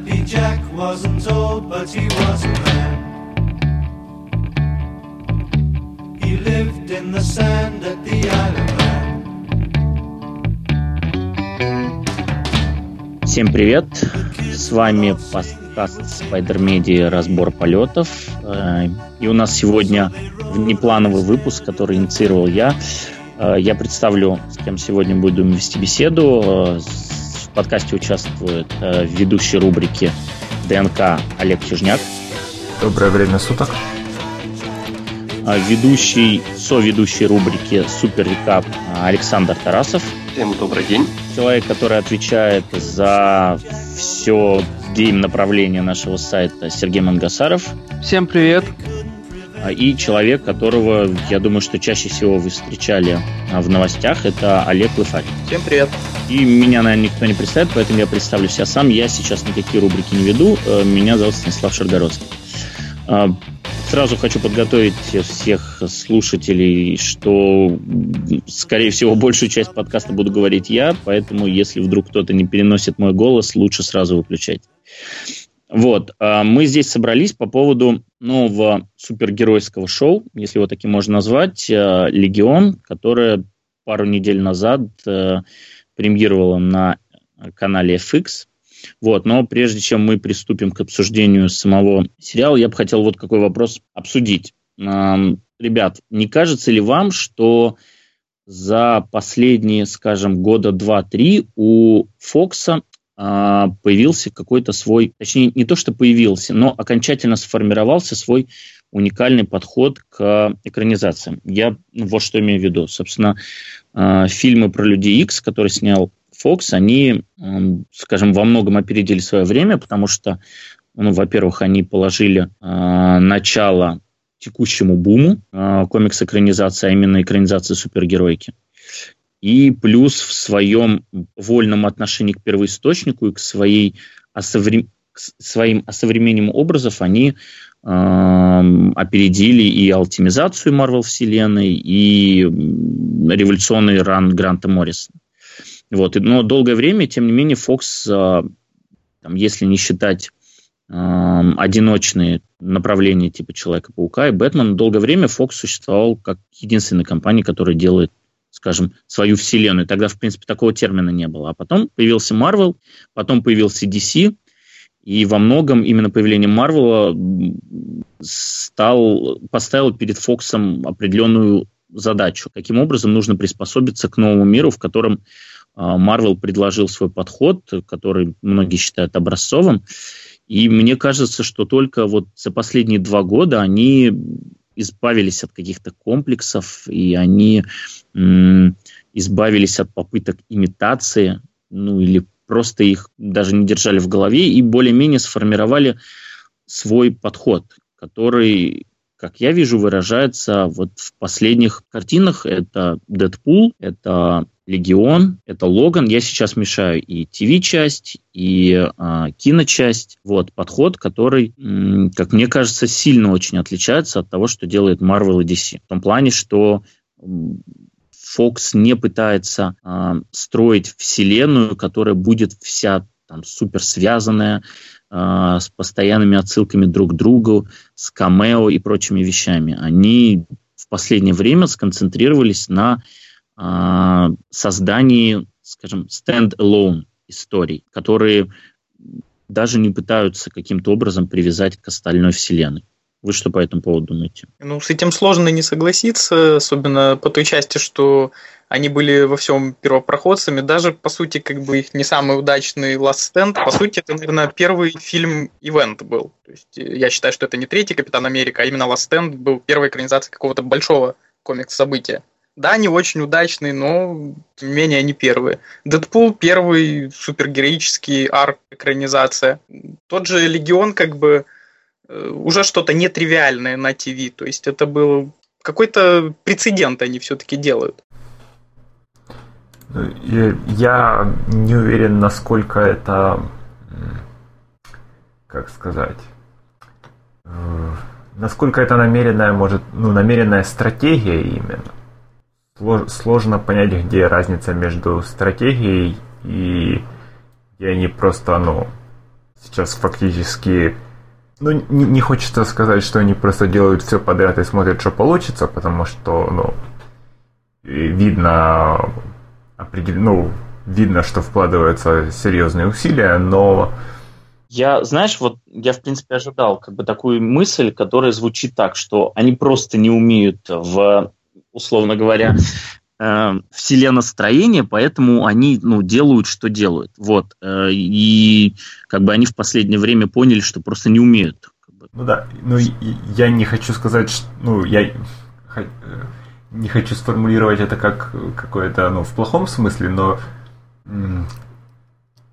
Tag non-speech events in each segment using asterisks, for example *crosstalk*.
Happy Jack wasn't old, but he was a. He lived in the sand at the Isle. Всем привет! С вами подкаст Spider Media «Разбор полетов». Э, и у нас сегодня внеплановый выпуск, который инициировал я. Э, я представлю, с кем сегодня будем вести беседу. Э, в подкасте участвует ведущий рубрики ДНК Олег Чижняк. Доброе время суток. Ведущий, соведущий рубрики Супер Рекап Александр Тарасов. Всем добрый день. Человек, который отвечает за все гейм-направление нашего сайта Сергей Мангасаров. Всем привет. И человек, которого, я думаю, что чаще всего вы встречали а, в новостях, это Олег Лыфарь. Всем привет. И меня, наверное, никто не представит, поэтому я представлю себя сам. Я сейчас никакие рубрики не веду. Э, меня зовут Станислав Шаргородский. А, сразу хочу подготовить всех слушателей, что, скорее всего, большую часть подкаста буду говорить я, поэтому, если вдруг кто-то не переносит мой голос, лучше сразу выключать. Вот, а мы здесь собрались по поводу нового супергеройского шоу, если его таким можно назвать, э, «Легион», которое пару недель назад э, премьерировало на канале FX. Вот, но прежде чем мы приступим к обсуждению самого сериала, я бы хотел вот какой вопрос обсудить. Ребят, не кажется ли вам, что за последние, скажем, года два-три у Фокса появился какой-то свой, точнее, не то, что появился, но окончательно сформировался свой уникальный подход к экранизациям. Я вот что имею в виду. Собственно, а, фильмы про Людей Икс, которые снял Фокс, они, скажем, во многом опередили свое время, потому что, ну, во-первых, они положили э, начало текущему буму комикс-экранизации, а именно экранизации супергеройки и плюс в своем вольном отношении к первоисточнику и к, своей осовре... к своим осовременением образов они э, опередили и алтимизацию Марвел вселенной, и революционный ран Гранта Моррисона. Вот. Но долгое время, тем не менее, Fox, э, там, если не считать э, одиночные направления типа Человека-паука и Бэтмена, долгое время Fox существовал как единственная компания, которая делает скажем, свою вселенную. Тогда, в принципе, такого термина не было. А потом появился Marvel, потом появился DC, и во многом именно появление Марвела стал, поставил перед Фоксом определенную задачу. Каким образом нужно приспособиться к новому миру, в котором Марвел предложил свой подход, который многие считают образцовым. И мне кажется, что только вот за последние два года они избавились от каких-то комплексов, и они избавились от попыток имитации, ну или просто их даже не держали в голове и более-менее сформировали свой подход, который, как я вижу, выражается вот в последних картинах. Это Дэдпул, это Легион, это Логан. Я сейчас мешаю и ТВ-часть, и э, киночасть. Вот подход, который, как мне кажется, сильно очень отличается от того, что делает Marvel и DC. В том плане, что Fox не пытается э, строить вселенную, которая будет вся там супер связанная, с постоянными отсылками друг к другу, с камео и прочими вещами. Они в последнее время сконцентрировались на э, создании, скажем, stand-alone историй, которые даже не пытаются каким-то образом привязать к остальной вселенной. Вы что по этому поводу думаете? Ну, с этим сложно не согласиться, особенно по той части, что они были во всем первопроходцами. Даже, по сути, как бы их не самый удачный Last Stand. По сути, это, наверное, первый фильм-ивент был. То есть, э, я считаю, что это не третий Капитан Америка, а именно Last Stand был первой экранизацией какого-то большого комикс-события. Да, не очень удачный, но тем не менее они первые. Дэдпул первый супергероический арк экранизация. Тот же Легион как бы уже что-то нетривиальное на ТВ. То есть это был какой-то прецедент они все-таки делают. Я не уверен, насколько это, как сказать, э, насколько это намеренная, может, ну, намеренная стратегия именно. Сложно понять, где разница между стратегией и где они просто, ну, сейчас фактически... Ну, не, не хочется сказать, что они просто делают все подряд и смотрят, что получится, потому что, ну, видно определенно, ну, видно, что вкладываются серьезные усилия, но я, знаешь, вот я, в принципе, ожидал как бы такую мысль, которая звучит так, что они просто не умеют в, условно говоря, э, вселенностроение, поэтому они ну, делают, что делают. Вот. Э, и как бы они в последнее время поняли, что просто не умеют. Ну да, ну я не хочу сказать, что, ну я э, не хочу сформулировать это как какое-то, ну, в плохом смысле, но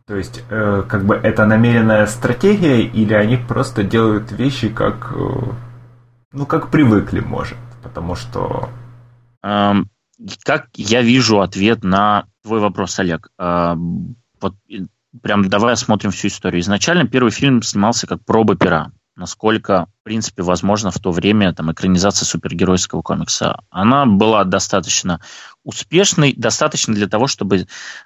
то есть, э, как бы это намеренная стратегия, или они просто делают вещи как, э, ну, как привыкли, может, потому что... как я вижу ответ на твой вопрос, Олег? Эм, вот, прям давай осмотрим всю историю. Изначально первый фильм снимался как проба пера насколько, в принципе, возможно в то время там, экранизация супергеройского комикса. Она была достаточно успешной, достаточно для того, чтобы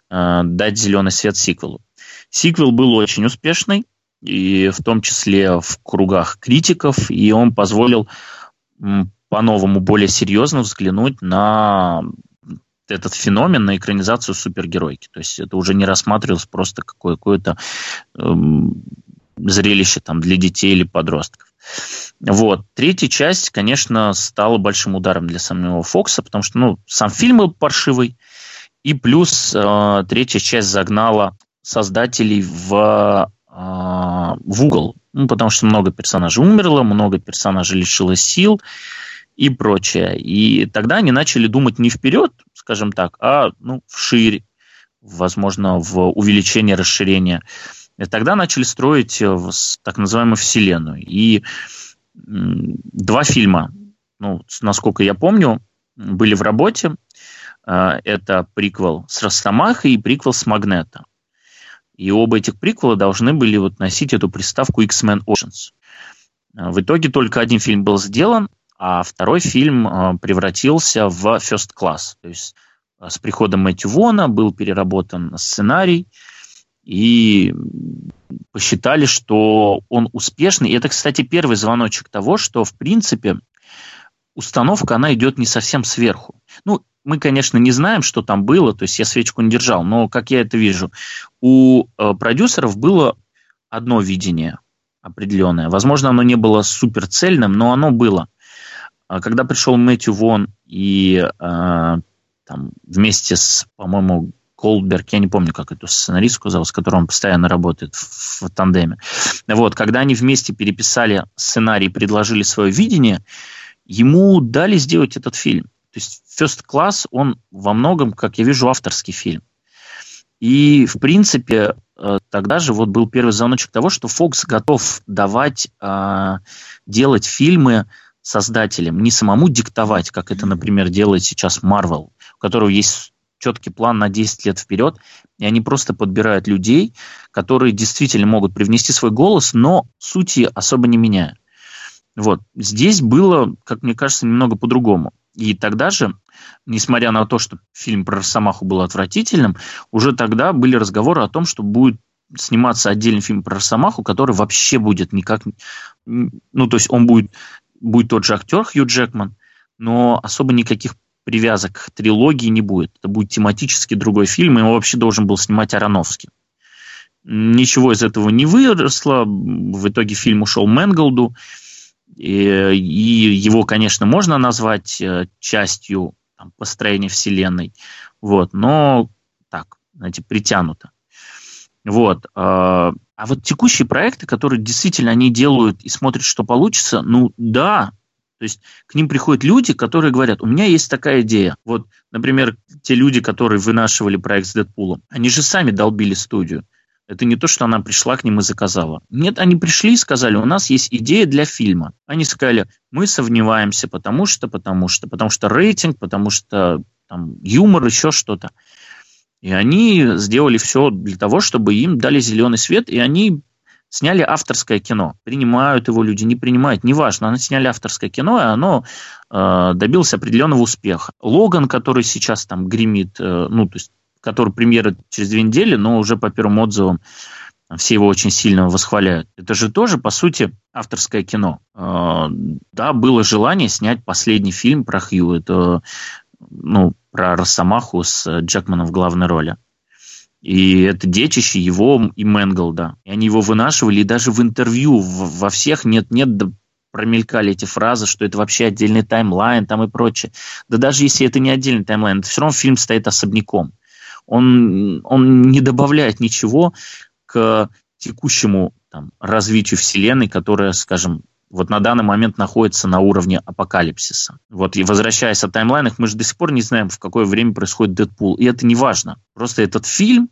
э, дать зеленый свет сиквелу. Сиквел был очень успешный, и в том числе в кругах критиков, и он позволил по-новому, более серьезно взглянуть на этот феномен, на экранизацию супергеройки. То есть это уже не рассматривалось просто какое-то эм, зрелище там, для детей или подростков. Вот. Третья часть, конечно, стала большим ударом для самого Фокса, потому что ну, сам фильм был паршивый, и плюс э, третья часть загнала создателей в, э, в угол, ну, потому что много персонажей умерло, много персонажей лишилось сил и прочее. И тогда они начали думать не вперед, скажем так, а ну, вширь, возможно, в увеличение, расширение и тогда начали строить э, так называемую вселенную. И два фильма, ну, насколько я помню, были в работе. Э, это приквел с Росомахой и приквел с Магнета. И оба этих приквела должны были вот носить эту приставку X-Men Oceans. Э, в итоге только один фильм был сделан, а второй фильм превратился в First Class. То есть с приходом Мэтью Вона был переработан сценарий, и посчитали, что он успешный. И это, кстати, первый звоночек того, что, в принципе, установка, она идет не совсем сверху. Ну, мы, конечно, не знаем, что там было, то есть я свечку не держал, но, как я это вижу, у э, продюсеров было одно видение определенное. Возможно, оно не было суперцельным, но оно было. А когда пришел Мэтью Вон и э, там, вместе с, по-моему, Колберг, я не помню, как эту сценаристку зовут, с которой он постоянно работает в, в тандеме. Вот, когда они вместе переписали сценарий, предложили свое видение, ему дали сделать этот фильм. То есть First Class, он во многом, как я вижу, авторский фильм. И, в принципе, э, тогда же вот был первый звоночек того, что Fox готов давать, э, делать фильмы создателям, не самому диктовать, как это, например, делает сейчас Marvel, у которого есть четкий план на 10 лет вперед, и они просто подбирают людей, которые действительно могут привнести свой голос, но сути особо не меняя. Вот. Здесь было, как мне кажется, немного по-другому. И тогда же, несмотря на то, что фильм про Росомаху был отвратительным, уже тогда были разговоры о том, что будет сниматься отдельный фильм про Росомаху, который вообще будет никак... Ну, то есть он будет, будет тот же актер Хью Джекман, но особо никаких привязок к трилогии не будет. Это будет тематически другой фильм, и его вообще должен был снимать Ароновский. Ничего из этого не выросло. В итоге фильм ушел Мэнголду. И, и его, конечно, можно назвать э, частью там, построения Вселенной. Вот, но так, знаете, притянуто. Вот. А, вот текущие проекты, которые действительно они делают и смотрят, что получится, ну да, то есть к ним приходят люди, которые говорят, у меня есть такая идея. Вот, например, те люди, которые вынашивали проект с Дэдпулом, они же сами долбили студию. Это не то, что она пришла к ним и заказала. Нет, они пришли и сказали, у нас есть идея для фильма. Они сказали, мы сомневаемся, потому что, потому что, потому что рейтинг, потому что там, юмор, еще что-то. И они сделали все для того, чтобы им дали зеленый свет, и они сняли авторское кино. Принимают его люди, не принимают, неважно. Они сняли авторское кино, и оно э, добилось определенного успеха. Логан, который сейчас там гремит, э, ну, то есть, который премьера через две недели, но уже по первым отзывам все его очень сильно восхваляют. Это же тоже, по сути, авторское кино. Э, да, было желание снять последний фильм про Хью. Это ну, про Росомаху с Джекманом в главной роли. И это детище его и Мэнглда. И они его вынашивали, и даже в интервью во всех нет-нет, да промелькали эти фразы, что это вообще отдельный таймлайн там и прочее. Да даже если это не отдельный таймлайн, это все равно фильм стоит особняком. Он, он не добавляет ничего к текущему там, развитию Вселенной, которая, скажем, вот на данный момент находится на уровне апокалипсиса. Вот и возвращаясь о таймлайнах, мы же до сих пор не знаем, в какое время происходит Дэдпул. И это не важно. Просто этот фильм,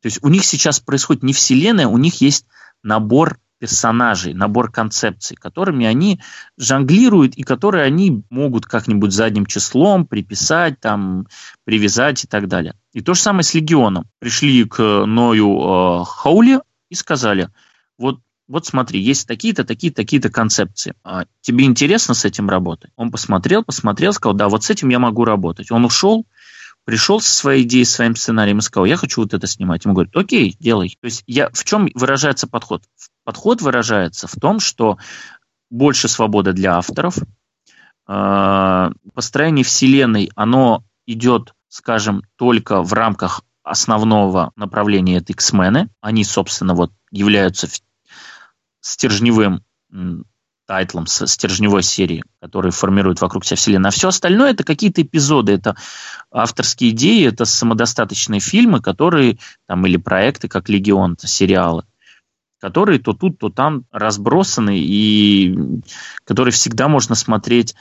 то есть у них сейчас происходит не вселенная, у них есть набор персонажей, набор концепций, которыми они жонглируют и которые они могут как-нибудь задним числом приписать, там, привязать и так далее. И то же самое с Легионом. Пришли к Ною э, Хаули и сказали, вот вот смотри, есть такие-то, такие-то, такие-то концепции. А тебе интересно с этим работать? Он посмотрел, посмотрел, сказал, да, вот с этим я могу работать. Он ушел, пришел со своей идеей, своим сценарием и сказал, я хочу вот это снимать. Ему говорят, окей, делай. То есть я, в чем выражается подход? Подход выражается в том, что больше свободы для авторов, э, построение вселенной, оно идет, скажем, только в рамках основного направления это X-мены. Они, собственно, вот являются стержневым тайтлом, с стержневой серии, который формирует вокруг себя вселенную. А все остальное это какие-то эпизоды, это авторские идеи, это самодостаточные фильмы, которые, там, или проекты, как «Легион», сериалы, которые то тут, то там разбросаны и которые всегда можно смотреть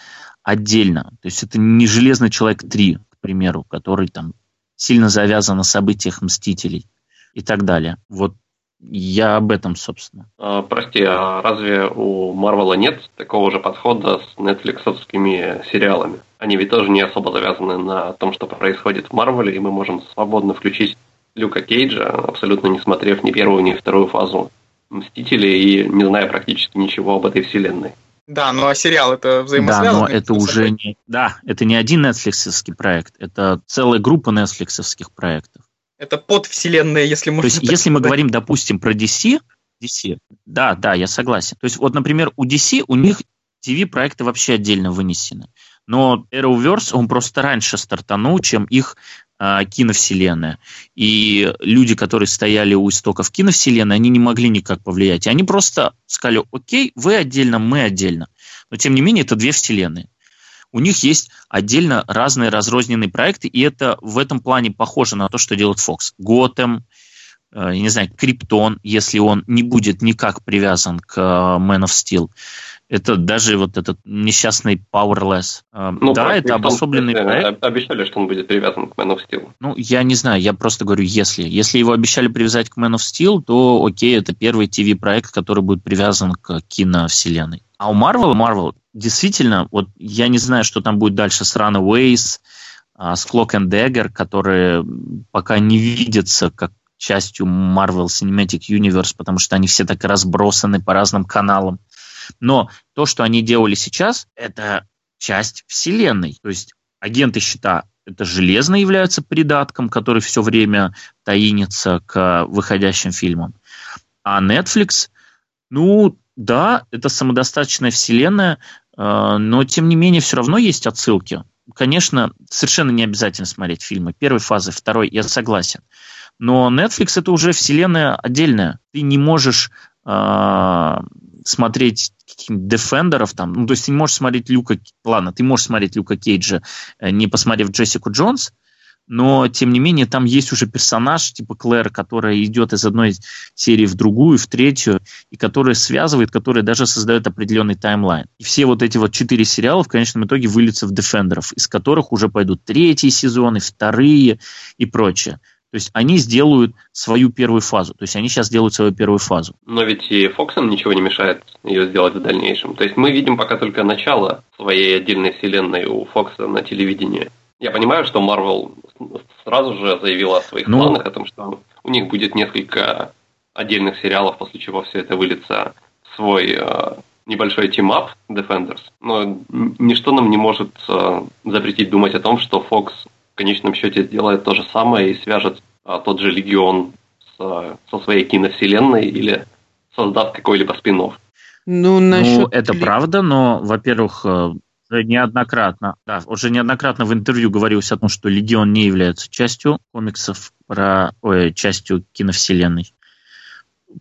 отдельно. То есть это не «Железный человек 3», к примеру, который там сильно завязан на событиях «Мстителей» и так далее. Вот я об этом, собственно. А, прости, а разве у Марвела нет такого же подхода с нетфликсовскими сериалами? Они ведь тоже не особо завязаны на том, что происходит в Марвеле, и мы можем свободно включить Люка Кейджа, абсолютно не смотрев ни первую, ни вторую фазу Мстителей и не зная практически ничего об этой вселенной. Да, ну а сериал это взаимосвязано? Да, но это уже не... Да, это не один нетфликсовский проект, это целая группа нетфликсовских проектов. Это подвселенная, если можно То есть, если сказать. мы говорим, допустим, про DC, DC, да, да, я согласен. То есть, вот, например, у DC, у них TV-проекты вообще отдельно вынесены. Но Arrowverse, он просто раньше стартанул, чем их а, киновселенная. И люди, которые стояли у истоков киновселенной, они не могли никак повлиять. И они просто сказали, окей, вы отдельно, мы отдельно. Но, тем не менее, это две вселенные у них есть отдельно разные разрозненные проекты, и это в этом плане похоже на то, что делает Fox. Готэм, э, я не знаю, Криптон, если он не будет никак привязан к э, Man of Steel. Это даже вот этот несчастный Powerless. Э, ну, да, это обособленный проект. Обещали, что он будет привязан к Man of Steel. Ну, я не знаю, я просто говорю, если. Если его обещали привязать к Man of Steel, то окей, это первый ТВ-проект, который будет привязан к киновселенной. А у Marvel, Marvel действительно, вот я не знаю, что там будет дальше с Runaways, а, с Clock and Dagger, которые пока не видятся как частью Marvel Cinematic Universe, потому что они все так разбросаны по разным каналам. Но то, что они делали сейчас, это часть вселенной. То есть агенты щита это железно являются придатком, который все время таинится к выходящим фильмам. А Netflix, ну, да, это самодостаточная вселенная, а, но тем не менее все равно есть отсылки. Конечно, совершенно не обязательно смотреть фильмы первой фазы, второй, я согласен. Но Netflix это уже вселенная отдельная. Ты не можешь э, смотреть Defender'ов там, ну, то есть ты не можешь смотреть Люка, ладно, ты можешь смотреть Люка Кейджа, э, не посмотрев Джессику Джонс, но, тем не менее, там есть уже персонаж типа Клэр, которая идет из одной серии в другую, в третью, и которая связывает, которая даже создает определенный таймлайн. И все вот эти вот четыре сериала в конечном итоге выльются в Defender'ов, из которых уже пойдут третьи сезоны, вторые и прочее. То есть они сделают свою первую фазу. То есть они сейчас делают свою первую фазу. Но ведь и Фоксам ничего не мешает ее сделать в дальнейшем. То есть мы видим пока только начало своей отдельной вселенной у Фокса на телевидении. Я понимаю, что Marvel сразу же заявила о своих ну, планах, о том, что у них будет несколько отдельных сериалов, после чего все это выльется в свой э, небольшой team-up Defenders. Но ничто нам не может э, запретить думать о том, что Fox в конечном счете сделает то же самое и свяжет э, тот же Легион с со своей киновселенной или создав какой-либо спин-офф. Ну, насчет... ну, это правда, но, во-первых, э, неоднократно, да, уже неоднократно в интервью говорилось о том, что Легион не является частью комиксов про, ой, частью киновселенной.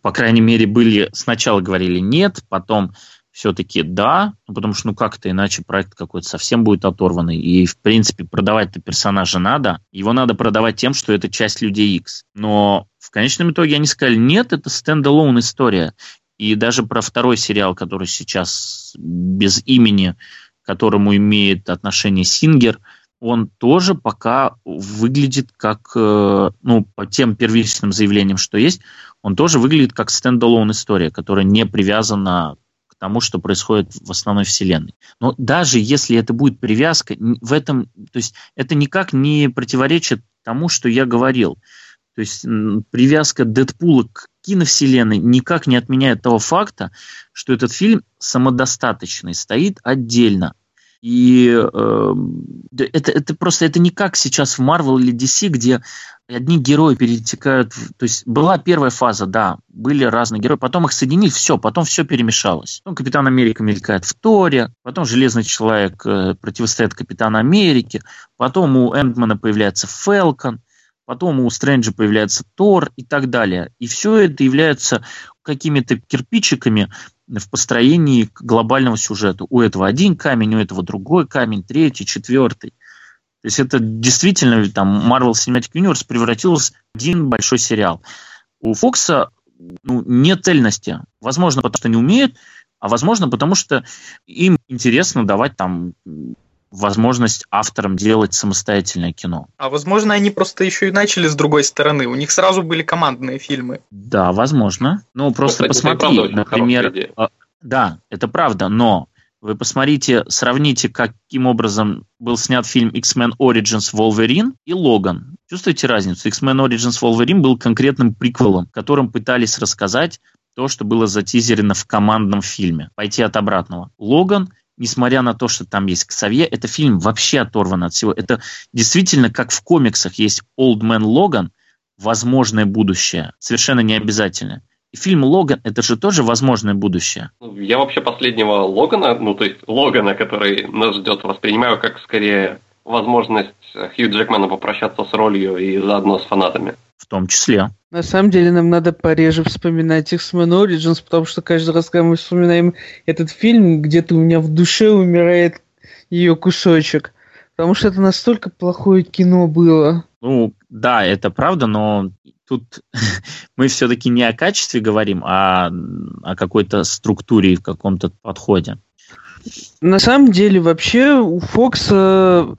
По крайней мере, были сначала говорили нет, потом все-таки да, потому что ну как-то иначе проект какой-то совсем будет оторванный. И, в принципе, продавать-то персонажа надо. Его надо продавать тем, что это часть Людей X. Но в конечном итоге они сказали, нет, это стендалон история. И даже про второй сериал, который сейчас без имени, которому имеет отношение Сингер, он тоже пока выглядит как, э, ну, по тем первичным заявлениям, что есть, он тоже выглядит как стендалон история, которая не привязана тому, что происходит в основной вселенной. Но даже если это будет привязка, в этом, то есть это никак не противоречит тому, что я говорил. То есть привязка Дэдпула к киновселенной никак не отменяет того факта, что этот фильм самодостаточный, стоит отдельно. И э, это, это просто это не как сейчас в Marvel или DC, где одни герои перетекают. В, то есть была первая фаза, да, были разные герои, потом их соединили, все, потом все перемешалось. Потом Капитан Америка мелькает в Торе, потом Железный Человек э, противостоит Капитану Америке, потом у Эндмана появляется Фелкон, потом у Стрэнджа появляется Тор и так далее. И все это является какими-то кирпичиками в построении глобального сюжета. У этого один камень, у этого другой камень, третий, четвертый. То есть это действительно там Marvel Cinematic Universe превратилось в один большой сериал. У Фокса ну, нет цельности. Возможно, потому что не умеют, а возможно, потому что им интересно давать там возможность авторам делать самостоятельное кино. А возможно, они просто еще и начали с другой стороны. У них сразу были командные фильмы. Да, возможно. Ну, просто Кстати, посмотри, например... А, да, это правда, но вы посмотрите, сравните, каким образом был снят фильм X-Men Origins Wolverine и Логан. Чувствуете разницу? X-Men Origins Wolverine был конкретным приквелом, которым пытались рассказать то, что было затизерено в командном фильме. Пойти от обратного. Логан несмотря на то, что там есть Ксавье, это фильм вообще оторван от всего. Это действительно, как в комиксах есть Old Man Logan, возможное будущее, совершенно не обязательно. И фильм «Логан» — это же тоже возможное будущее. Я вообще последнего Логана, ну то есть Логана, который нас ждет, воспринимаю как скорее возможность Хью Джекмана попрощаться с ролью и заодно с фанатами. В том числе. На самом деле нам надо пореже вспоминать X-Men Origins, потому что каждый раз, когда мы вспоминаем этот фильм, где-то у меня в душе умирает ее кусочек. Потому что это настолько плохое кино было. Ну, да, это правда, но тут *laughs* мы все-таки не о качестве говорим, а о какой-то структуре и в каком-то подходе. На самом деле, вообще, у Фокса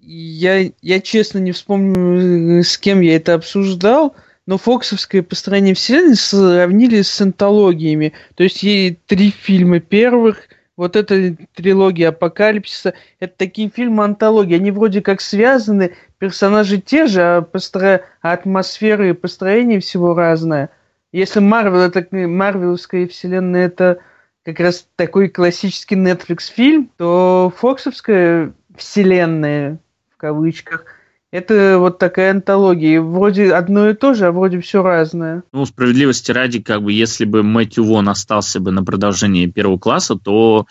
я, я честно не вспомню, с кем я это обсуждал, но фоксовское построение вселенной сравнили с антологиями. То есть ей три фильма первых, вот эта трилогия Апокалипсиса, это такие фильмы антологии. Они вроде как связаны, персонажи те же, а, постро... а атмосфера и построение всего разное. Если Марвел, это Марвеловская вселенная, это как раз такой классический Netflix фильм, то Фоксовская вселенная, в кавычках, это вот такая антология. Вроде одно и то же, а вроде все разное. Ну, справедливости ради, как бы, если бы Мэтью Вон остался бы на продолжении первого класса, то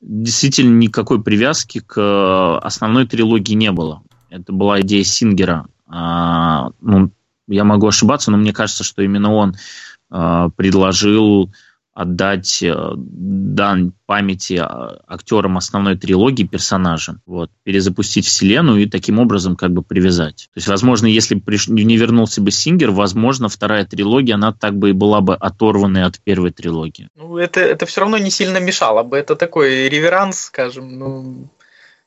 действительно никакой привязки к э, основной трилогии не было. Это была идея Сингера. А, ну, я могу ошибаться, но мне кажется, что именно он а, предложил отдать э, дан памяти а, актерам основной трилогии, персонажам, вот, перезапустить вселенную и таким образом как бы привязать. То есть, возможно, если бы не вернулся бы Сингер, возможно, вторая трилогия, она так бы и была бы оторванной от первой трилогии. Ну, это, это все равно не сильно мешало бы. Это такой реверанс, скажем, ну,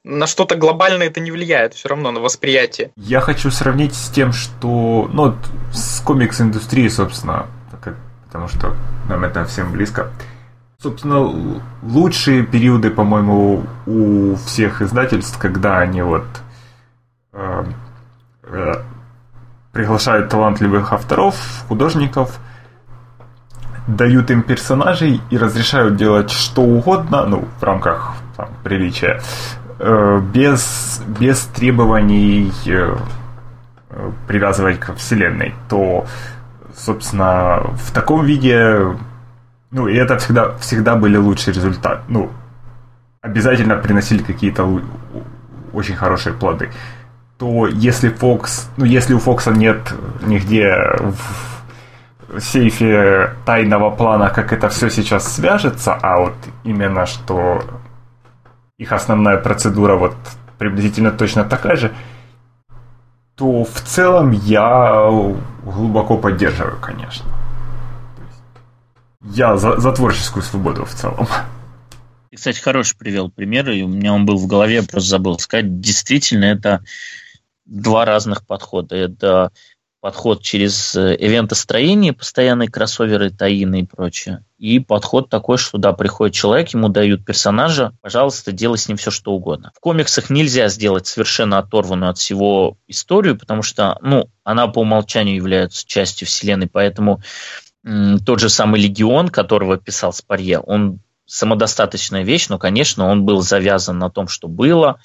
на что-то глобальное это не влияет все равно на восприятие. Я хочу сравнить с тем, что, ну, с комикс-индустрией, собственно, потому что нам это всем близко. Собственно, лучшие периоды, по-моему, у всех издательств, когда они вот э, э, приглашают талантливых авторов, художников, дают им персонажей и разрешают делать что угодно, ну, в рамках там, приличия, э, без, без требований э, привязывать к вселенной, то собственно, в таком виде, ну, и это всегда, всегда были лучшие результаты. Ну, обязательно приносили какие-то очень хорошие плоды. То если Fox, ну, если у Фокса нет нигде в сейфе тайного плана, как это все сейчас свяжется, а вот именно что их основная процедура вот приблизительно точно такая же, то в целом я глубоко поддерживаю, конечно. Я за, за творческую свободу в целом. Ты, кстати, хороший привел пример, и у меня он был в голове, я просто забыл сказать. Действительно, это два разных подхода. Это подход через э, ивентостроение, постоянные кроссоверы, таины и прочее. И подход такой, что да, приходит человек, ему дают персонажа, пожалуйста, делай с ним все, что угодно. В комиксах нельзя сделать совершенно оторванную от всего историю, потому что, ну, она по умолчанию является частью вселенной, поэтому м, тот же самый Легион, которого писал Спарье, он самодостаточная вещь, но, конечно, он был завязан на том, что было,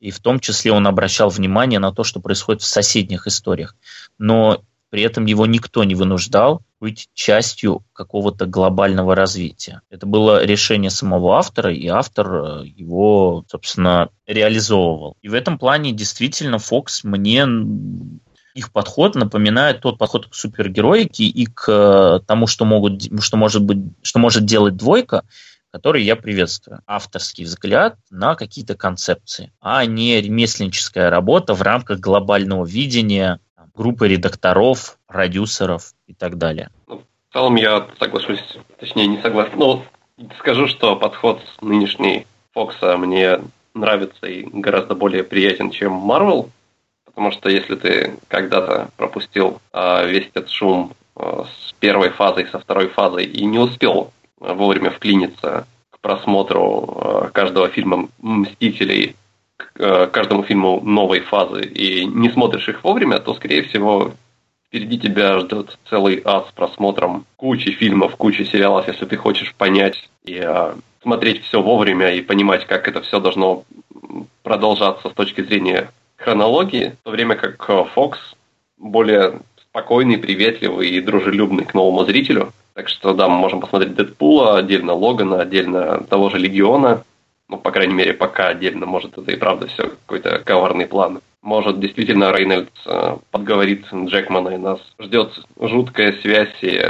и в том числе он обращал внимание на то, что происходит в соседних историях. Но при этом его никто не вынуждал быть частью какого-то глобального развития. Это было решение самого автора, и автор э, его, собственно, реализовывал. И в этом плане действительно Фокс мне их подход напоминает тот подход к супергероике и к э, тому, что, могут, что, может, быть, что может делать двойка, который я приветствую. Авторский взгляд на какие-то концепции, а не ремесленническая работа в рамках глобального видения группы редакторов, продюсеров и так далее. Ну, в целом я соглашусь, точнее не согласен. Ну, скажу, что подход нынешний Фокса мне нравится и гораздо более приятен, чем Marvel, потому что если ты когда-то пропустил э, весь этот шум э, с первой фазой, со второй фазой и не успел вовремя вклиниться к просмотру э, каждого фильма «Мстителей», к э, каждому фильму новой фазы, и не смотришь их вовремя, то, скорее всего, впереди тебя ждет целый ад с просмотром кучи фильмов, кучи сериалов, если ты хочешь понять и а, смотреть все вовремя и понимать, как это все должно продолжаться с точки зрения хронологии, в то время как Fox более спокойный, приветливый и дружелюбный к новому зрителю. Так что да, мы можем посмотреть Дэдпула, отдельно Логана, отдельно того же Легиона. Ну, по крайней мере, пока отдельно. Может, это и правда все какой-то коварный план. Может, действительно Рейнольдс э, подговорит Джекмана, и нас ждет жуткая связь, и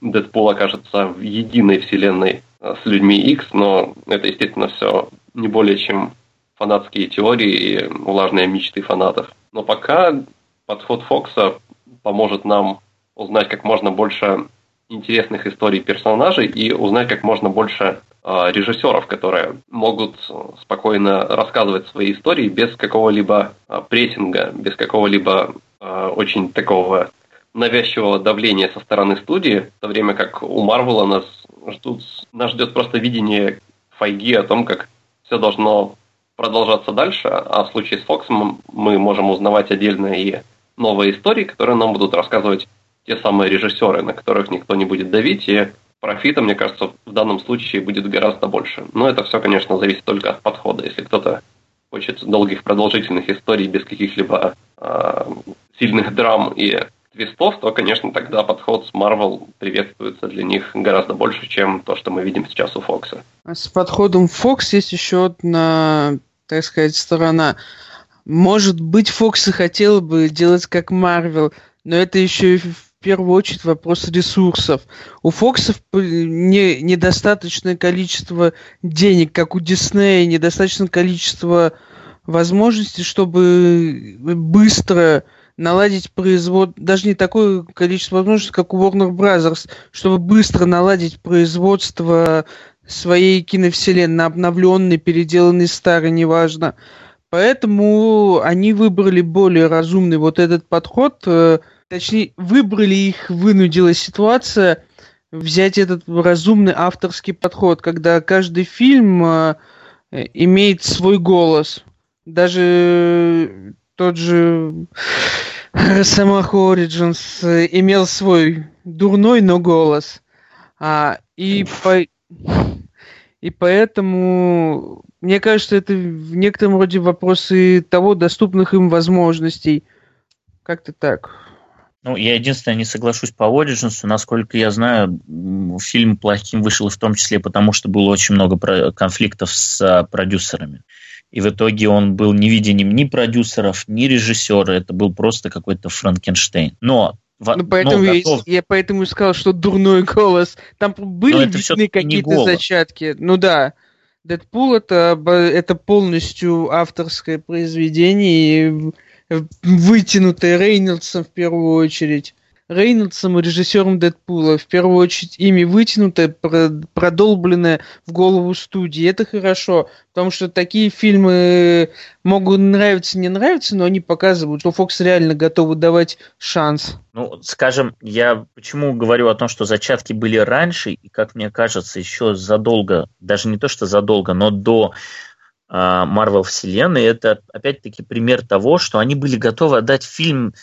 Дэдпул окажется в единой вселенной э, с людьми X, но это, естественно, все не более чем фанатские теории и влажные мечты фанатов. Но пока подход Фокса поможет нам узнать как можно больше интересных историй персонажей и узнать как можно больше э, режиссеров, которые могут спокойно рассказывать свои истории без какого-либо э, прессинга, без какого-либо э, очень такого навязчивого давления со стороны студии, в то время как у Марвела нас ждут, нас ждет просто видение Файги о том, как все должно продолжаться дальше, а в случае с Фоксом мы можем узнавать отдельно и новые истории, которые нам будут рассказывать те самые режиссеры, на которых никто не будет давить, и профита, мне кажется, в данном случае будет гораздо больше. Но это все, конечно, зависит только от подхода. Если кто-то хочет долгих продолжительных историй без каких-либо э, сильных драм и твистов, то, конечно, тогда подход с Marvel приветствуется для них гораздо больше, чем то, что мы видим сейчас у Фокса. А с подходом Fox есть еще одна, так сказать, сторона. Может быть, Фокс и хотел бы делать как Marvel, но это еще и первую очередь вопрос ресурсов. У Фоксов не, недостаточное количество денег, как у Диснея, недостаточное количество возможностей, чтобы быстро наладить производство, даже не такое количество возможностей, как у Warner Brothers, чтобы быстро наладить производство своей киновселенной, обновленной, переделанной, старой, неважно. Поэтому они выбрали более разумный вот этот подход э, – точнее, выбрали их, вынудила ситуация взять этот разумный авторский подход, когда каждый фильм э, имеет свой голос. Даже тот же *laughs* Росомаха Origins имел свой дурной, но голос. А, и, по... и поэтому, мне кажется, это в некотором роде вопросы того, доступных им возможностей. Как-то так. Ну, я единственное не соглашусь по Origins. Насколько я знаю, фильм плохим вышел в том числе потому, что было очень много конфликтов с а, продюсерами. И в итоге он был не видением ни продюсеров, ни режиссера. Это был просто какой-то Франкенштейн. Но ну, поэтому, я, готов... я поэтому и сказал, что дурной голос. Там были видны какие-то зачатки. Ну да. Дэдпул это, это полностью авторское произведение, вытянутое Рейнольдсом в первую очередь. Рейнольдсом и режиссером Дэдпула. В первую очередь ими вытянутое, продолбленное в голову студии. Это хорошо, потому что такие фильмы могут нравиться, не нравиться, но они показывают, что Фокс реально готовы давать шанс. Ну, скажем, я почему говорю о том, что зачатки были раньше, и, как мне кажется, еще задолго, даже не то, что задолго, но до Марвел вселенной, это опять-таки пример того, что они были готовы отдать фильм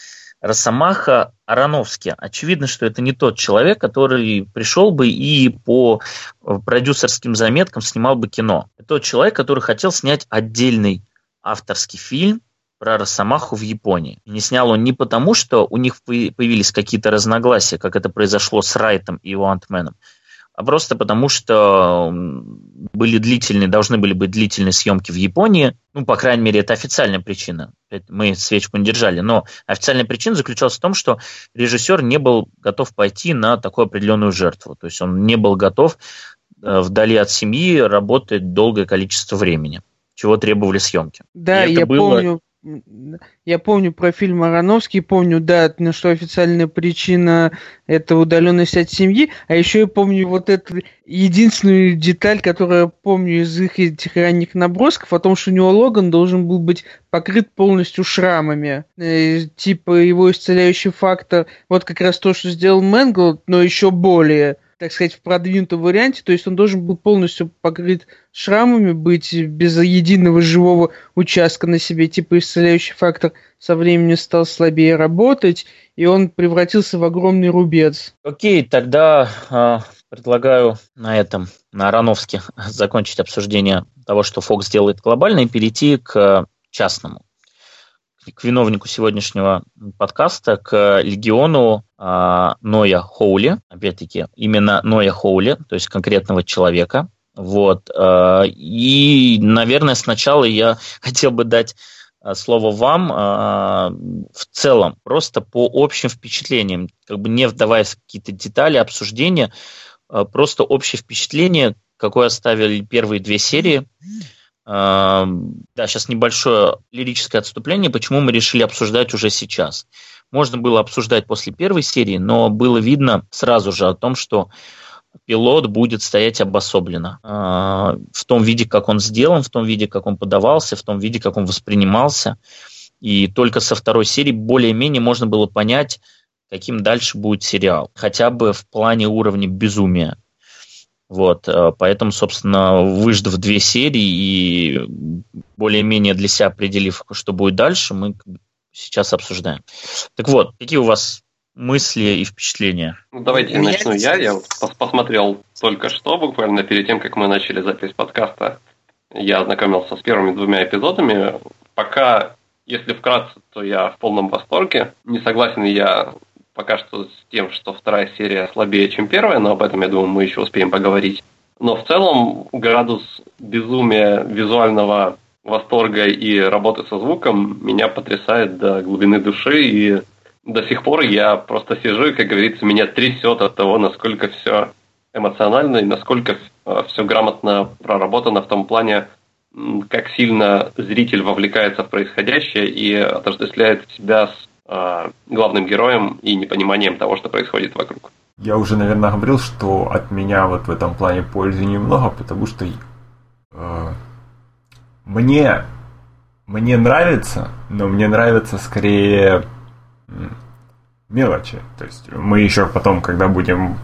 Росомаха Ароновский. Очевидно, что это не тот человек, который пришел бы и по э, продюсерским заметкам снимал бы кино. Это тот человек, который хотел снять отдельный авторский фильм про Росомаху в Японии. И не снял он не потому, что у них появились какие-то разногласия, как это произошло с Райтом и его Антменом, а просто потому, что были длительные, должны были быть длительные съемки в Японии. Ну, по крайней мере, это официальная причина. Мы свечку не держали. Но официальная причина заключалась в том, что режиссер не был готов пойти на такую определенную жертву. То есть он не был готов э, вдали от семьи работать долгое количество времени, чего требовали съемки. Да, я было... помню я помню про фильм Ароновский, помню, да, на что официальная причина это удаленность от семьи, а еще я помню вот эту единственную деталь, которую я помню из их этих ранних набросков, о том, что у него Логан должен был быть покрыт полностью шрамами. Э, типа его исцеляющий фактор, вот как раз то, что сделал Мэнгл, но еще более так сказать, в продвинутом варианте, то есть он должен был полностью покрыт шрамами, быть без единого живого участка на себе, типа исцеляющий фактор со временем стал слабее работать, и он превратился в огромный рубец. Окей, тогда э, предлагаю на этом, на Ароновске, *laughs* закончить обсуждение того, что Fox делает глобально, и перейти к частному к виновнику сегодняшнего подкаста, к легиону э, Ноя Хоули, опять-таки, именно Ноя Хоули, то есть конкретного человека. Вот. Э, и, наверное, сначала я *laughs* хотел бы дать а, слово вам э, в целом, просто по общим впечатлениям, как бы не вдаваясь в какие-то детали обсуждения, э, просто общее впечатление, какое оставили первые две серии. Да, сейчас небольшое лирическое отступление, почему мы решили обсуждать уже сейчас. Можно было обсуждать после первой серии, но было видно сразу же о том, что пилот будет стоять обособленно в том виде, как он сделан, в том виде, как он подавался, в том виде, как он воспринимался. И только со второй серии более-менее можно было понять, каким дальше будет сериал. Хотя бы в плане уровня безумия. Вот, э, поэтому, собственно, выждав две серии и более-менее для себя определив, что будет дальше, мы сейчас обсуждаем. Так вот, какие у вас мысли и впечатления? Ну, давайте я начну я. Я посмотрел только что, буквально перед тем, как мы начали запись подкаста. Я ознакомился с первыми двумя эпизодами. Пока, если вкратце, то я в полном восторге. Не согласен я пока что с тем, что вторая серия слабее, чем первая, но об этом, я думаю, мы еще успеем поговорить. Но в целом градус безумия визуального восторга и работы со звуком меня потрясает до глубины души, и до сих пор я просто сижу, и, как говорится, меня трясет от того, насколько все эмоционально и насколько э, все грамотно проработано в том плане, как сильно зритель вовлекается в происходящее и отождествляет себя с э, главным героем и непониманием того, что происходит вокруг. Я уже, наверное, говорил, что от меня вот в этом плане пользы немного, потому что э, мне, мне нравится, но мне нравится скорее мелочи. То есть мы еще потом, когда будем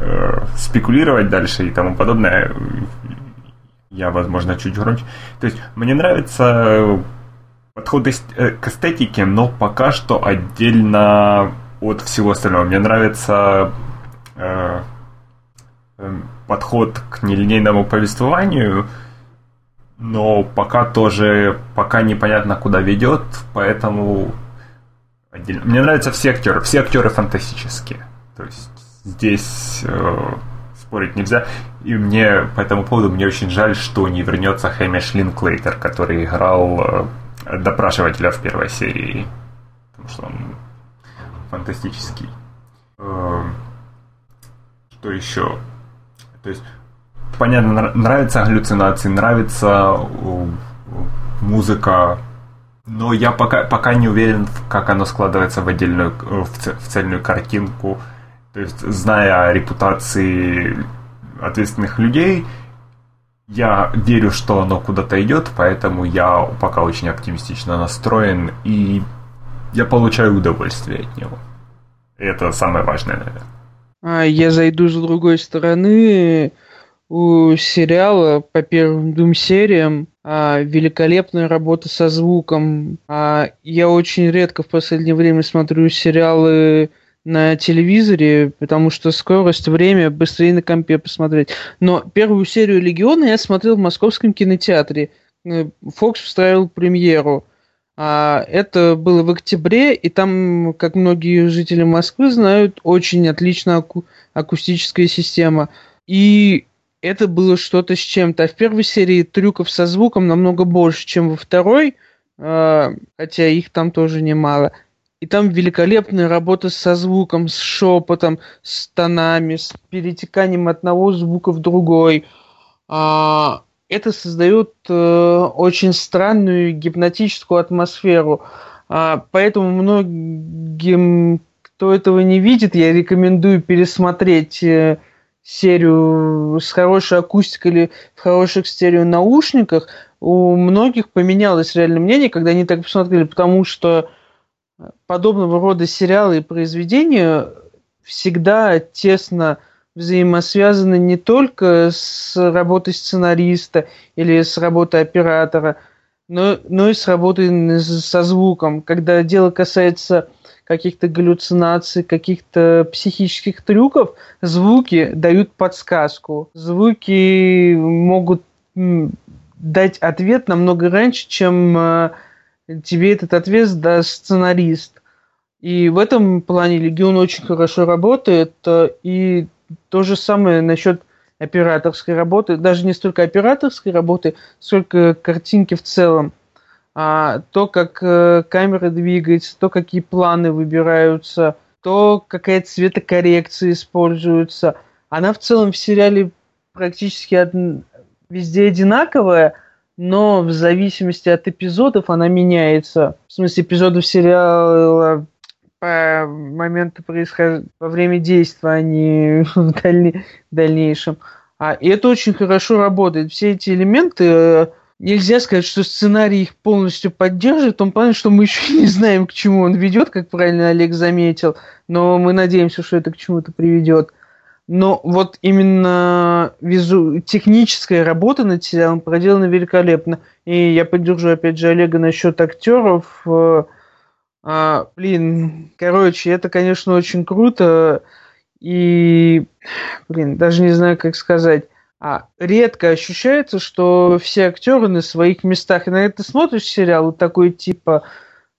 э, спекулировать дальше и тому подобное, я, возможно, чуть громче. То есть мне нравится подход э, к эстетике, но пока что отдельно от всего остального. Мне нравится э, э, подход к нелинейному повествованию, но пока тоже пока непонятно куда ведет, поэтому отдельно. Мне нравятся все актеры. Все актеры фантастические. То есть здесь э, спорить нельзя. И мне по этому поводу мне очень жаль, что не вернется Хэмиш Линклейтер, который играл э, допрашивателя в первой серии. Потому что он фантастический. Э, что еще? То есть, понятно, нравятся галлюцинации, нравится э, музыка, но я пока, пока не уверен, как оно складывается в отдельную, в, в цельную картинку. То есть, зная репутации ответственных людей, я верю, что оно куда-то идет, поэтому я пока очень оптимистично настроен, и я получаю удовольствие от него. Это самое важное, наверное. А, я зайду с другой стороны. У сериала по первым двум сериям а, великолепная работа со звуком. А, я очень редко в последнее время смотрю сериалы на телевизоре, потому что скорость, время быстрее на компе посмотреть. Но первую серию Легиона я смотрел в московском кинотеатре. Э, Фокс встраивал премьеру. А, это было в октябре, и там, как многие жители Москвы знают, очень отличная аку- акустическая система. И это было что-то с чем-то. А в первой серии трюков со звуком намного больше, чем во второй, а, хотя их там тоже немало. И там великолепная работа со звуком, с шепотом, с тонами, с перетеканием одного звука в другой. А, это создает э, очень странную гипнотическую атмосферу. А, поэтому многим, кто этого не видит, я рекомендую пересмотреть э, серию с хорошей акустикой или в хороших стереонаушниках. У многих поменялось реально мнение, когда они так посмотрели, потому что подобного рода сериалы и произведения всегда тесно взаимосвязаны не только с работой сценариста или с работой оператора, но, но и с работой со звуком. Когда дело касается каких-то галлюцинаций, каких-то психических трюков, звуки дают подсказку. Звуки могут дать ответ намного раньше, чем э, тебе этот ответ даст сценарист. И в этом плане Легион очень хорошо работает, э, и то же самое насчет операторской работы, даже не столько операторской работы, сколько картинки в целом. А то, как э, камера двигается, то, какие планы выбираются, то, какая цветокоррекция используется. Она в целом в сериале практически од... везде одинаковая, но в зависимости от эпизодов она меняется. В смысле, эпизодов сериала по моменту происхождения, во время действия, а не *laughs* в, дальне... в дальнейшем. А, и это очень хорошо работает. Все эти элементы э, нельзя сказать, что сценарий их полностью поддерживает, в том плане, что мы еще *laughs* не знаем, к чему он ведет, как правильно Олег заметил, но мы надеемся, что это к чему-то приведет. Но вот именно визу... техническая работа над сериалом проделана великолепно. И я поддержу, опять же, Олега насчет актеров. Э, а, блин, короче, это, конечно, очень круто. И, блин, даже не знаю, как сказать. А редко ощущается, что все актеры на своих местах. И на это смотришь сериал, вот такой типа,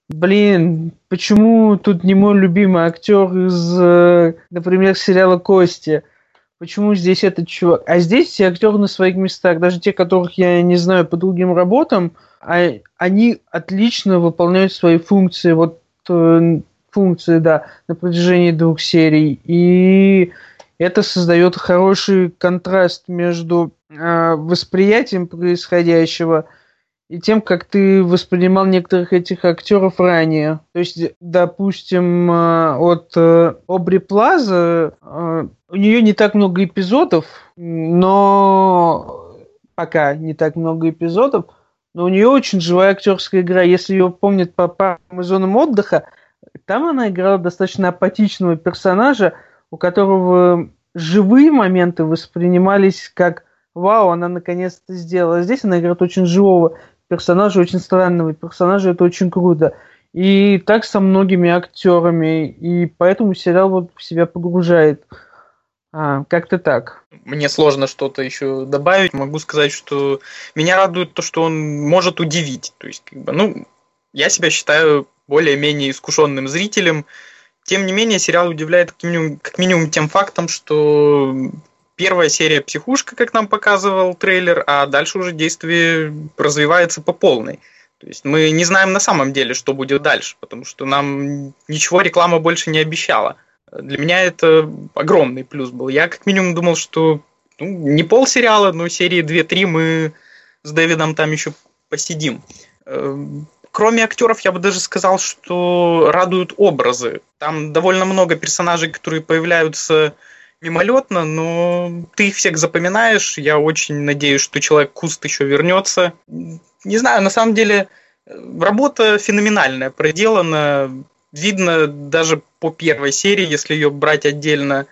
блин, почему тут не мой любимый актер из, э, например, сериала Кости? Почему здесь этот чувак? А здесь все актеры на своих местах, даже те, которых я не знаю по другим работам, а, они отлично выполняют свои функции, вот э, функции, да, на протяжении двух серий. И это создает хороший контраст между э, восприятием происходящего и тем, как ты воспринимал некоторых этих актеров ранее. То есть, допустим, э, от э, Обри Плаза э, у нее не так много эпизодов, но пока не так много эпизодов, но у нее очень живая актерская игра. Если ее помнят по парам зонам отдыха, там она играла достаточно апатичного персонажа, у которого живые моменты воспринимались как «Вау, она наконец-то сделала». Здесь она играет очень живого персонажа, очень странного персонажа, это очень круто. И так со многими актерами, и поэтому сериал вот в себя погружает. А, как-то так. Мне сложно что-то еще добавить. Могу сказать, что меня радует то, что он может удивить. То есть, как бы, ну, я себя считаю более-менее искушенным зрителем. Тем не менее, сериал удивляет как минимум, как минимум тем фактом, что первая серия психушка, как нам показывал трейлер, а дальше уже действие развивается по полной. То есть мы не знаем на самом деле, что будет дальше, потому что нам ничего реклама больше не обещала. Для меня это огромный плюс был. Я как минимум думал, что ну, не пол сериала, но серии 2-3 мы с Дэвидом там еще посидим. Эм, кроме актеров, я бы даже сказал, что радуют образы. Там довольно много персонажей, которые появляются мимолетно, но ты их всех запоминаешь. Я очень надеюсь, что человек Куст еще вернется. Не знаю, на самом деле работа феноменальная, проделана. Видно даже по первой серии, если ее брать отдельно,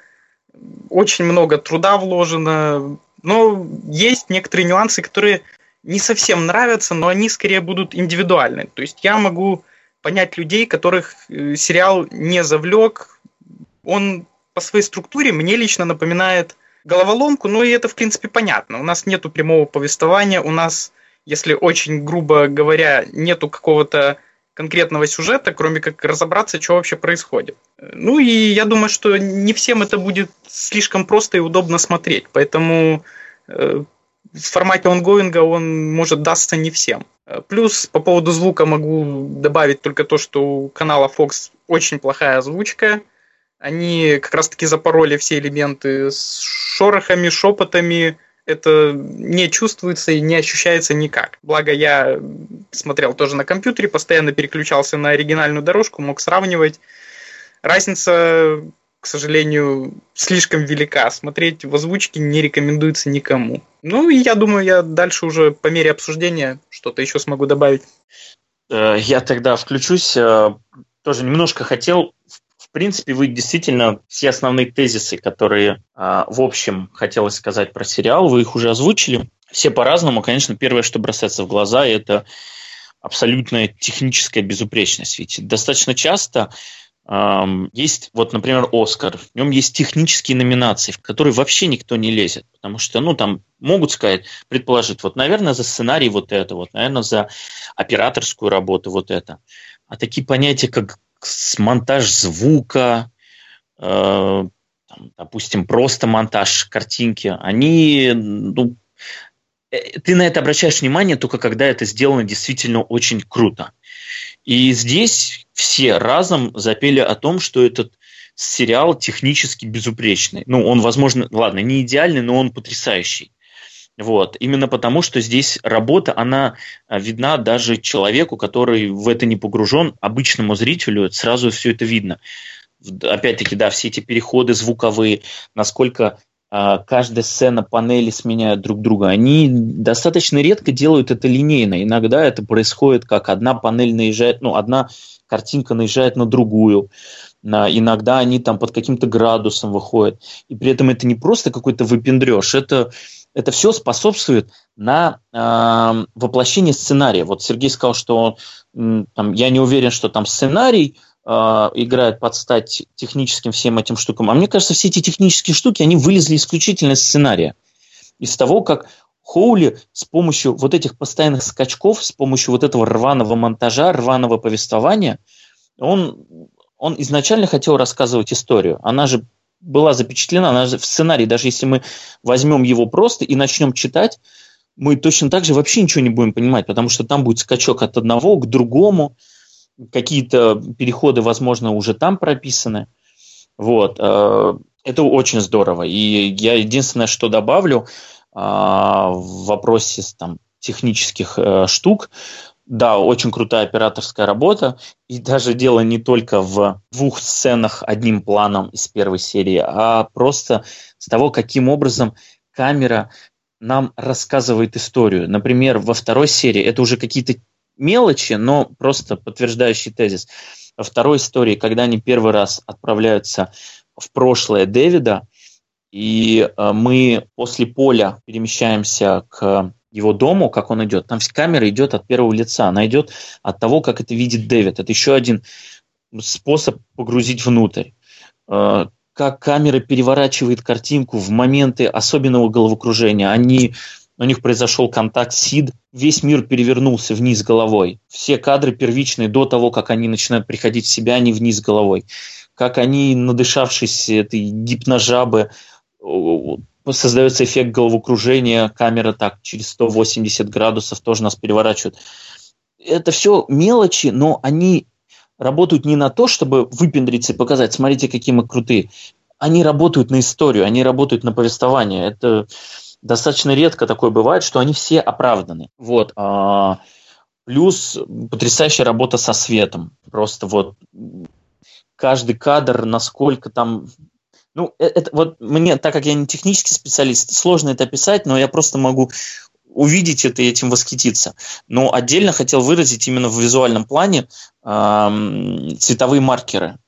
очень много труда вложено. Но есть некоторые нюансы, которые не совсем нравятся, но они скорее будут индивидуальны. То есть я могу понять людей, которых э, сериал не завлек. Он по своей структуре мне лично напоминает головоломку, ну и это, в принципе, понятно. У нас нету прямого повествования, у нас, если очень грубо говоря, нету какого-то конкретного сюжета, кроме как разобраться, что вообще происходит. Ну и я думаю, что не всем это будет слишком просто и удобно смотреть, поэтому э, в формате онгоинга он может дастся не всем. Плюс по поводу звука могу добавить только то, что у канала Fox очень плохая озвучка – они как раз-таки запороли все элементы с шорохами, шепотами. Это не чувствуется и не ощущается никак. Благо я смотрел тоже на компьютере, постоянно переключался на оригинальную дорожку, мог сравнивать. Разница, к сожалению, слишком велика. Смотреть в озвучке не рекомендуется никому. Ну и я думаю, я дальше уже по мере обсуждения что-то еще смогу добавить. Э, я тогда включусь. Э, тоже немножко хотел принципе, вы действительно все основные тезисы, которые а, в общем хотелось сказать про сериал, вы их уже озвучили. Все по-разному. Конечно, первое, что бросается в глаза, это абсолютная техническая безупречность. Ведь достаточно часто эм, есть, вот, например, Оскар, в нем есть технические номинации, в которые вообще никто не лезет, потому что, ну, там могут сказать, предположить, вот, наверное, за сценарий вот это, вот, наверное, за операторскую работу вот это. А такие понятия, как монтаж звука, э, допустим, просто монтаж картинки, они, ну, э, ты на это обращаешь внимание только когда это сделано действительно очень круто. И здесь все разом запели о том, что этот сериал технически безупречный. Ну, он, возможно, ладно, не идеальный, но он потрясающий. Вот. Именно потому, что здесь работа, она а, видна даже человеку, который в это не погружен, обычному зрителю сразу все это видно. Опять-таки, да, все эти переходы звуковые, насколько э, каждая сцена, панели сменяют друг друга, они достаточно редко делают это линейно. Иногда это происходит, как одна панель наезжает, ну, одна картинка наезжает на другую. Иногда они там под каким-то градусом выходят. И при этом это не просто какой-то выпендреж, это это все способствует на э, воплощение сценария. Вот Сергей сказал, что э, там, я не уверен, что там сценарий э, играет под стать техническим всем этим штукам. А мне кажется, все эти технические штуки, они вылезли исключительно из сценария. Из того, как Хоули с помощью вот этих постоянных скачков, с помощью вот этого рваного монтажа, рваного повествования, он, он изначально хотел рассказывать историю. Она же была запечатлена, она в сценарии, даже если мы возьмем его просто и начнем читать, мы точно так же вообще ничего не будем понимать, потому что там будет скачок от одного к другому, какие-то переходы, возможно, уже там прописаны. Вот. Э, это очень здорово. И я единственное, что добавлю э, в вопросе там, технических э, штук, да, очень крутая операторская работа. И даже дело не только в двух сценах одним планом из первой серии, а просто с того, каким образом камера нам рассказывает историю. Например, во второй серии это уже какие-то мелочи, но просто подтверждающий тезис. Во второй истории, когда они первый раз отправляются в прошлое Дэвида, и э, мы после поля перемещаемся к его дому, как он идет, там камера идет от первого лица, она идет от того, как это видит Дэвид. Это еще один способ погрузить внутрь. Э, как камера переворачивает картинку в моменты особенного головокружения. Они у них произошел контакт СИД, весь мир перевернулся вниз головой. Все кадры первичные до того, как они начинают приходить в себя, они вниз головой. Как они, надышавшись этой гипножабы, создается эффект головокружения, камера так через 180 градусов тоже нас переворачивает. Это все мелочи, но они работают не на то, чтобы выпендриться и показать, смотрите, какие мы крутые. Они работают на историю, они работают на повествование. Это достаточно редко такое бывает, что они все оправданы. Вот. А, плюс потрясающая работа со светом. Просто вот каждый кадр, насколько там ну, э, это вот мне, так как я не технический специалист, сложно это описать, но я просто могу увидеть это и этим восхититься. Но отдельно хотел выразить именно в визуальном плане э, цветовые маркеры.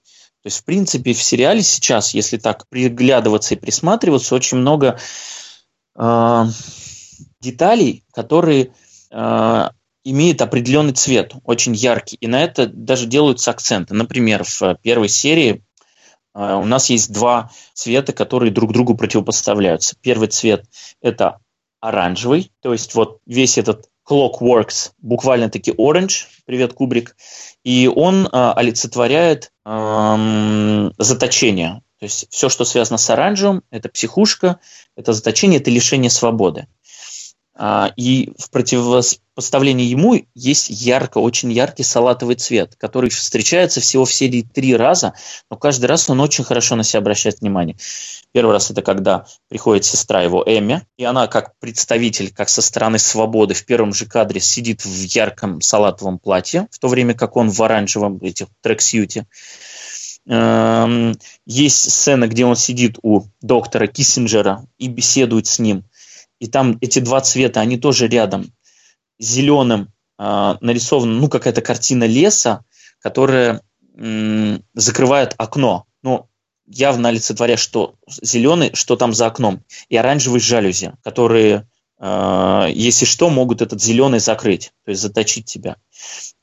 То есть, в принципе, в сериале сейчас, если так приглядываться и присматриваться, очень много э, деталей, которые э, имеют определенный цвет, очень яркий. И на это даже делаются акценты. Например, в первой серии у нас есть два цвета, которые друг другу противопоставляются. Первый цвет – это оранжевый, то есть вот весь этот Clockworks буквально-таки orange, привет, Кубрик, и он э, олицетворяет э, заточение. То есть все, что связано с оранжевым, это психушка, это заточение, это лишение свободы. А, и в противопоставлении ему есть ярко, очень яркий салатовый цвет, который встречается всего в серии три раза, но каждый раз он очень хорошо на себя обращает внимание. Первый раз это когда приходит сестра его Эми, и она как представитель, как со стороны свободы в первом же кадре сидит в ярком салатовом платье, в то время как он в оранжевом этих трексьюте. Эм, есть сцена, где он сидит у доктора Киссинджера и беседует с ним – и там эти два цвета, они тоже рядом. Зеленым э, нарисована, ну, какая-то картина леса, которая м, закрывает окно. Ну, явно олицетворя, что зеленый, что там за окном. И оранжевый жалюзи, которые э, если что, могут этот зеленый закрыть, то есть заточить тебя.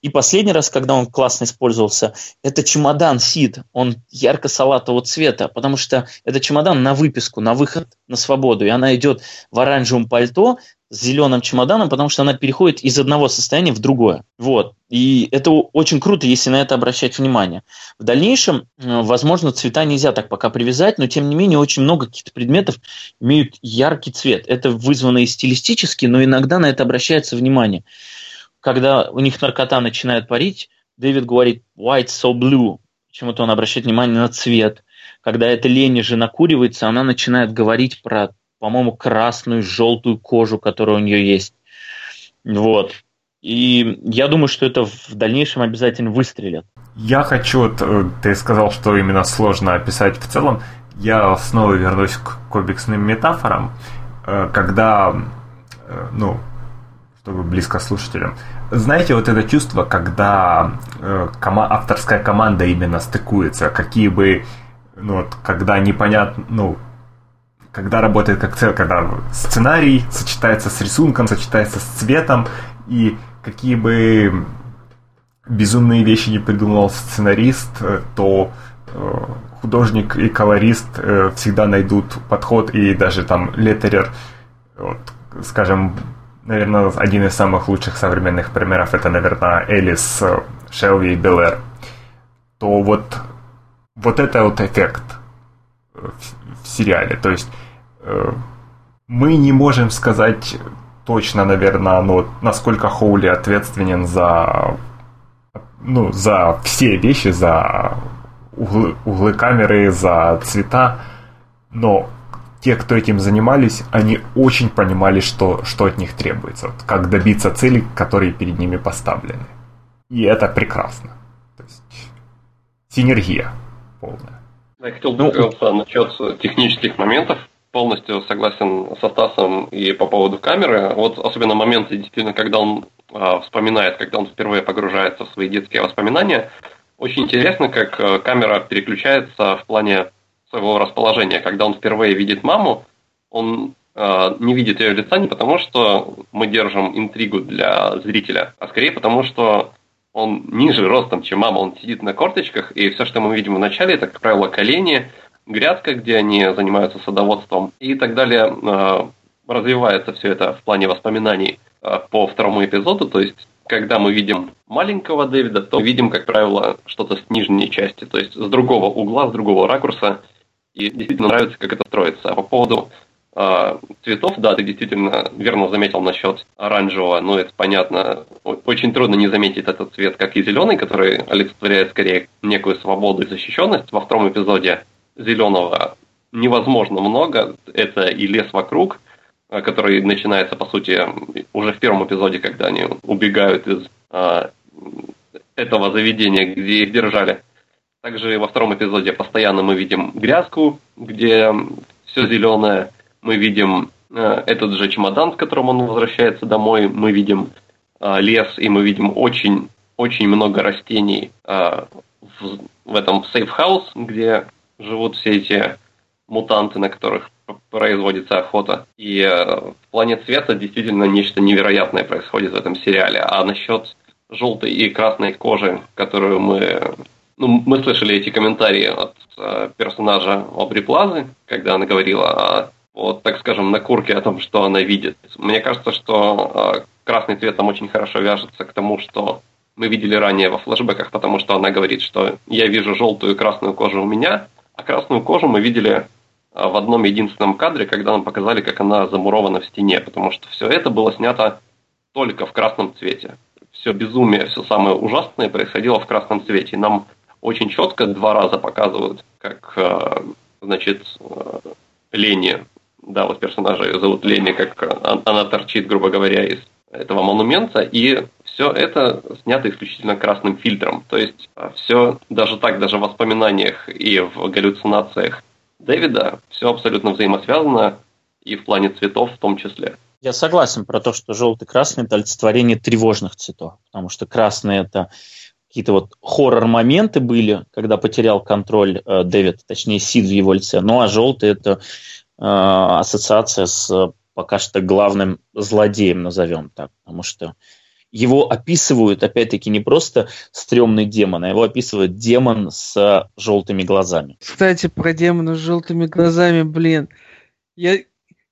И последний раз, когда он классно использовался, это чемодан Сид. Он ярко-салатового цвета, потому что это чемодан на выписку, на выход, на свободу. И она идет в оранжевом пальто с зеленым чемоданом, потому что она переходит из одного состояния в другое. Вот. И это очень круто, если на это обращать внимание. В дальнейшем, э, возможно, цвета нельзя так пока привязать, но тем не менее очень много каких-то предметов имеют яркий цвет. Это вызвано и стилистически, но иногда на это обращается внимание когда у них наркота начинает парить, Дэвид говорит «white so blue», почему-то он обращает внимание на цвет. Когда эта лень же накуривается, она начинает говорить про, по-моему, красную, желтую кожу, которая у нее есть. Вот. И я думаю, что это в дальнейшем обязательно выстрелит. Я хочу, э, ты сказал, что именно сложно описать в целом. Я снова вернусь к комиксным метафорам, э, когда, э, ну, чтобы близко слушателям. Знаете, вот это чувство, когда э, кома- авторская команда именно стыкуется, какие бы, ну вот, когда непонятно, ну, когда работает как цель, когда сценарий сочетается с рисунком, сочетается с цветом, и какие бы безумные вещи не придумал сценарист, э, то э, художник и колорист э, всегда найдут подход, и даже там леттерер, вот, скажем, наверное, один из самых лучших современных примеров это, наверное, Элис, Шелви и Белэр, то вот, вот это вот эффект в, в сериале. То есть э, мы не можем сказать точно, наверное, ну, насколько Хоули ответственен за, ну, за все вещи, за углы, углы камеры, за цвета, но те, кто этим занимались, они очень понимали, что, что от них требуется, вот, как добиться целей, которые перед ними поставлены. И это прекрасно. То есть синергия полная. Я хотел бы ну, насчет технических моментов. Полностью согласен со Стасом и по поводу камеры. Вот особенно моменты, действительно, когда он э, вспоминает, когда он впервые погружается в свои детские воспоминания, очень интересно, как э, камера переключается в плане своего расположения. Когда он впервые видит маму, он э, не видит ее лица не потому, что мы держим интригу для зрителя, а скорее потому, что он ниже ростом, чем мама. Он сидит на корточках, и все, что мы видим в начале, это, как правило, колени, грядка, где они занимаются садоводством и так далее. Э, развивается все это в плане воспоминаний э, по второму эпизоду, то есть когда мы видим маленького Дэвида, то видим, как правило, что-то с нижней части, то есть с другого угла, с другого ракурса, и действительно нравится, как это строится. А по поводу э, цветов, да, ты действительно верно заметил насчет оранжевого, но это понятно. Очень трудно не заметить этот цвет, как и зеленый, который олицетворяет скорее некую свободу и защищенность. Во втором эпизоде зеленого невозможно много, это и лес вокруг, э, который начинается, по сути, уже в первом эпизоде, когда они убегают из э, этого заведения, где их держали. Также во втором эпизоде постоянно мы видим грязку, где все зеленое. Мы видим э, этот же чемодан, с которым он возвращается домой. Мы видим э, лес, и мы видим очень, очень много растений э, в, в этом safe house, где живут все эти мутанты, на которых производится охота. И э, в плане цвета действительно нечто невероятное происходит в этом сериале. А насчет желтой и красной кожи, которую мы... Ну, мы слышали эти комментарии от э, персонажа Обри Плазы, когда она говорила о, вот, так скажем, на курке о том, что она видит. Мне кажется, что э, красный цвет там очень хорошо вяжется к тому, что мы видели ранее во флэшбэках, потому что она говорит, что я вижу желтую и красную кожу у меня, а красную кожу мы видели а, в одном единственном кадре, когда нам показали, как она замурована в стене, потому что все это было снято только в красном цвете. Все безумие, все самое ужасное происходило в красном цвете. И нам очень четко два раза показывают, как, а, значит, а, Лени, да, вот персонажа ее зовут Лени, как она торчит, грубо говоря, из этого монумента, и все это снято исключительно красным фильтром. То есть все даже так, даже в воспоминаниях и в галлюцинациях Дэвида все абсолютно взаимосвязано и в плане цветов в том числе. Я согласен про то, что желтый и красный – это олицетворение тревожных цветов, потому что красный – это какие-то вот хоррор-моменты были, когда потерял контроль э, Дэвид, точнее Сид в его лице, ну а желтый – это э, ассоциация с пока что главным злодеем, назовем так, потому что его описывают, опять-таки, не просто стрёмный демон, а его описывают демон с желтыми глазами. Кстати, про демона с желтыми глазами, блин. Я,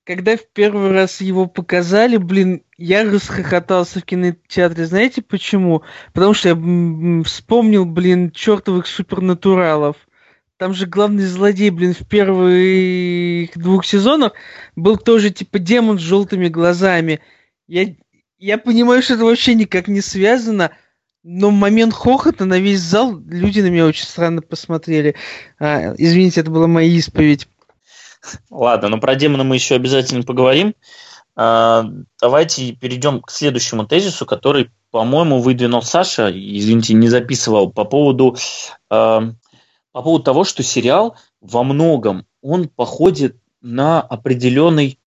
когда в первый раз его показали, блин, я расхохотался в кинотеатре. Знаете почему? Потому что я вспомнил, блин, чертовых супернатуралов. Там же главный злодей, блин, в первых двух сезонах был тоже типа демон с желтыми глазами. Я я понимаю, что это вообще никак не связано, но момент хохота на весь зал, люди на меня очень странно посмотрели. А, извините, это была моя исповедь. Ладно, но про демона мы еще обязательно поговорим. А, давайте перейдем к следующему тезису, который, по-моему, выдвинул Саша, извините, не записывал, по поводу, а, по поводу того, что сериал во многом он походит на определенный,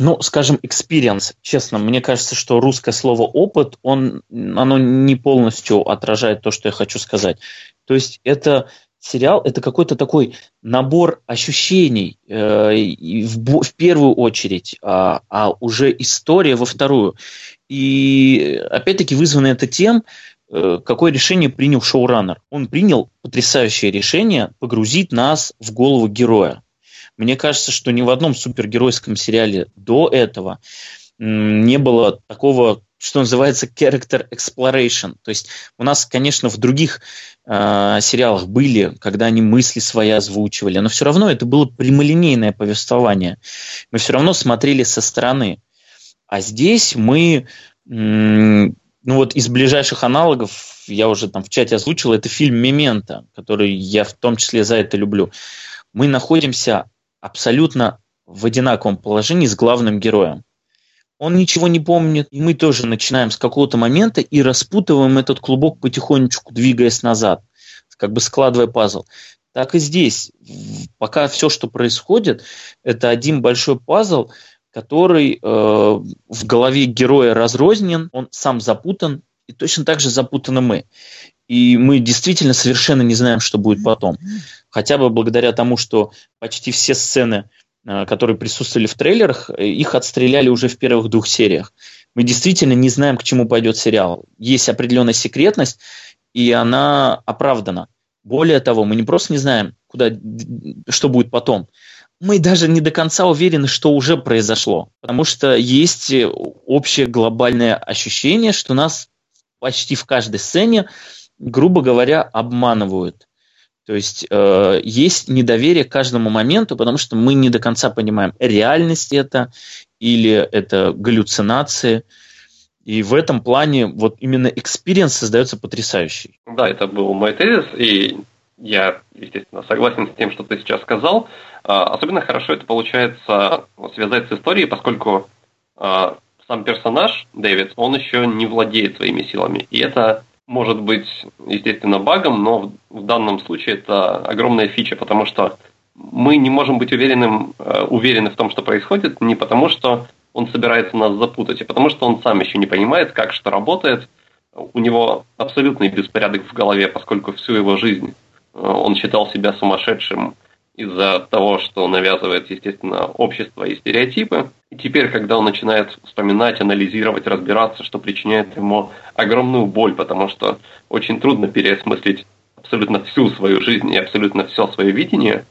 ну, скажем, experience. Честно, мне кажется, что русское слово опыт, он, оно не полностью отражает то, что я хочу сказать. То есть это сериал, это какой-то такой набор ощущений э, в, в первую очередь, а, а уже история во вторую. И опять-таки вызвано это тем, э, какое решение принял шоураннер. Он принял потрясающее решение погрузить нас в голову героя. Мне кажется, что ни в одном супергеройском сериале до этого не было такого, что называется character exploration. То есть у нас, конечно, в других э, сериалах были, когда они мысли свои озвучивали, но все равно это было прямолинейное повествование. Мы все равно смотрели со стороны. А здесь мы, ну вот из ближайших аналогов, я уже там в чате озвучил, это фильм «Мемента», который я в том числе за это люблю. Мы находимся абсолютно в одинаковом положении с главным героем. Он ничего не помнит, и мы тоже начинаем с какого-то момента и распутываем этот клубок потихонечку, двигаясь назад, как бы складывая пазл. Так и здесь. Пока все, что происходит, это один большой пазл, который э, в голове героя разрознен, он сам запутан, и точно так же запутаны мы. И мы действительно совершенно не знаем, что будет потом. Хотя бы благодаря тому, что почти все сцены, которые присутствовали в трейлерах, э, их отстреляли уже в первых двух сериях. Мы действительно не знаем, к чему пойдет сериал. Есть определенная секретность, и она оправдана. Более того, мы не просто не знаем, куда, что будет потом, мы даже не до конца уверены, что уже произошло. Потому что есть общее глобальное ощущение, что нас почти в каждой сцене, грубо говоря, обманывают. То есть э, есть недоверие к каждому моменту, потому что мы не до конца понимаем, реальность это или это галлюцинации. И в этом плане вот именно experience создается потрясающий. Да, это был мой тезис, и я, естественно, согласен с тем, что ты сейчас сказал. А, особенно хорошо это получается связать с историей, поскольку а, сам персонаж, Дэвид, он еще не владеет своими силами. И это может быть, естественно, багом, но в данном случае это огромная фича, потому что мы не можем быть уверенным, э, уверены в том, что происходит, не потому что он собирается нас запутать, а потому что он сам еще не понимает, как что работает. У него абсолютный беспорядок в голове, поскольку всю его жизнь э, он считал себя сумасшедшим из-за того, что навязывает, естественно, общество и стереотипы. И теперь, когда он начинает вспоминать, анализировать, разбираться, что причиняет ему огромную боль, потому что очень трудно переосмыслить абсолютно всю свою жизнь и абсолютно все свое видение.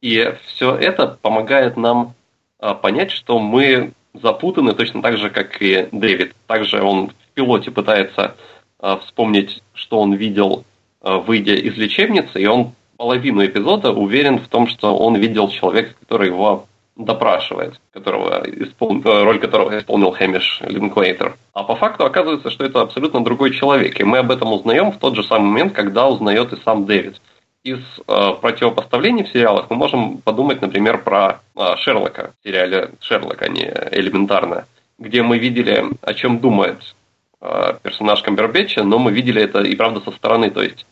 И все это помогает нам а, понять, что мы запутаны точно так же, как и Дэвид. Также он в пилоте пытается а, вспомнить, что он видел, а, выйдя из лечебницы, и он половину эпизода уверен в том, что он видел человека, который его допрашивает, которого испол... Э, роль которого исполнил Хэмиш Линквейтер. А по факту оказывается, что это абсолютно другой человек. И мы об этом узнаем в тот же самый момент, когда узнает и сам Дэвид. Из э, противопоставлений в сериалах мы можем подумать, например, про э, Шерлока, в сериале Шерлок, а не элементарно, где мы видели, о чем думает э, персонаж Камбербэтча, но мы видели это и правда со стороны. То есть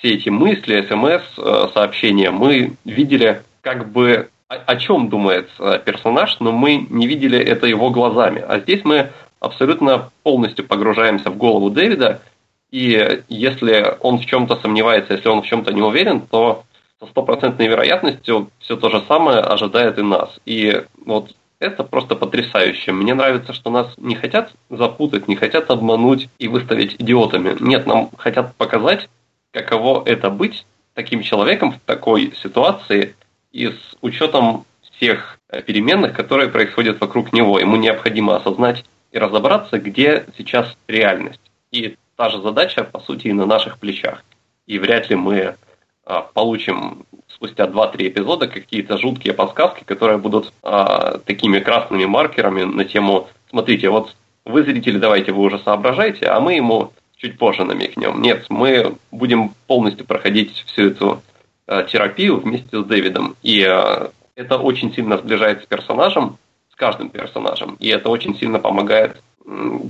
все эти мысли, смс, э, сообщения, мы видели как бы о, о чем думает э, персонаж, но мы не видели это его глазами. А здесь мы абсолютно полностью погружаемся в голову Дэвида, и если он в чем-то сомневается, если он в чем-то не уверен, то со стопроцентной вероятностью все то же самое ожидает и нас. И вот это просто потрясающе. Мне нравится, что нас не хотят запутать, не хотят обмануть и выставить идиотами. Нет, нам хотят показать, каково это быть таким человеком в такой ситуации и с учетом всех э, переменных, которые происходят вокруг него. Ему необходимо осознать и разобраться, где сейчас реальность. И та же задача, по сути, и на наших плечах. И вряд ли мы а, получим спустя 2-3 эпизода какие-то жуткие подсказки, которые будут а, такими красными маркерами на тему «Смотрите, вот вы, зрители, давайте вы уже соображаете, а мы ему чуть позже намекнем. Нет, мы будем полностью проходить всю эту э, терапию вместе с Дэвидом. И э, это очень сильно сближает с персонажем, с каждым персонажем. И это очень сильно помогает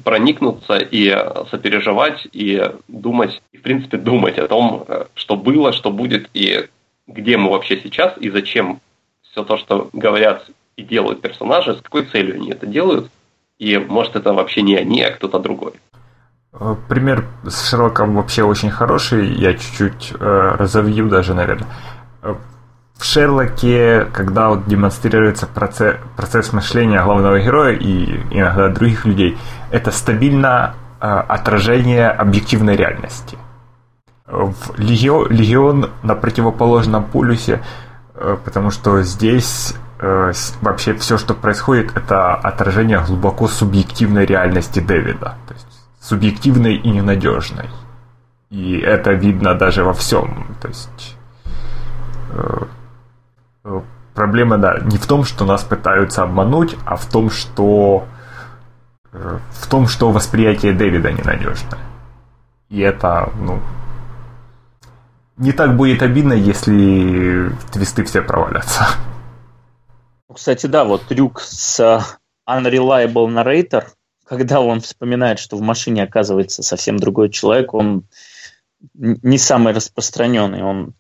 проникнуться и сопереживать, и думать, и в принципе думать о том, э, что было, что будет, и где мы вообще сейчас, и зачем все то, что говорят и делают персонажи, с какой целью они это делают, и может это вообще не они, а кто-то другой. Э, пример с Шерлоком вообще очень хороший, я чуть-чуть э, разовью даже, наверное. Э, в Шерлоке, когда вот демонстрируется процесс, процесс мышления главного героя и иногда других людей, это стабильно э, отражение объективной реальности. В Легион, Легион на противоположном полюсе, э, потому что здесь э, вообще все, что происходит, это отражение глубоко субъективной реальности Дэвида. То есть субъективной и ненадежной. И это видно даже во всем. То есть э, проблема, да, не в том, что нас пытаются обмануть, а в том, что э, в том, что восприятие Дэвида ненадежное. И это, ну, не так будет обидно, если твисты все провалятся. Кстати, да, вот трюк с Unreliable Narrator – когда он вспоминает, что в машине оказывается совсем другой человек, он не самый распространенный, он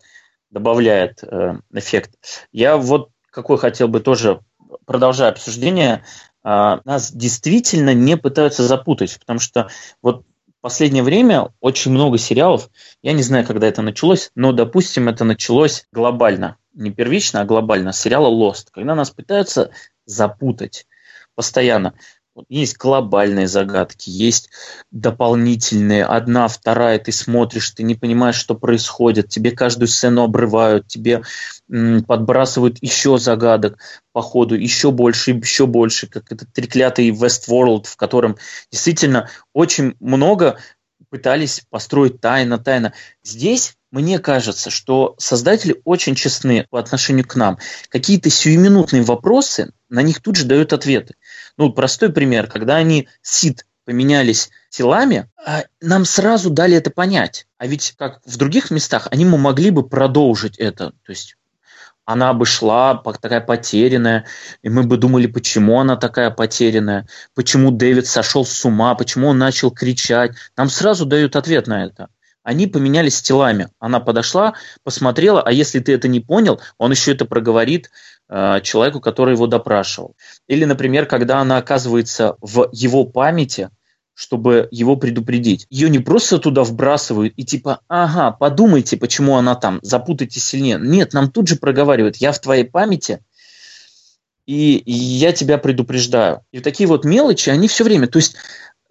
добавляет э, эффект. Я вот какой хотел бы тоже, продолжая обсуждение, э, нас действительно не пытаются запутать, потому что вот в последнее время очень много сериалов, я не знаю, когда это началось, но, допустим, это началось глобально, не первично, а глобально, сериала Lost, когда нас пытаются запутать постоянно Есть глобальные загадки, есть дополнительные, одна, вторая, ты смотришь, ты не понимаешь, что происходит, тебе каждую сцену обрывают, тебе подбрасывают еще загадок по ходу, еще больше, еще больше, как этот треклятый Westworld, в котором действительно очень много пытались построить тайно-тайно. Здесь мне кажется, что создатели очень честны по отношению к нам. Какие-то сиюминутные вопросы, на них тут же дают ответы. Ну, простой пример, когда они Сид поменялись телами, а нам сразу дали это понять. А ведь как в других местах, они могли бы продолжить это. То есть она бы шла такая потерянная, и мы бы думали, почему она такая потерянная, почему Дэвид сошел с ума, почему он начал кричать. Нам сразу дают ответ на это. Они поменялись телами. Она подошла, посмотрела, а если ты это не понял, он еще это проговорит человеку, который его допрашивал. Или, например, когда она оказывается в его памяти, чтобы его предупредить. Ее не просто туда вбрасывают и типа, ага, подумайте, почему она там, запутайте сильнее. Нет, нам тут же проговаривают, я в твоей памяти, и, и я тебя предупреждаю. И такие вот мелочи, они все время, то есть,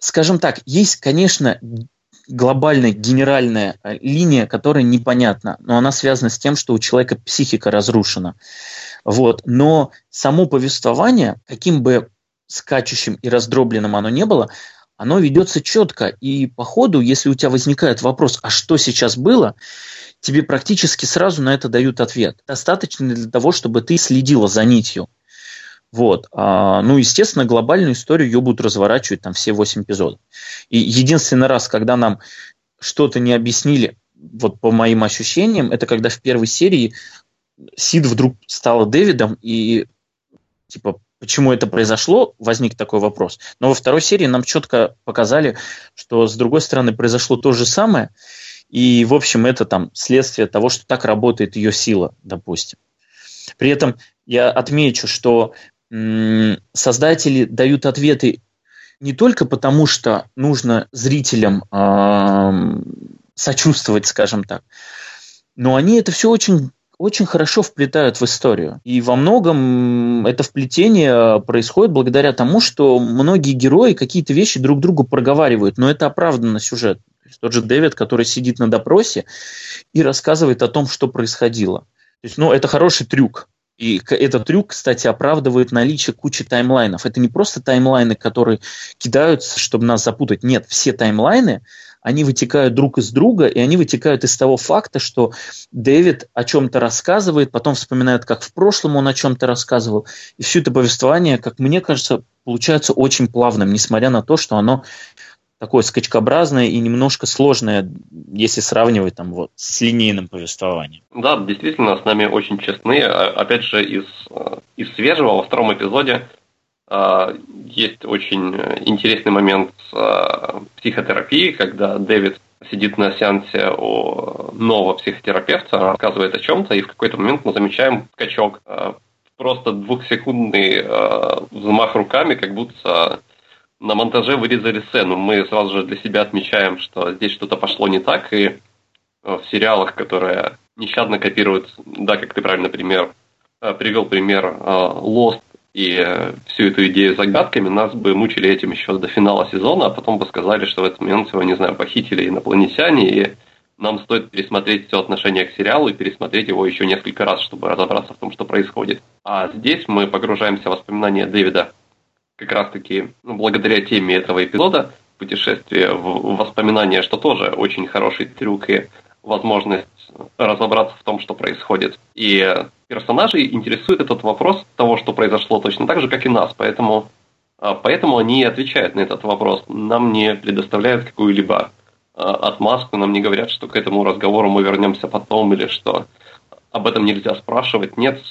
скажем так, есть, конечно, глобальная генеральная э, линия, которая непонятна, но она связана с тем, что у человека психика разрушена. Вот. Но само повествование, каким бы скачущим и раздробленным оно не было, оно ведется четко. И по ходу, если у тебя возникает вопрос, а что сейчас было, тебе практически сразу на это дают ответ. Достаточно для того, чтобы ты следила за нитью. Вот. А, ну, естественно, глобальную историю ее будут разворачивать там все 8 эпизодов. И единственный раз, когда нам что-то не объяснили, вот по моим ощущениям, это когда в первой серии Сид вдруг стала Дэвидом, и типа, почему это произошло, возник такой вопрос. Но во второй серии нам четко показали, что с другой стороны произошло то же самое, и, в общем, это там следствие того, что так работает ее сила, допустим. При этом я отмечу, что создатели дают ответы не только потому, что нужно зрителям сочувствовать, скажем так, но они это все очень очень хорошо вплетают в историю. И во многом это вплетение происходит благодаря тому, что многие герои какие-то вещи друг другу проговаривают, но это оправданно сюжет. Тот же Дэвид, который сидит на допросе и рассказывает о том, что происходило. То есть, ну, это хороший трюк. И этот трюк, кстати, оправдывает наличие кучи таймлайнов. Это не просто таймлайны, которые кидаются, чтобы нас запутать. Нет, все таймлайны, они вытекают друг из друга, и они вытекают из того факта, что Дэвид о чем-то рассказывает, потом вспоминает, как в прошлом он о чем-то рассказывал. И все это повествование, как мне кажется, получается очень плавным, несмотря на то, что оно такое скачкообразное и немножко сложное, если сравнивать там вот с линейным повествованием. Да, действительно, с нами очень честны. А, опять же, из, э, из свежего во втором эпизоде есть очень интересный момент с э, психотерапией, когда Дэвид сидит на сеансе у нового психотерапевта, рассказывает о чем-то, и в какой-то момент мы замечаем скачок. Просто двухсекундный взмах руками, как будто на монтаже вырезали сцену. Мы сразу же для себя отмечаем, что здесь что-то пошло не так, и э, в сериалах, которые нещадно копируют, да, как ты правильно пример, э, привел пример э, Lost и всю эту идею загадками, нас бы мучили этим еще до финала сезона, а потом бы сказали, что в этот момент его, не знаю, похитили инопланетяне, и нам стоит пересмотреть все отношение к сериалу и пересмотреть его еще несколько раз, чтобы разобраться в том, что происходит. А здесь мы погружаемся в воспоминания Дэвида как раз-таки ну, благодаря теме этого эпизода, путешествие в воспоминания, что тоже очень хороший трюк и возможность разобраться в том, что происходит. И персонажей интересует этот вопрос того, что произошло точно так же, как и нас. Поэтому, а, поэтому они отвечают на этот вопрос. Нам не предоставляют какую-либо а, отмазку, нам не говорят, что к этому разговору мы вернемся потом или что об этом нельзя спрашивать. Нет,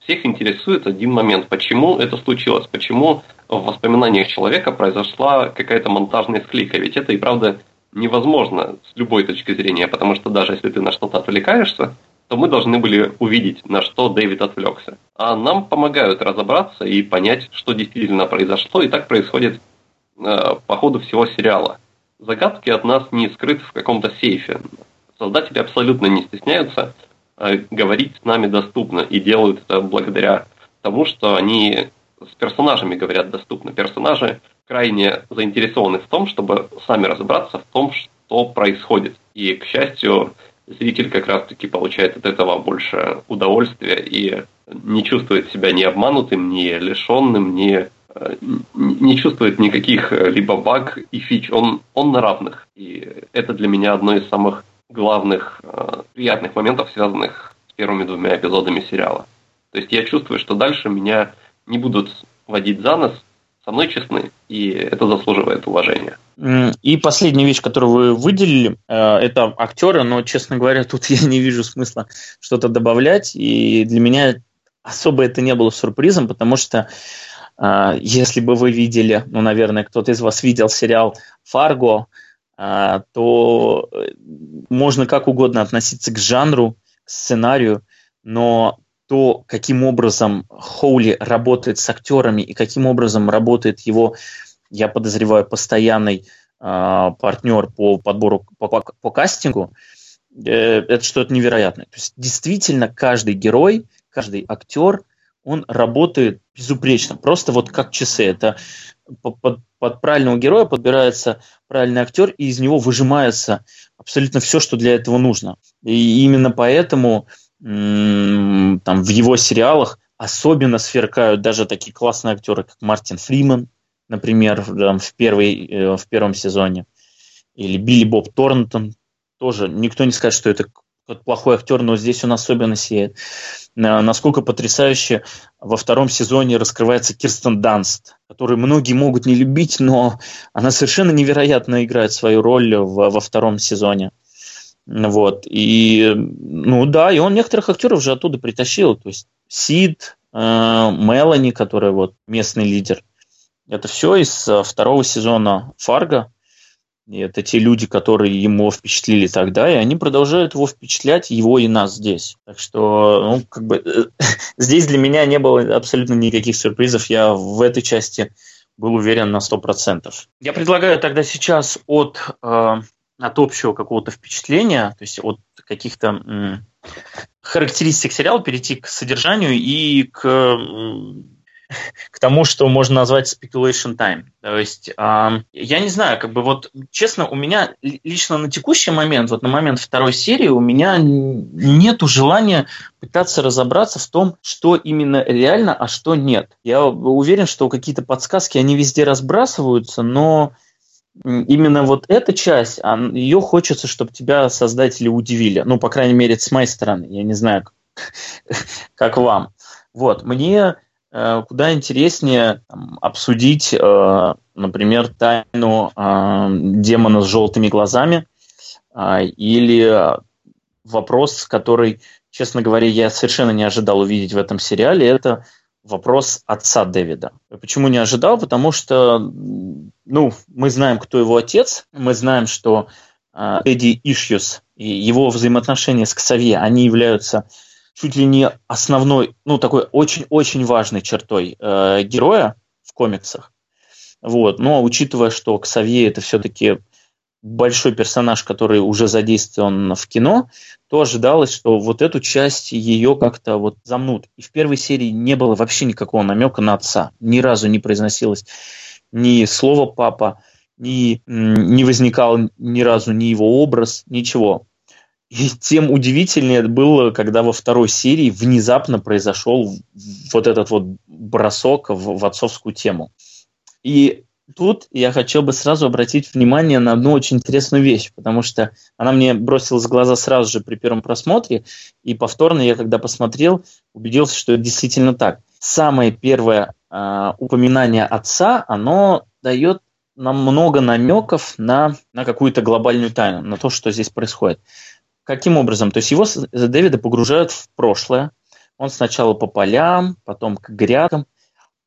всех интересует один момент. Почему это случилось? Почему в воспоминаниях человека произошла какая-то монтажная склейка? Ведь это и правда невозможно с любой точки зрения, потому что даже если ты на что-то отвлекаешься, то мы должны были увидеть, на что Дэвид отвлекся. А нам помогают разобраться и понять, что действительно произошло, и так происходит э, по ходу всего сериала. Загадки от нас не скрыты в каком-то сейфе. Создатели абсолютно не стесняются Э, говорить с нами доступно и делают это благодаря тому, что они с персонажами говорят доступно. Персонажи крайне заинтересованы в том, чтобы сами разобраться в том, что происходит. И, к счастью, зритель как раз-таки получает от этого больше удовольствия и не чувствует себя ни обманутым, ни лишенным, ни э, не чувствует никаких либо баг и фич. Он, он на равных. И это для меня одно из самых главных э, приятных моментов, связанных с первыми двумя эпизодами сериала. То есть я чувствую, что дальше меня не будут водить за нос, со мной честны, и это заслуживает уважения. И последняя вещь, которую вы выделили, э, это актеры, но, честно говоря, *laughs* тут я не вижу смысла что-то добавлять, и для меня особо это не было сюрпризом, потому что э, если бы вы видели, ну, наверное, кто-то из вас видел сериал «Фарго», э, то можно как угодно относиться к жанру, к сценарию, но то, каким образом Хоули работает с актерами и каким образом работает его, я подозреваю, постоянный э, партнер по подбору, по, по, по кастингу, э, это что-то невероятное. То есть действительно каждый герой, каждый актер, он работает безупречно, просто вот как часы. Это под, под правильного героя подбирается правильный актер, и из него выжимается абсолютно все, что для этого нужно. И именно поэтому там, в его сериалах особенно сверкают даже такие классные актеры, как Мартин Фриман, например, там, в, первой, э, в первом сезоне, или Билли Боб Торнтон, тоже никто не скажет, что это плохой актер, но здесь он особенно сеет. Насколько потрясающе во втором сезоне раскрывается Кирстен Данст, которую многие могут не любить, но она совершенно невероятно играет свою роль во, во втором сезоне. Вот. И, ну да, и он некоторых актеров же оттуда притащил. То есть Сид, э, Мелани, которая вот местный лидер. Это все из э, второго сезона Фарго. И это те люди, которые ему впечатлили тогда, и они продолжают его впечатлять, его и нас здесь. Так что, ну, как бы, *laughs* здесь для меня не было абсолютно никаких сюрпризов. Я в этой части был уверен на 100%. Я предлагаю тогда сейчас от э, от общего какого-то впечатления, то есть от каких-то характеристик сериала перейти к содержанию и к, к тому, что можно назвать speculation time. То есть э, я не знаю, как бы вот честно, у меня лично на текущий момент, вот на момент второй серии, у меня нету желания пытаться разобраться в том, что именно реально, а что нет. Я уверен, что какие-то подсказки, они везде разбрасываются, но именно вот эта часть, ее хочется, чтобы тебя создатели удивили. Ну, по крайней мере, с моей стороны. Я не знаю, *laughs* как вам. Вот, мне э, куда интереснее там, обсудить, э, например, тайну э, демона с желтыми глазами э, или вопрос, который, честно говоря, я совершенно не ожидал увидеть в этом сериале, это вопрос отца Дэвида. Почему не ожидал? Потому что, ну, мы знаем, кто его отец, мы знаем, что э, Эдди Ишьюс и его взаимоотношения с Ксавье, они являются чуть ли не основной, ну, такой очень-очень важной чертой э, героя в комиксах. Вот. Но учитывая, что Ксавье это все-таки большой персонаж, который уже задействован в кино, то ожидалось, что вот эту часть ее как-то вот замнут. И в первой серии не было вообще никакого намека на отца. Ни разу не произносилось ни слова папа, ни, не возникал ни разу ни его образ, ничего. И тем удивительнее было, когда во второй серии внезапно произошел вот этот вот бросок в, в отцовскую тему. И тут я хотел бы сразу обратить внимание на одну очень интересную вещь, потому что она мне бросилась в глаза сразу же при первом просмотре, и повторно я, когда посмотрел, убедился, что это действительно так. Самое первое э, упоминание отца, оно дает нам много намеков на, на какую-то глобальную тайну, на то, что здесь происходит. Каким образом? То есть его Дэвида погружают в прошлое. Он сначала по полям, потом к грядкам,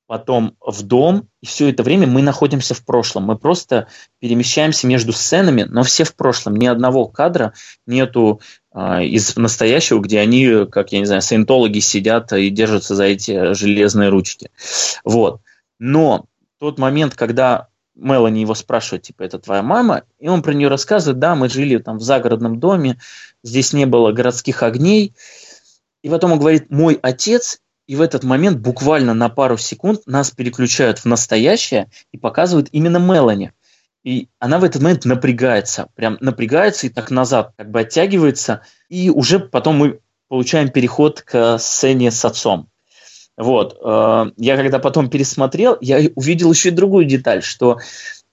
потом в дом, и все это время мы находимся в прошлом. Мы просто перемещаемся между сценами, но все в прошлом. Ни одного кадра нету э, из настоящего, где они, как я не знаю, саентологи сидят и держатся за эти железные ручки. Вот. Но тот момент, когда Мелани его спрашивает, типа, это твоя мама? И он про нее рассказывает, да, мы жили там в загородном доме, здесь не было городских огней. И потом он говорит, мой отец и в этот момент буквально на пару секунд нас переключают в настоящее и показывают именно Мелани. И она в этот момент напрягается, прям напрягается и так назад как бы оттягивается, и уже потом мы получаем переход к сцене с отцом. Вот. Э, я когда потом пересмотрел, я увидел еще и другую деталь, что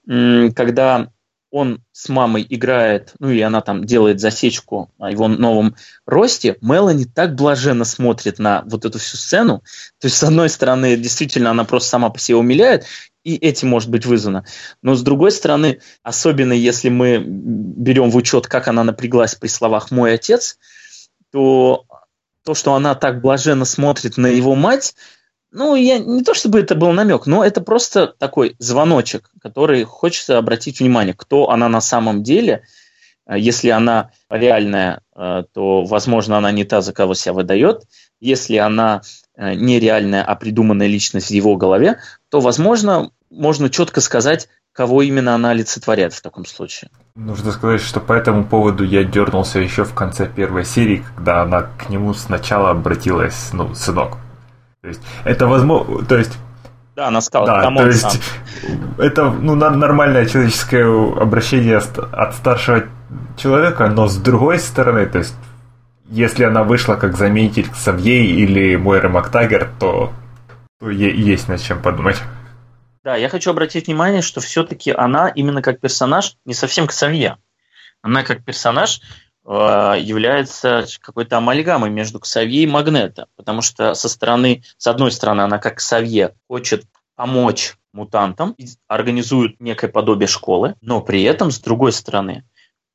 когда он с мамой играет, ну и она там делает засечку о его новом росте, Мелани так блаженно смотрит на вот эту всю сцену. То есть, с одной стороны, действительно, она просто сама по себе умиляет, и этим может быть вызвано. Но с другой стороны, особенно если мы берем в учет, как она напряглась при словах «мой отец», то то, что она так блаженно смотрит на его мать, ну, я не то чтобы это был намек, но это просто такой звоночек, который хочется обратить внимание, кто она на самом деле. Э, если она реальная, э, то, возможно, она не та, за кого себя выдает. Если она э, нереальная, а придуманная личность в его голове, то, возможно, можно четко сказать, кого именно она олицетворяет в таком случае. Нужно сказать, что по этому поводу я дернулся еще в конце первой серии, когда она к нему сначала обратилась, ну, сынок. То есть, это возможно, то есть... Да, она сказала, да, то есть, сам. *laughs* это ну, нормальное человеческое обращение от старшего человека, но с другой стороны, то есть, если она вышла как заменитель к Савьей или Мойры Мактагер, то, то есть над чем подумать. Да, я хочу обратить внимание, что все-таки она именно как персонаж не совсем к Ксавье. Она как персонаж является какой-то амальгамой между Ксавье и Магнета, потому что со стороны, с одной стороны, она как Ксавье хочет помочь мутантам, организует некое подобие школы, но при этом, с другой стороны,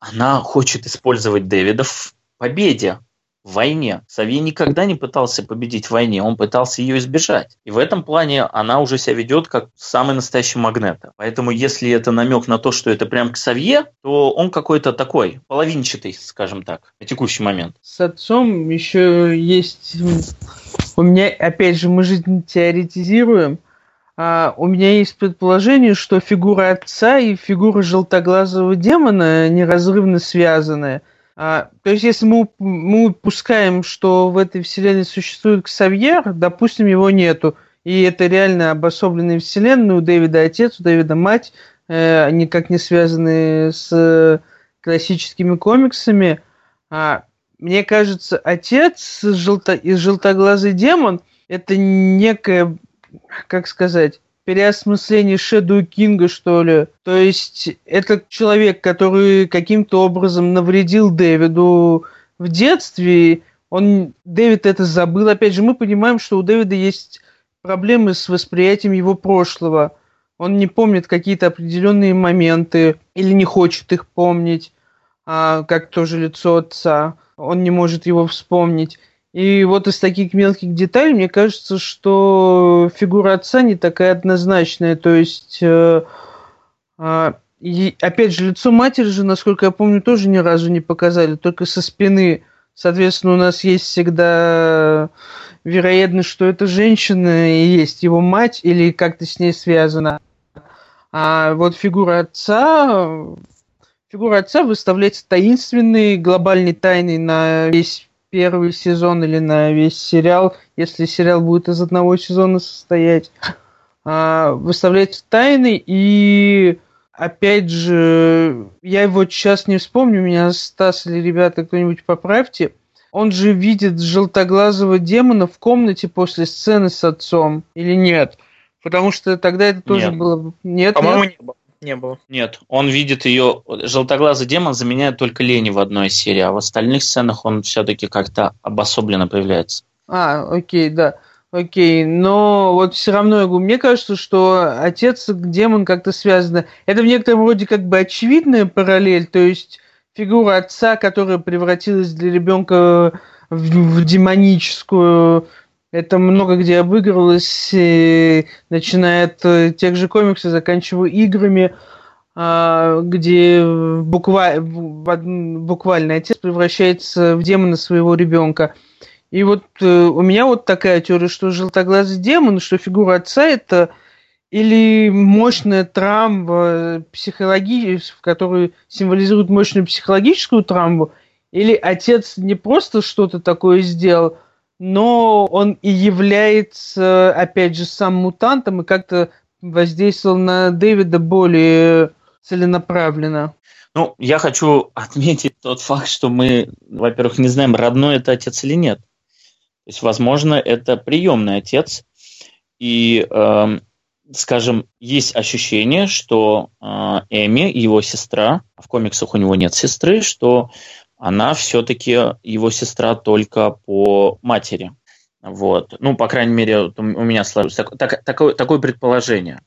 она хочет использовать Дэвида в победе, в войне. Савий никогда не пытался победить в войне, он пытался ее избежать. И в этом плане она уже себя ведет как самый настоящий магнет. Поэтому если это намек на то, что это прям к Савье, то он какой-то такой, половинчатый, скажем так, на текущий момент. С отцом еще есть... У меня, опять же, мы же теоретизируем, а у меня есть предположение, что фигура отца и фигура желтоглазого демона неразрывно связаны – а, то есть, если мы, мы упускаем, что в этой вселенной существует Ксавьер, допустим, его нету, и это реально обособленная вселенная, у Дэвида отец, у Дэвида мать, э, никак не связаны с э, классическими комиксами. А, мне кажется, отец желто, и желтоглазый демон это некая, как сказать, переосмысление Шэдоу Кинга, что ли. То есть это человек, который каким-то образом навредил Дэвиду в детстве. Он, Дэвид это забыл. Опять же, мы понимаем, что у Дэвида есть проблемы с восприятием его прошлого. Он не помнит какие-то определенные моменты или не хочет их помнить, а, как тоже лицо отца. Он не может его вспомнить. И вот из таких мелких деталей мне кажется, что фигура отца не такая однозначная. То есть, э, э, и, опять же, лицо матери же, насколько я помню, тоже ни разу не показали, только со спины. Соответственно, у нас есть всегда вероятность, что это женщина и есть его мать или как-то с ней связана. А вот фигура отца, фигура отца выставляется таинственной, глобальной тайной на весь первый сезон или на весь сериал, если сериал будет из одного сезона состоять, а, выставлять тайны и опять же, я его сейчас не вспомню, меня Стас или ребята кто-нибудь поправьте, он же видит желтоглазого демона в комнате после сцены с отцом или нет? Потому что тогда это тоже нет. было... Нет, По-моему, нет? Не было не было. Нет, он видит ее... Желтоглазый демон заменяет только Лени в одной серии, а в остальных сценах он все-таки как-то обособленно появляется. А, окей, да. Окей, но вот все равно, мне кажется, что отец демон как-то связаны. Это в некотором роде как бы очевидная параллель, то есть фигура отца, которая превратилась для ребенка в, в демоническую, это много где обыгрывалось, начиная от э, тех же комиксов, заканчивая играми, а, где буквально, буквально отец превращается в демона своего ребенка. И вот э, у меня вот такая теория, что желтоглазый демон, что фигура отца это или мощная травма психологическая, которая символизирует мощную психологическую травму, или отец не просто что-то такое сделал, но он и является, опять же, сам мутантом и как-то воздействовал на Дэвида более целенаправленно. Ну, я хочу *laughs* отметить тот факт, что мы, во-первых, не знаем, родной это отец или нет. То есть, возможно, это приемный отец. И, э, скажем, есть ощущение, что э, Эми, его сестра, в комиксах у него нет сестры, что она все-таки его сестра только по матери. Вот. Ну, по крайней мере, у меня сложилось так, так, такое, такое предположение.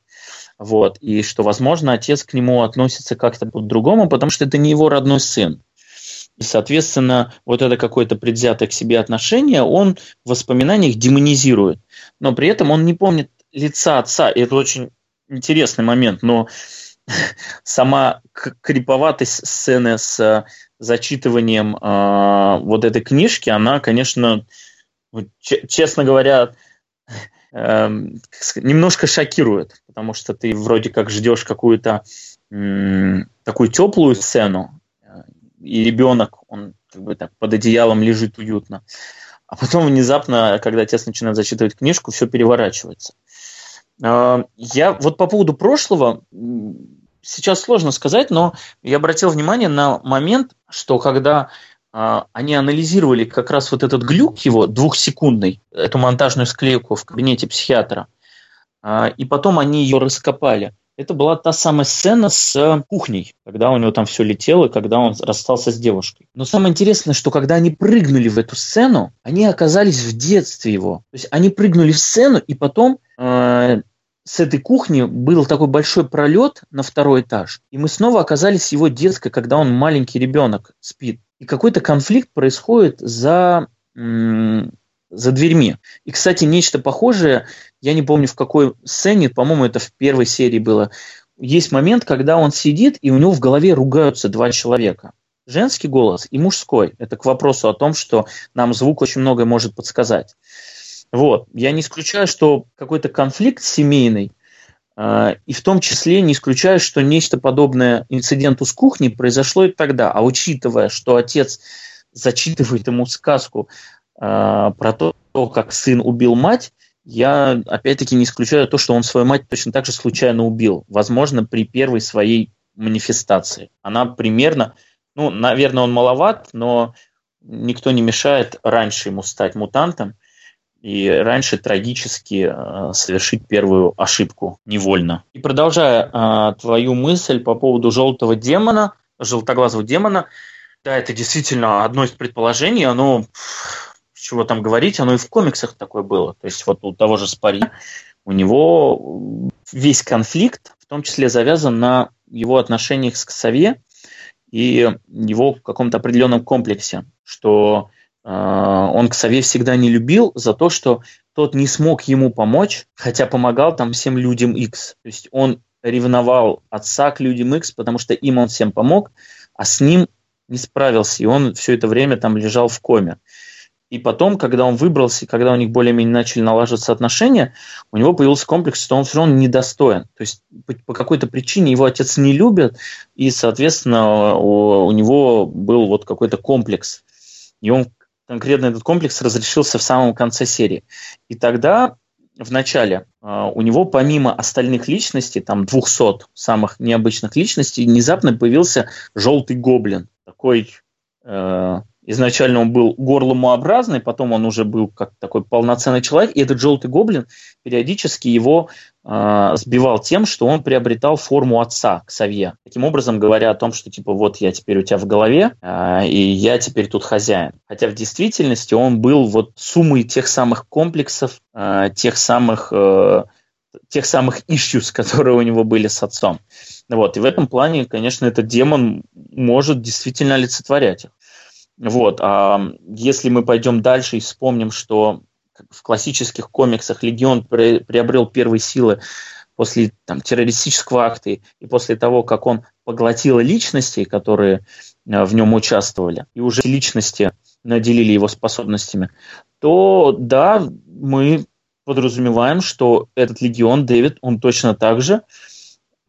Вот. И что, возможно, отец к нему относится как-то по-другому, потому что это не его родной сын. И, соответственно, вот это какое-то предвзятое к себе отношение он в воспоминаниях демонизирует. Но при этом он не помнит лица отца. И это очень интересный момент. Но *laughs* сама криповатость сцены с зачитыванием э, вот этой книжки, она, конечно, честно говоря, *laughs* э, немножко шокирует, потому что ты вроде как ждешь какую-то э, такую теплую сцену, и ребенок, он как бы так под одеялом лежит уютно. А потом внезапно, когда отец начинает зачитывать книжку, все переворачивается. Я вот по поводу прошлого сейчас сложно сказать, но я обратил внимание на момент, что когда э, они анализировали как раз вот этот глюк его двухсекундный, эту монтажную склейку в кабинете психиатра, э, и потом они ее раскопали. Это была та самая сцена с кухней, когда у него там все летело, когда он расстался с девушкой. Но самое интересное, что когда они прыгнули в эту сцену, они оказались в детстве его. То есть они прыгнули в сцену, и потом э, с этой кухни был такой большой пролет на второй этаж, и мы снова оказались в его детской, когда он маленький ребенок спит. И какой-то конфликт происходит за, за дверьми. И, кстати, нечто похожее, я не помню в какой сцене, по-моему, это в первой серии было. Есть момент, когда он сидит, и у него в голове ругаются два человека. Женский голос и мужской. Это к вопросу о том, что нам звук очень многое может подсказать. Вот. Я не исключаю, что какой-то конфликт семейный, э, и в том числе не исключаю, что нечто подобное инциденту с кухней произошло и тогда. А учитывая, что отец зачитывает ему сказку э, про то, как сын убил мать, я опять-таки не исключаю то, что он свою мать точно так же случайно убил. Возможно, при первой своей манифестации. Она примерно, ну, наверное, он маловат, но никто не мешает раньше ему стать мутантом и раньше трагически э, совершить первую ошибку невольно. И продолжая э, твою мысль по поводу желтого демона, желтоглазого демона, да, это действительно одно из предположений, оно, чего там говорить, оно и в комиксах такое было. То есть вот у того же Спари, у него весь конфликт, в том числе завязан на его отношениях с Ксавье и его каком-то определенном комплексе, что он к Ксавье всегда не любил за то, что тот не смог ему помочь, хотя помогал там всем людям X. То есть он ревновал отца к людям X, потому что им он всем помог, а с ним не справился, и он все это время там лежал в коме. И потом, когда он выбрался, когда у них более-менее начали налаживаться отношения, у него появился комплекс, что он все равно недостоин. То есть по какой-то причине его отец не любит, и, соответственно, у, у него был вот какой-то комплекс. И он конкретно этот комплекс разрешился в самом конце серии. И тогда в начале а, у него помимо остальных личностей, там 200 самых необычных личностей, внезапно появился желтый гоблин. Такой э, Изначально он был горломообразный, потом он уже был как такой полноценный человек, и этот желтый гоблин периодически его э, сбивал тем, что он приобретал форму отца к Савье. Таким образом, говоря о том, что типа вот я теперь у тебя в голове, э, и я теперь тут хозяин. Хотя в действительности он был вот суммой тех самых комплексов, э, тех самых э, тех самых issues, которые у него были с отцом. Вот. И в этом плане, конечно, этот демон может действительно олицетворять их. Вот. А если мы пойдем дальше и вспомним, что в классических комиксах Легион приобрел первые силы после там, террористического акта и после того, как он поглотил личности, которые э, в нем участвовали, и уже личности наделили его способностями, то да, мы подразумеваем, что этот легион Дэвид, он точно так же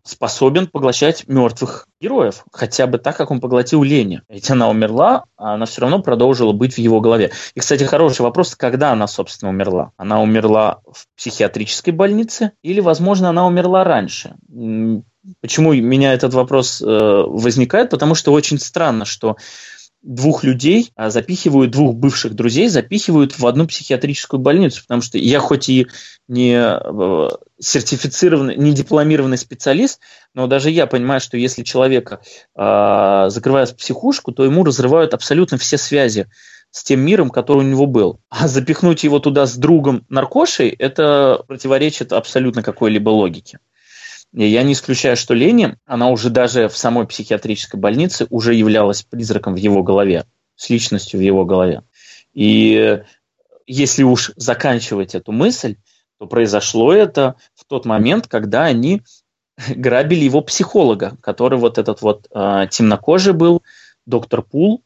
способен поглощать мертвых героев, хотя бы так, как он поглотил Лени. Ведь она умерла, а она все равно продолжила быть в его голове. И, кстати, хороший вопрос, когда она, собственно, умерла? Она умерла в психиатрической больнице или, возможно, она умерла раньше? Почему меня этот вопрос э, возникает? Потому что очень странно, что двух людей а, запихивают, двух бывших друзей запихивают в одну психиатрическую больницу, потому что я хоть и не э, сертифицированный, не дипломированный специалист, но даже я понимаю, что если человека э, закрывают в психушку, то ему разрывают абсолютно все связи с тем миром, который у него был. А запихнуть его туда с другом наркошей, это противоречит абсолютно какой-либо логике. Я не исключаю, что Лени, она уже даже в самой психиатрической больнице уже являлась призраком в его голове, с личностью в его голове. И если уж заканчивать эту мысль, то произошло это в тот момент, когда они грабили его психолога, который вот этот вот э, темнокожий был, доктор Пул,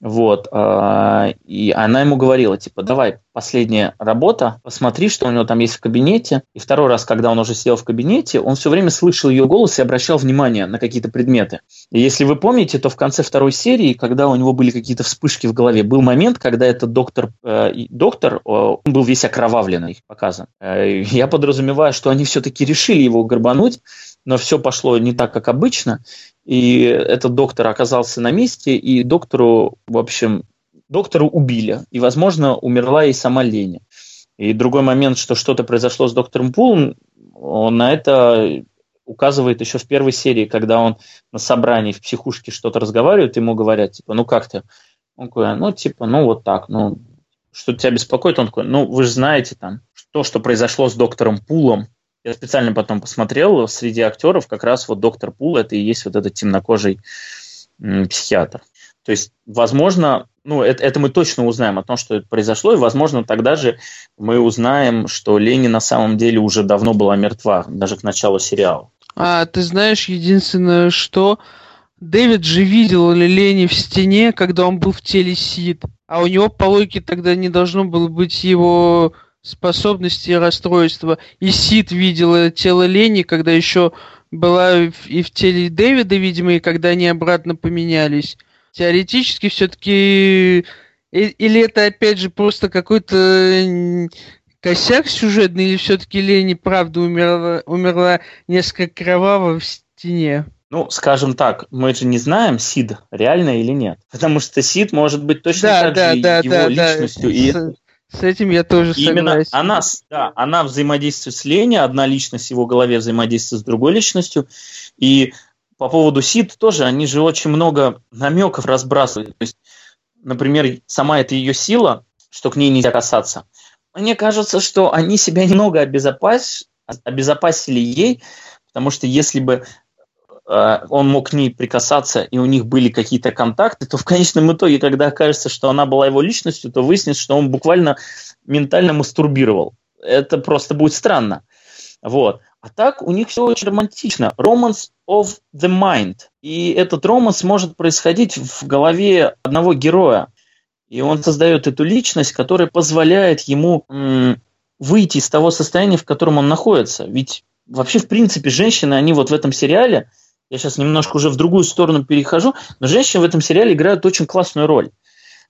вот. А, и она ему говорила, типа, давай, последняя работа, посмотри, что у него там есть в кабинете. И второй раз, когда он уже сидел в кабинете, он все время слышал ее голос и обращал внимание на какие-то предметы. И если вы помните, то в конце второй серии, когда у него были какие-то вспышки в голове, был момент, когда этот доктор, э, доктор он был весь окровавленный, показан. Э, я подразумеваю, что они все-таки решили его горбануть, но все пошло не так, как обычно, и этот доктор оказался на месте, и доктору, в общем, доктору убили, и, возможно, умерла и сама Леня. И другой момент, что что-то произошло с доктором Пулом, он на это указывает еще в первой серии, когда он на собрании в психушке что-то разговаривает, ему говорят, типа, ну как ты? Он такой, ну типа, ну вот так, ну что тебя беспокоит? Он такой, ну вы же знаете там, то, что произошло с доктором Пулом, я специально потом посмотрел, среди актеров как раз вот доктор Пул, это и есть вот этот темнокожий психиатр. То есть, возможно, ну, это, это мы точно узнаем о том, что это произошло, и, возможно, тогда же мы узнаем, что Лени на самом деле уже давно была мертва, даже к началу сериала. А, ты знаешь, единственное, что Дэвид же видел Лени в стене, когда он был в теле Сид, а у него по логике тогда не должно было быть его способности и расстройства. И Сид видела тело Лени, когда еще была и в теле Дэвида, видимо, и когда они обратно поменялись. Теоретически все-таки... Или это, опять же, просто какой-то косяк сюжетный, или все-таки Лени правда умерла, умерла несколько кроваво в стене? Ну, скажем так, мы же не знаем, Сид реально или нет. Потому что Сид может быть точно да, так да, же да, его да, личностью. Да. И с этим я тоже и Именно она, да, она взаимодействует с Лени, одна личность в его голове взаимодействует с другой личностью. И по поводу Сид тоже, они же очень много намеков разбрасывают. То есть, например, сама эта ее сила, что к ней нельзя касаться. Мне кажется, что они себя немного обезопас... обезопасили ей, потому что если бы он мог к ней прикасаться, и у них были какие-то контакты, то в конечном итоге, когда окажется, что она была его личностью, то выяснится, что он буквально ментально мастурбировал. Это просто будет странно. Вот. А так у них все очень романтично. Romance of the mind. И этот романс может происходить в голове одного героя. И он создает эту личность, которая позволяет ему м- выйти из того состояния, в котором он находится. Ведь вообще, в принципе, женщины, они вот в этом сериале, я сейчас немножко уже в другую сторону перехожу, но женщины в этом сериале играют очень классную роль.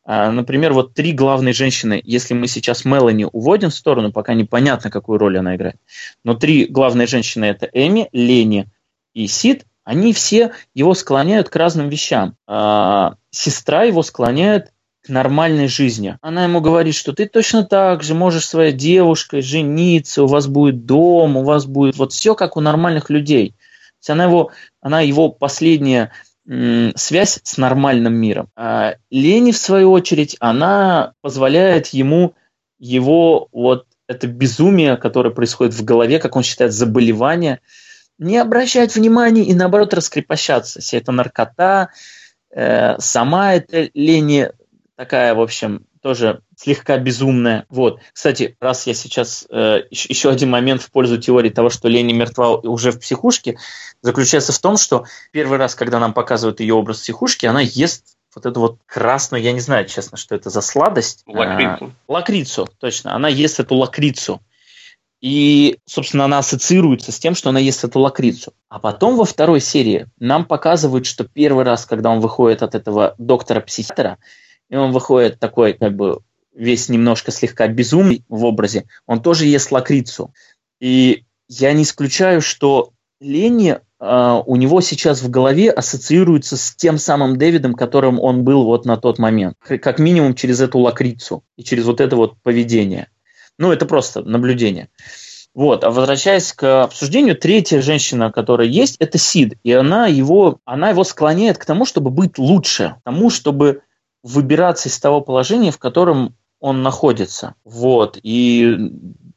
А, например, вот три главные женщины, если мы сейчас Мелани уводим в сторону, пока непонятно, какую роль она играет, но три главные женщины это Эми, Лени и Сид, они все его склоняют к разным вещам. А, сестра его склоняет к нормальной жизни. Она ему говорит, что ты точно так же можешь своей девушкой жениться, у вас будет дом, у вас будет вот все как у нормальных людей есть она его, она его последняя связь с нормальным миром. А Лени, в свою очередь, она позволяет ему его вот это безумие, которое происходит в голове, как он считает, заболевание, не обращать внимания и, наоборот, раскрепощаться. Вся эта наркота, э, сама эта Лени такая, в общем, тоже слегка безумная. Вот. Кстати, раз я сейчас э, еще один момент в пользу теории того, что Лени мертва уже в психушке, заключается в том, что первый раз, когда нам показывают ее образ психушки, она ест вот эту вот красную, я не знаю, честно, что это за сладость. Лакрицу. А, лакрицу, точно. Она ест эту лакрицу. И, собственно, она ассоциируется с тем, что она ест эту лакрицу. А потом во второй серии нам показывают, что первый раз, когда он выходит от этого доктора-психиатра, и он выходит такой, как бы, весь немножко слегка безумный в образе, он тоже ест лакрицу. И я не исключаю, что Ленни Uh, у него сейчас в голове ассоциируется с тем самым Дэвидом, которым он был вот на тот момент. Как минимум через эту лакрицу и через вот это вот поведение. Ну, это просто наблюдение. Вот, а возвращаясь к обсуждению, третья женщина, которая есть, это Сид. И она его, она его склоняет к тому, чтобы быть лучше, к тому, чтобы выбираться из того положения, в котором он находится. Вот. И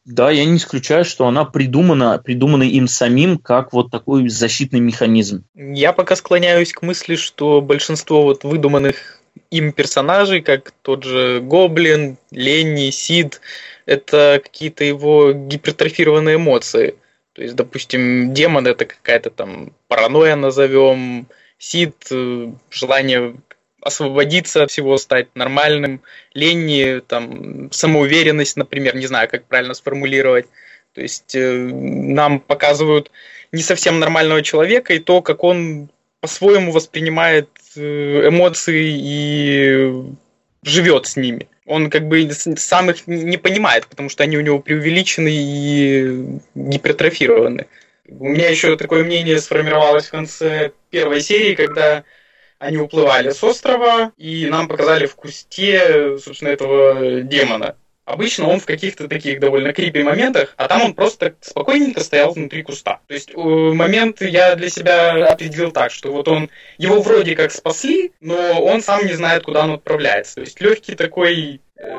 да, я не исключаю, что она придумана, придумана им самим как вот такой защитный механизм. Я пока склоняюсь к мысли, что большинство вот выдуманных им персонажей, как тот же Гоблин, Ленни, Сид, это какие-то его гипертрофированные эмоции. То есть, допустим, демон это какая-то там паранойя назовем, Сид э, желание освободиться от всего, стать нормальным. Ленни, там, самоуверенность, например, не знаю, как правильно сформулировать. То есть э, нам показывают не совсем нормального человека и то, как он по-своему воспринимает э, эмоции и живет с ними. Он как бы сам их не понимает, потому что они у него преувеличены и гипертрофированы. У меня еще такое мнение сформировалось в конце первой серии, когда они уплывали с острова, и нам показали в кусте, собственно, этого демона. Обычно он в каких-то таких довольно крипи моментах, а там он просто спокойненько стоял внутри куста. То есть момент я для себя определил так, что вот он, его вроде как спасли, но он сам не знает, куда он отправляется. То есть легкий такой э,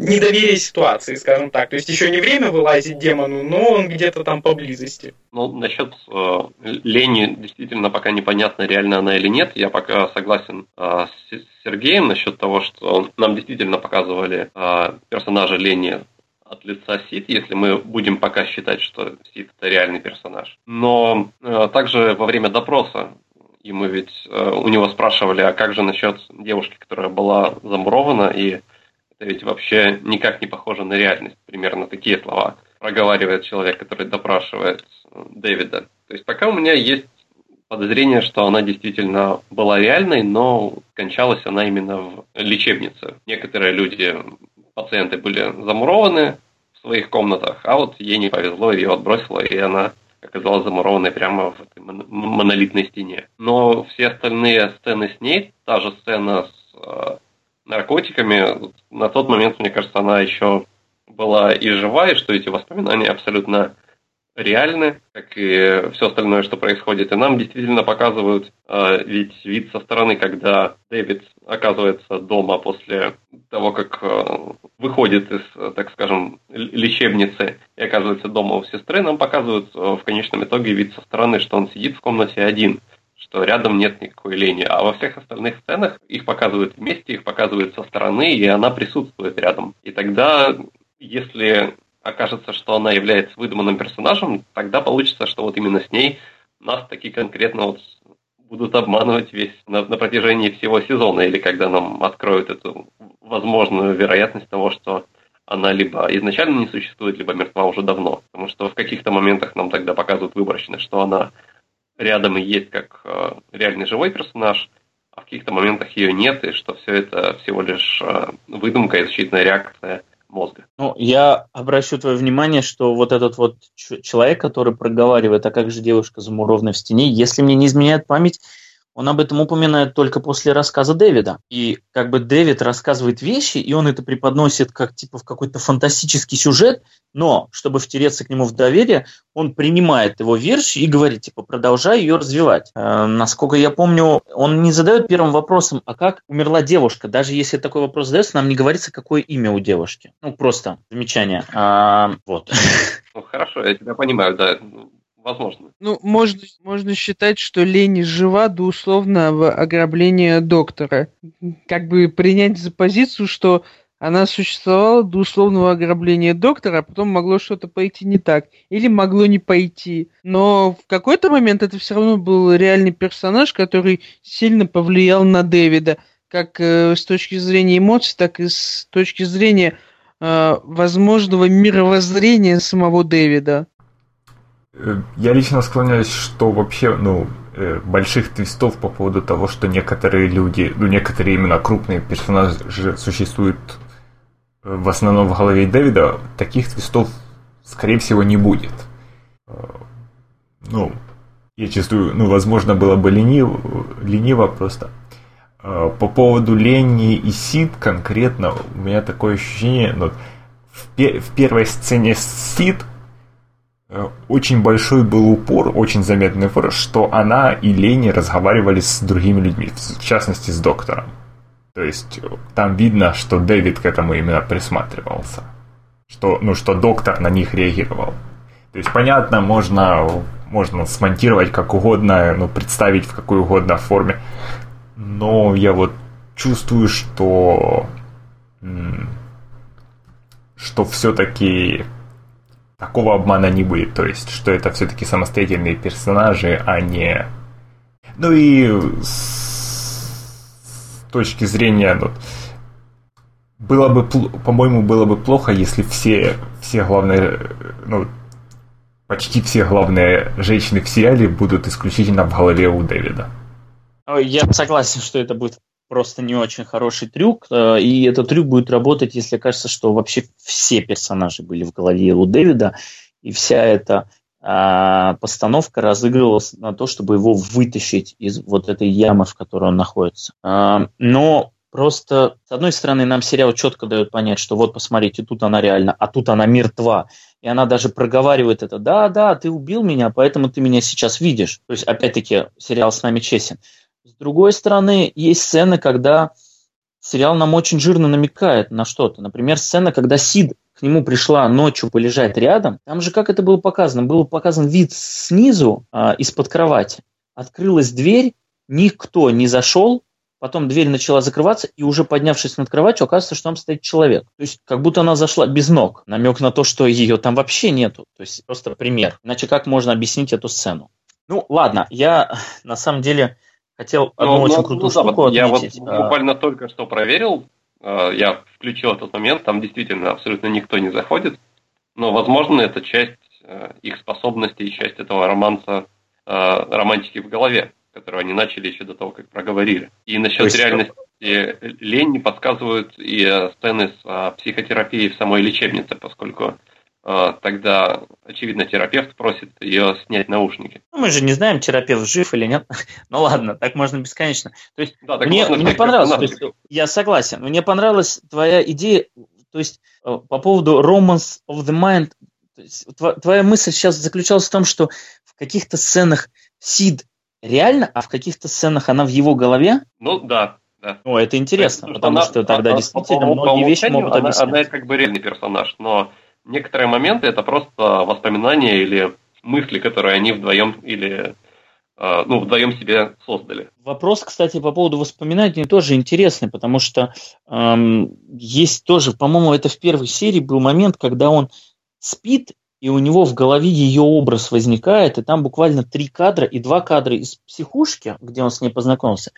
недоверие ситуации, скажем так. То есть еще не время вылазить демону, но он где-то там поблизости. Ну, насчет э, Лени действительно пока непонятно, реально она или нет. Я пока согласен э, с Сергеем насчет того, что нам действительно показывали э, персонажа Лени от лица Сид, если мы будем пока считать, что Сид это реальный персонаж. Но э, также во время допроса мы ведь э, у него спрашивали, а как же насчет девушки, которая была замурована и ведь вообще никак не похоже на реальность. Примерно такие слова проговаривает человек, который допрашивает э, Дэвида. То есть пока у меня есть подозрение, что она действительно была реальной, но скончалась она именно в лечебнице. Некоторые люди, пациенты были замурованы в своих комнатах, а вот ей не повезло, ее отбросило, и она оказалась замурованной прямо в этой монолитной стене. Но все остальные сцены с ней, та же сцена с э, наркотиками, на тот момент, мне кажется, она еще была и жива, и что эти воспоминания абсолютно реальны, как и все остальное, что происходит. И нам действительно показывают э, ведь вид со стороны, когда Дэвид оказывается дома после того, как э, выходит из, так скажем, лечебницы и оказывается дома у сестры, нам показывают э, в конечном итоге вид со стороны, что он сидит в комнате один что рядом нет никакой лени. А во всех остальных сценах их показывают вместе, их показывают со стороны, и она присутствует рядом. И тогда, если окажется, что она является выдуманным персонажем, тогда получится, что вот именно с ней нас такие конкретно вот будут обманывать весь на, на протяжении всего сезона, или когда нам откроют эту возможную вероятность того, что она либо изначально не существует, либо мертва уже давно. Потому что в каких-то моментах нам тогда показывают выборочно, что она рядом и есть как э, реальный живой персонаж, а в каких-то моментах ее нет, и что все это всего лишь э, выдумка и защитная реакция мозга. Ну, я обращу твое внимание, что вот этот вот человек, который проговаривает, а как же девушка замурованная в стене, если мне не изменяет память, он об этом упоминает только после рассказа Дэвида. И как бы Дэвид рассказывает вещи, и он это преподносит как типа в какой-то фантастический сюжет, но чтобы втереться к нему в доверие, он принимает его версию и говорит, типа, продолжай ее развивать. Э, насколько я помню, он не задает первым вопросом, а как умерла девушка. Даже если такой вопрос задается, нам не говорится, какое имя у девушки. Ну, просто замечание. А, вот. *laughs* Ну, хорошо, я тебя понимаю, да возможно. Ну, можно, можно считать, что Лени жива до условного ограбления доктора. Как бы принять за позицию, что она существовала до условного ограбления доктора, а потом могло что-то пойти не так. Или могло не пойти. Но в какой-то момент это все равно был реальный персонаж, который сильно повлиял на Дэвида. Как э, с точки зрения эмоций, так и с точки зрения э, возможного мировоззрения самого Дэвида. Э, я лично склоняюсь, что вообще, ну, э, больших твистов по поводу того, что некоторые люди, ну, некоторые именно крупные персонажи существуют э, в основном в голове Дэвида, таких твистов, скорее всего, не будет. Ну, я чувствую, ну, возможно, было бы лениво, лениво просто. По поводу Ленни и Сид конкретно, у меня такое ощущение, ну, в, пе- в первой сцене Сид очень большой был упор, очень заметный упор, что она и Лени разговаривали с другими людьми, в частности с доктором. То есть э, там видно, что Дэвид к этому именно присматривался. Что, ну, что доктор на них реагировал. То есть, понятно, можно, можно смонтировать как угодно, ну, представить в какой угодно форме. Но я вот чувствую, что что все-таки такого обмана не будет. То есть, что это все-таки самостоятельные персонажи, а не... Ну и с точки зрения... Ну, было бы, по-моему, было бы плохо, если все, все главные, ну, почти все главные женщины в сериале будут исключительно в голове у Дэвида. Я согласен, что это будет просто не очень хороший трюк, э, и этот трюк будет работать, если кажется, что вообще все персонажи были в голове у Дэвида, и вся эта а, постановка разыгрывалась на то, чтобы его вытащить из вот этой ямы, в которой он находится. А, но просто, с одной стороны, нам сериал четко дает понять, что вот, посмотрите, тут она реально, а тут она мертва. И она даже проговаривает это, да, да, ты убил меня, поэтому ты меня сейчас видишь. То есть, опять-таки, сериал с нами честен. С другой стороны, есть сцены, когда сериал нам очень жирно намекает на что-то. Например, сцена, когда Сид к нему пришла ночью полежать рядом. Там же как это было показано? Был показан вид снизу, э, из-под кровати. Открылась дверь, никто не зашел, потом дверь начала закрываться, и уже поднявшись над кроватью, оказывается, что там стоит человек. То есть, как будто она зашла без ног. Намек на то, что ее там вообще нету. То есть, просто пример. Иначе как можно объяснить эту сцену? Ну, ладно, я на самом деле Хотел одну ну, очень ну, крутую ну, штуку да, отметить. Я вот а. буквально только что проверил, а, я включил этот момент, там действительно абсолютно никто не заходит, но, возможно, это часть а, их способностей и часть этого романса, романтики в голове, которую они начали еще до того, как проговорили. И насчет есть... реальности лень не подсказывают и сцены с психотерапией в самой лечебнице, поскольку тогда, очевидно, терапевт просит ее снять наушники. Ну, мы же не знаем, терапевт жив или нет. *laughs* ну ладно, так можно бесконечно. То есть, да, мне, мне понравилось, то есть, я согласен, мне понравилась твоя идея, то есть, э, по поводу romance of the mind, есть, твоя мысль сейчас заключалась в том, что в каких-то сценах Сид реально, а в каких-то сценах она в его голове? Ну, да, да. О, это интересно, есть, потому она, что тогда она, действительно по, многие по вещи могут она, объяснять. Она как бы реальный персонаж, но некоторые моменты это просто воспоминания или мысли, которые они вдвоем или э, ну, вдвоем себе создали. Вопрос, кстати, по поводу воспоминаний тоже интересный, потому что эм, есть тоже, по-моему, это в первой серии был момент, когда он спит, и у него в голове ее образ возникает, и там буквально три кадра и два кадра из психушки, где он с ней познакомился.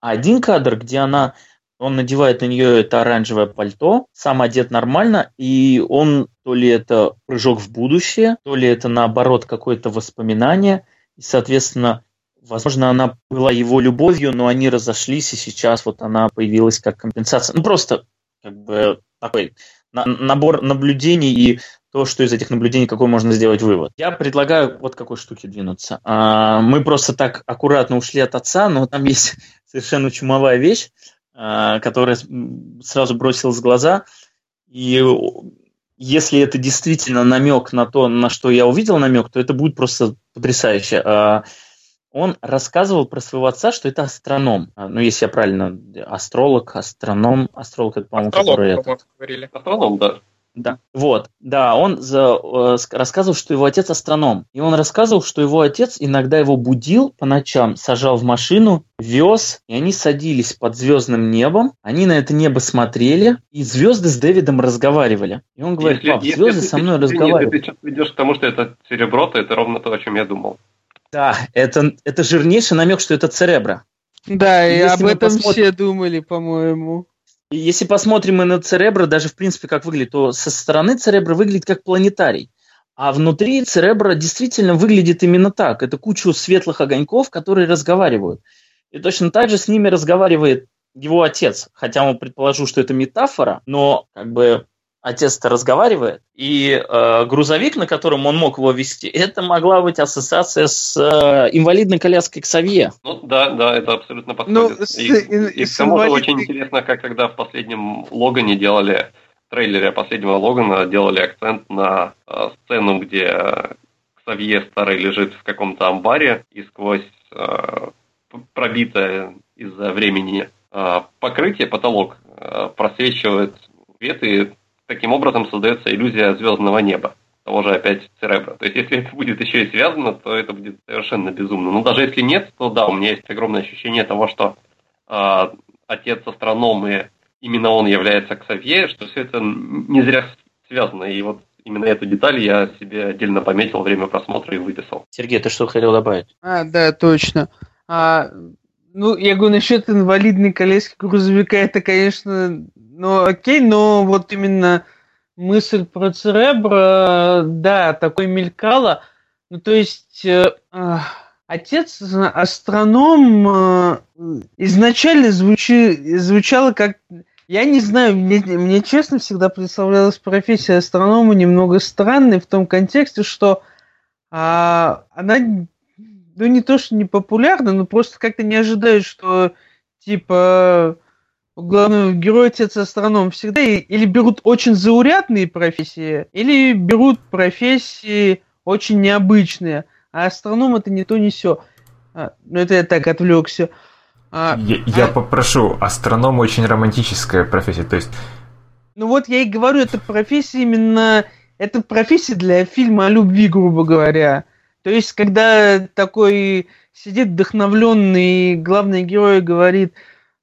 А один кадр, где она он надевает на нее это оранжевое пальто, сам одет нормально, и он то ли это прыжок в будущее, то ли это наоборот какое-то воспоминание, и, соответственно, возможно, она была его любовью, но они разошлись, и сейчас вот она появилась как компенсация. Ну, просто как бы такой набор наблюдений и то, что из этих наблюдений, какой можно сделать вывод. Я предлагаю вот какой штуки двинуться. А, мы просто так аккуратно ушли от отца, но там есть *laughs* совершенно чумовая вещь. А, которая сразу бросилась в глаза. И если это действительно намек на то, на что я увидел намек, то это будет просто потрясающе. А, он рассказывал про своего отца, что это астроном. А, ну, если я правильно, астролог, астроном, астролог, это, по-моему, астролог, который... По говорили. Астроном, да. Да. Вот, да, он за, э, рассказывал, что его отец астроном. И он рассказывал, что его отец иногда его будил по ночам, сажал в машину, вез, и они садились под звездным небом, они на это небо смотрели, и звезды с Дэвидом разговаривали. И он говорит, если, пап, если, звезды если, со мной разговаривают. Если ты сейчас ведешь к тому, что это серебро, то это ровно то, о чем я думал. Да, это, это жирнейший намек, что это церебро. Да, и, и об этом посмотрим... все думали, по-моему. Если посмотрим мы на Церебро, даже в принципе как выглядит, то со стороны Церебро выглядит как планетарий. А внутри Церебро действительно выглядит именно так. Это кучу светлых огоньков, которые разговаривают. И точно так же с ними разговаривает его отец. Хотя он предположу, что это метафора, но как бы отец-то разговаривает, и э, грузовик, на котором он мог его вести, это могла быть ассоциация с э, инвалидной коляской Ксавье. Ну да, да, это абсолютно подходит. Ну, с, и, и, и к тому же очень интересно, как когда в последнем Логане делали, в трейлере последнего Логана делали акцент на э, сцену, где Ксавье старый лежит в каком-то амбаре, и сквозь э, пробитое из-за времени э, покрытие, потолок, э, просвечивает свет, и таким образом создается иллюзия звездного неба того же опять Церебра. То есть, если это будет еще и связано, то это будет совершенно безумно. Но даже если нет, то да, у меня есть огромное ощущение того, что э, отец астроном и именно он является Ксавье, что все это не зря связано. И вот именно эту деталь я себе отдельно пометил во время просмотра и выписал. Сергей, ты что хотел добавить? А, да, точно. А, ну, я говорю, насчет инвалидной коляски грузовика, это, конечно, ну, окей, но вот именно мысль про Церебро, да, такой мелькала. Ну, то есть, э, э, отец астроном э, изначально звучи, звучало как... Я не знаю, мне, мне честно всегда представлялась профессия астронома немного странной в том контексте, что а, она, ну не то что не популярна, но просто как-то не ожидаешь, что типа главного героя отец астроном всегда или берут очень заурядные профессии, или берут профессии очень необычные. А астроном это не то, не все. А, ну, это я так отвлекся. А, я, а... я попрошу, астроном очень романтическая профессия, то есть... Ну вот я и говорю, это профессия именно... Это профессия для фильма о любви, грубо говоря. То есть, когда такой сидит вдохновленный главный герой говорит,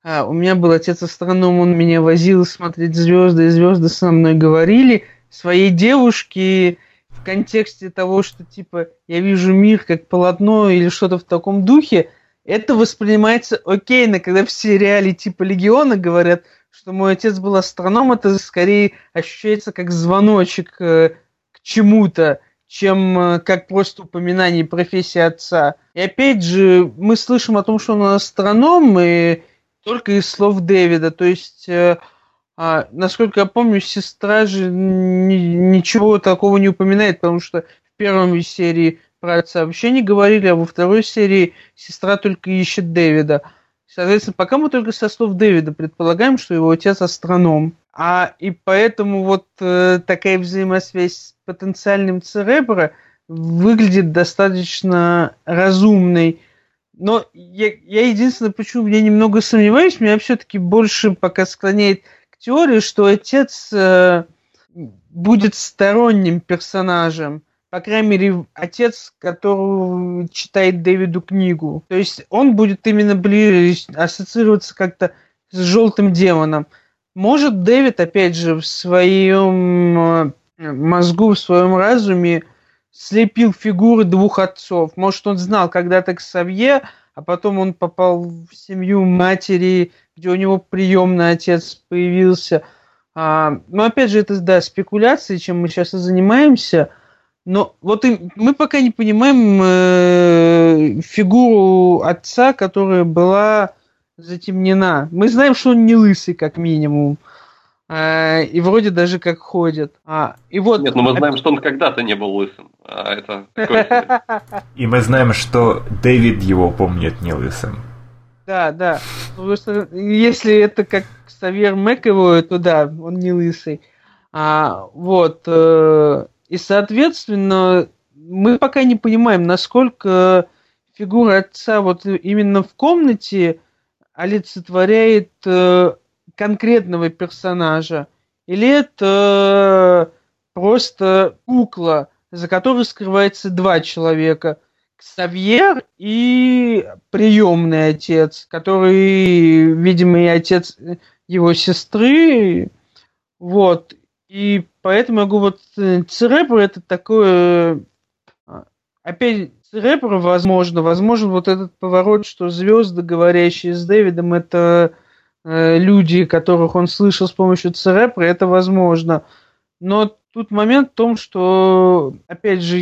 а, у меня был отец астроном, он меня возил смотреть звезды, и звезды со мной говорили. Своей девушке в контексте того, что типа я вижу мир как полотно или что-то в таком духе, это воспринимается окейно, когда в сериале типа Легиона говорят, что мой отец был астроном, это скорее ощущается как звоночек э, к чему-то, чем э, как просто упоминание профессии отца. И опять же, мы слышим о том, что он астроном, и только из слов Дэвида. То есть, э, а, насколько я помню, сестра же ни, ничего такого не упоминает, потому что в первом серии про вообще не говорили, а во второй серии сестра только ищет Дэвида. Соответственно, пока мы только со слов Дэвида предполагаем, что его отец астроном. А и поэтому вот э, такая взаимосвязь с потенциальным Церебро выглядит достаточно разумной. Но я, я единственное, почему я немного сомневаюсь, меня все-таки больше пока склоняет к теории, что отец э, будет сторонним персонажем. По крайней мере, отец, который читает Дэвиду книгу. То есть он будет именно ближе ассоциироваться как-то с желтым демоном. Может, Дэвид, опять же, в своем э, мозгу, в своем разуме слепил фигуры двух отцов. Может, он знал когда-то Ксавье, а потом он попал в семью матери, где у него приемный отец появился. А, но опять же, это да, спекуляции, чем мы сейчас и занимаемся. Но вот и, мы пока не понимаем э, фигуру отца, которая была затемнена. Мы знаем, что он не лысый, как минимум. И вроде даже как ходит. А, и вот... Нет, но мы знаем, что он когда-то не был лысым. А это И мы знаем, что Дэвид его помнит не лысым. Да, да. Потому что если это как Савьер Мэковой, то да, он не лысый. А, вот. Э, и, соответственно, мы пока не понимаем, насколько фигура отца вот именно в комнате олицетворяет э, конкретного персонажа, или это просто кукла, за которой скрывается два человека. Ксавьер и приемный отец, который, видимо, и отец его сестры. Вот. И поэтому говорю, вот Церебро это такое... Опять, Церебро, возможно, возможно, вот этот поворот, что звезды, говорящие с Дэвидом, это э, люди, которых он слышал с помощью церепра, это возможно. Но тут момент в том, что, опять же,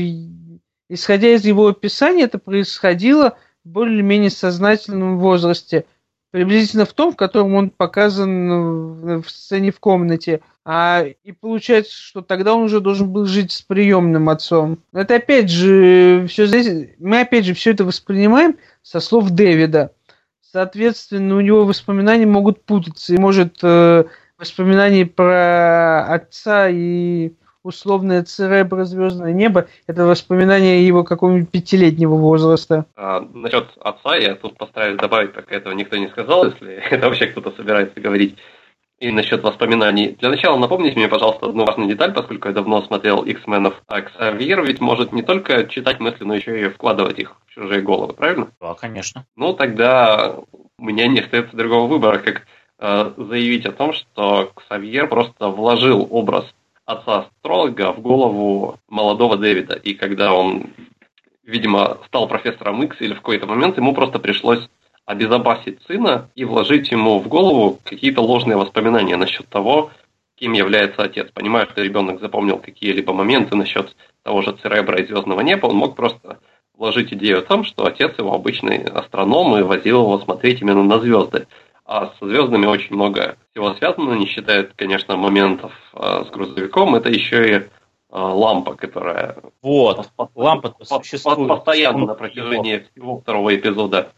исходя из его описания, это происходило в более-менее сознательном возрасте. Приблизительно в том, в котором он показан в сцене в комнате. А, и получается, что тогда он уже должен был жить с приемным отцом. Это опять же, все здесь, мы опять же все это воспринимаем со слов Дэвида. Соответственно, у него воспоминания могут путаться. И может э, воспоминания про отца и условное церебро звездное небо это воспоминание его какого-нибудь пятилетнего возраста. А, насчет отца я тут постараюсь добавить, пока этого никто не сказал, если *laughs* это вообще кто-то собирается говорить. И насчет воспоминаний. Для начала напомните мне, пожалуйста, одну важную деталь, поскольку я давно смотрел X-менов. А Ксавьер ведь может не только читать мысли, но еще и вкладывать их в чужие головы, правильно? Да, конечно. Ну, тогда у меня не остается другого выбора, как э, заявить о том, что Ксавьер просто вложил образ отца-астролога в голову молодого Дэвида. И когда он, видимо, стал профессором X или в какой-то момент, ему просто пришлось обезопасить сына и вложить ему в голову какие-то ложные воспоминания насчет того, кем является отец. Понимая, что ребенок запомнил какие-либо моменты насчет того же Церебра и Звездного неба, он мог просто вложить идею о том, что отец его обычный астроном и возил его смотреть именно на звезды. А со звездами очень много всего связано, не считая, конечно, моментов э, с грузовиком. Это еще и э, лампа, которая вот, лампа существует. постоянно на протяжении всего второго эпизода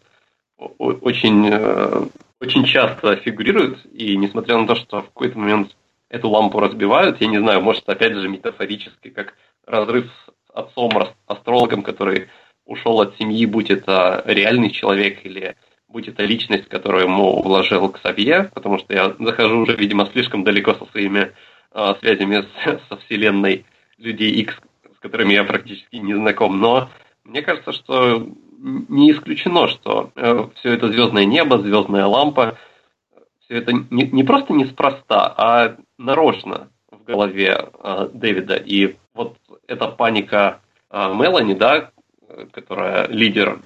очень, э, очень часто фигурирует, и несмотря на то, что в какой-то момент эту лампу разбивают, я не знаю, может, опять же, метафорически, как разрыв с отцом, астрологом, который ушел от семьи, будь это реальный человек или будь это личность, которую ему вложил Ксавье, потому что я захожу уже, видимо, слишком далеко со своими э, связями с, *laughs* со вселенной людей X, с которыми я практически не знаком, но мне кажется, что не исключено, что э, все это звездное небо, звездная лампа, все это не, не просто неспроста, а нарочно в голове э, Дэвида. И вот эта паника э, Мелани, да, которая лидер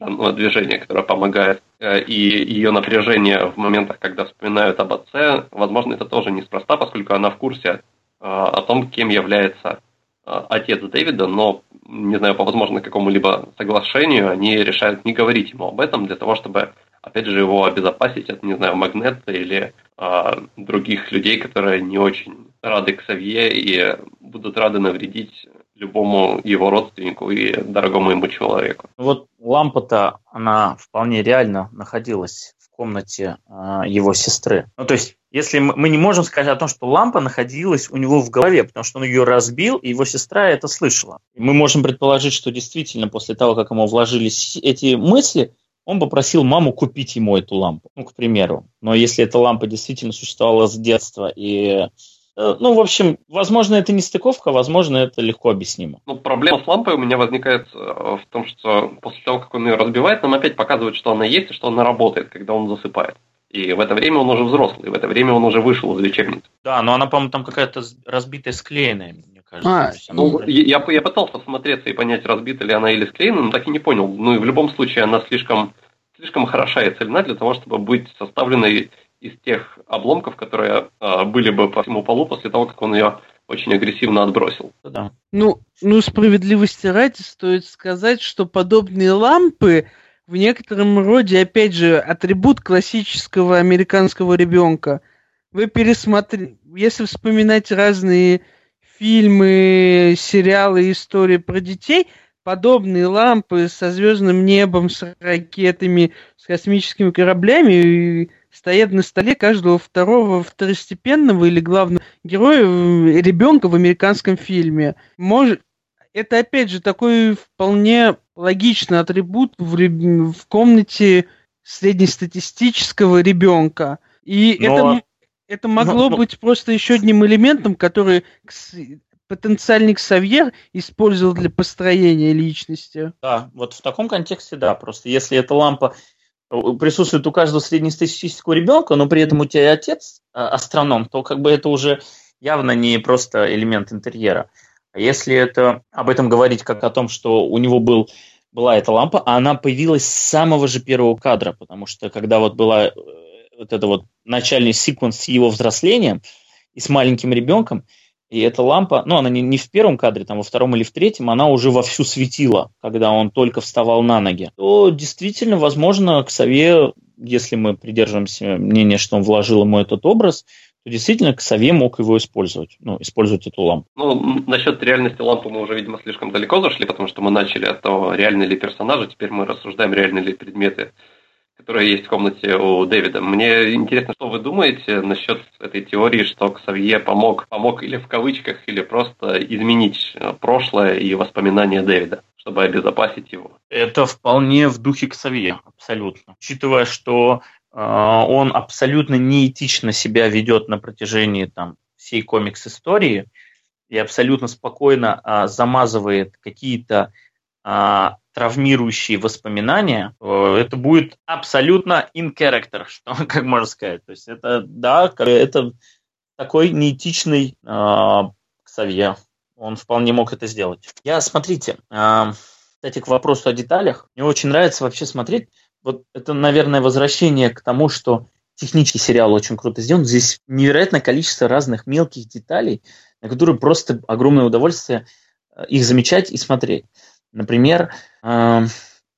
данного движения, которая помогает, и ее напряжение в моментах, когда вспоминают об отце, возможно, это тоже неспроста, поскольку она в курсе о том, кем является отец Дэвида, но не знаю, по, возможно, какому-либо соглашению, они решают не говорить ему об этом для того, чтобы, опять же, его обезопасить от, не знаю, Магнета или а, других людей, которые не очень рады к Савье и будут рады навредить любому его родственнику и дорогому ему человеку. Вот лампа-то, она вполне реально находилась комнате э, его сестры. Ну, то есть если мы не можем сказать о том, что лампа находилась у него в голове, потому что он ее разбил, и его сестра это слышала. Мы можем предположить, что действительно после того, как ему вложились эти мысли, он попросил маму купить ему эту лампу, ну, к примеру. Но если эта лампа действительно существовала с детства и ну, в общем, возможно, это не стыковка, возможно, это легко объяснимо. Ну, проблема с лампой у меня возникает э, в том, что после того, как он ее разбивает, нам опять показывают, что она есть и что она работает, когда он засыпает. И в это время он уже взрослый, в это время он уже вышел из лечебницы. Да, но она, по-моему, там какая-то разбитая, склеенная, мне кажется. А, ну, я, я пытался смотреться и понять, разбита ли она или склеена, но так и не понял. Ну и в любом случае она слишком, слишком хороша и цельна для того, чтобы быть составленной из тех обломков, которые э, были бы по всему полу после того, как он ее очень агрессивно отбросил. Да. Ну, ну, справедливости ради стоит сказать, что подобные лампы в некотором роде, опять же, атрибут классического американского ребенка. Вы пересмотрите, если вспоминать разные фильмы, сериалы, истории про детей, подобные лампы со звездным небом, с ракетами, с космическими кораблями стоят на столе каждого второго второстепенного или главного героя ребенка в американском фильме. Может, это опять же такой вполне логичный атрибут в, в комнате среднестатистического ребенка. И но... это, это могло но, быть просто еще одним элементом, который потенциальный Ксавьер использовал для построения личности. Да, вот в таком контексте, да. Просто если эта лампа э, присутствует у каждого среднестатистического ребенка, но при этом у тебя отец э, астроном, то как бы это уже явно не просто элемент интерьера. А если это об этом говорить как о том, что у него был была эта лампа, а она появилась с самого же первого кадра, потому что когда вот была э, вот эта вот начальный секвенс с его взрослением и с маленьким ребенком, и эта лампа, ну, она не, не в первом кадре, там во втором или в третьем, она уже вовсю светила, когда он только вставал на ноги. То действительно, возможно, к Сове, если мы придерживаемся мнения, что он вложил ему этот образ, то действительно Ксавье мог его использовать, ну, использовать эту лампу. Ну, насчет реальности лампы мы уже, видимо, слишком далеко зашли, потому что мы начали от того, реальны ли персонажи, теперь мы рассуждаем, реальны ли предметы которая есть в комнате у Дэвида. Мне интересно, что вы думаете насчет этой теории, что Ксавье помог, помог или в кавычках, или просто изменить э, прошлое и воспоминания Дэвида, чтобы обезопасить его. Это вполне в духе Ксавье, абсолютно. Учитывая, что э, он абсолютно неэтично себя ведет на протяжении там, всей комикс-истории и абсолютно спокойно э, замазывает какие-то а, травмирующие воспоминания, э, это будет абсолютно in character, *laughs* что, как можно сказать. То есть это, да, это такой неэтичный э. Он вполне мог это сделать. Я, смотрите, э, кстати, к вопросу о деталях. Мне очень нравится вообще смотреть. Вот это, наверное, возвращение к тому, что технический сериал очень круто сделан. Здесь невероятное количество разных мелких деталей, на которые просто огромное удовольствие э, их замечать и смотреть. Например, эм,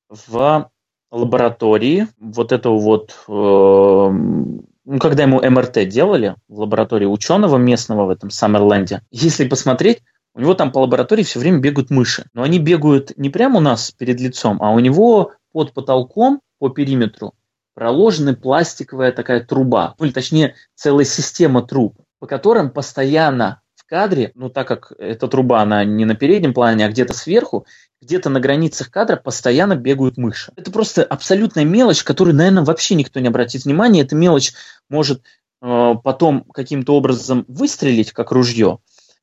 в лаборатории вот этого вот, эм, ну, когда ему МРТ делали в лаборатории ученого местного в этом Саммерленде, если посмотреть, у него там по лаборатории все время бегают мыши. Но они бегают не прямо у нас перед лицом, а у него под потолком по периметру проложена пластиковая такая труба, ну или точнее целая система труб, по которым постоянно кадре, ну так как эта труба, она не на переднем плане, а где-то сверху, где-то на границах кадра постоянно бегают мыши. Это просто абсолютная мелочь, которую, наверное, вообще никто не обратит внимания. Эта мелочь может э, потом каким-то образом выстрелить, как ружье,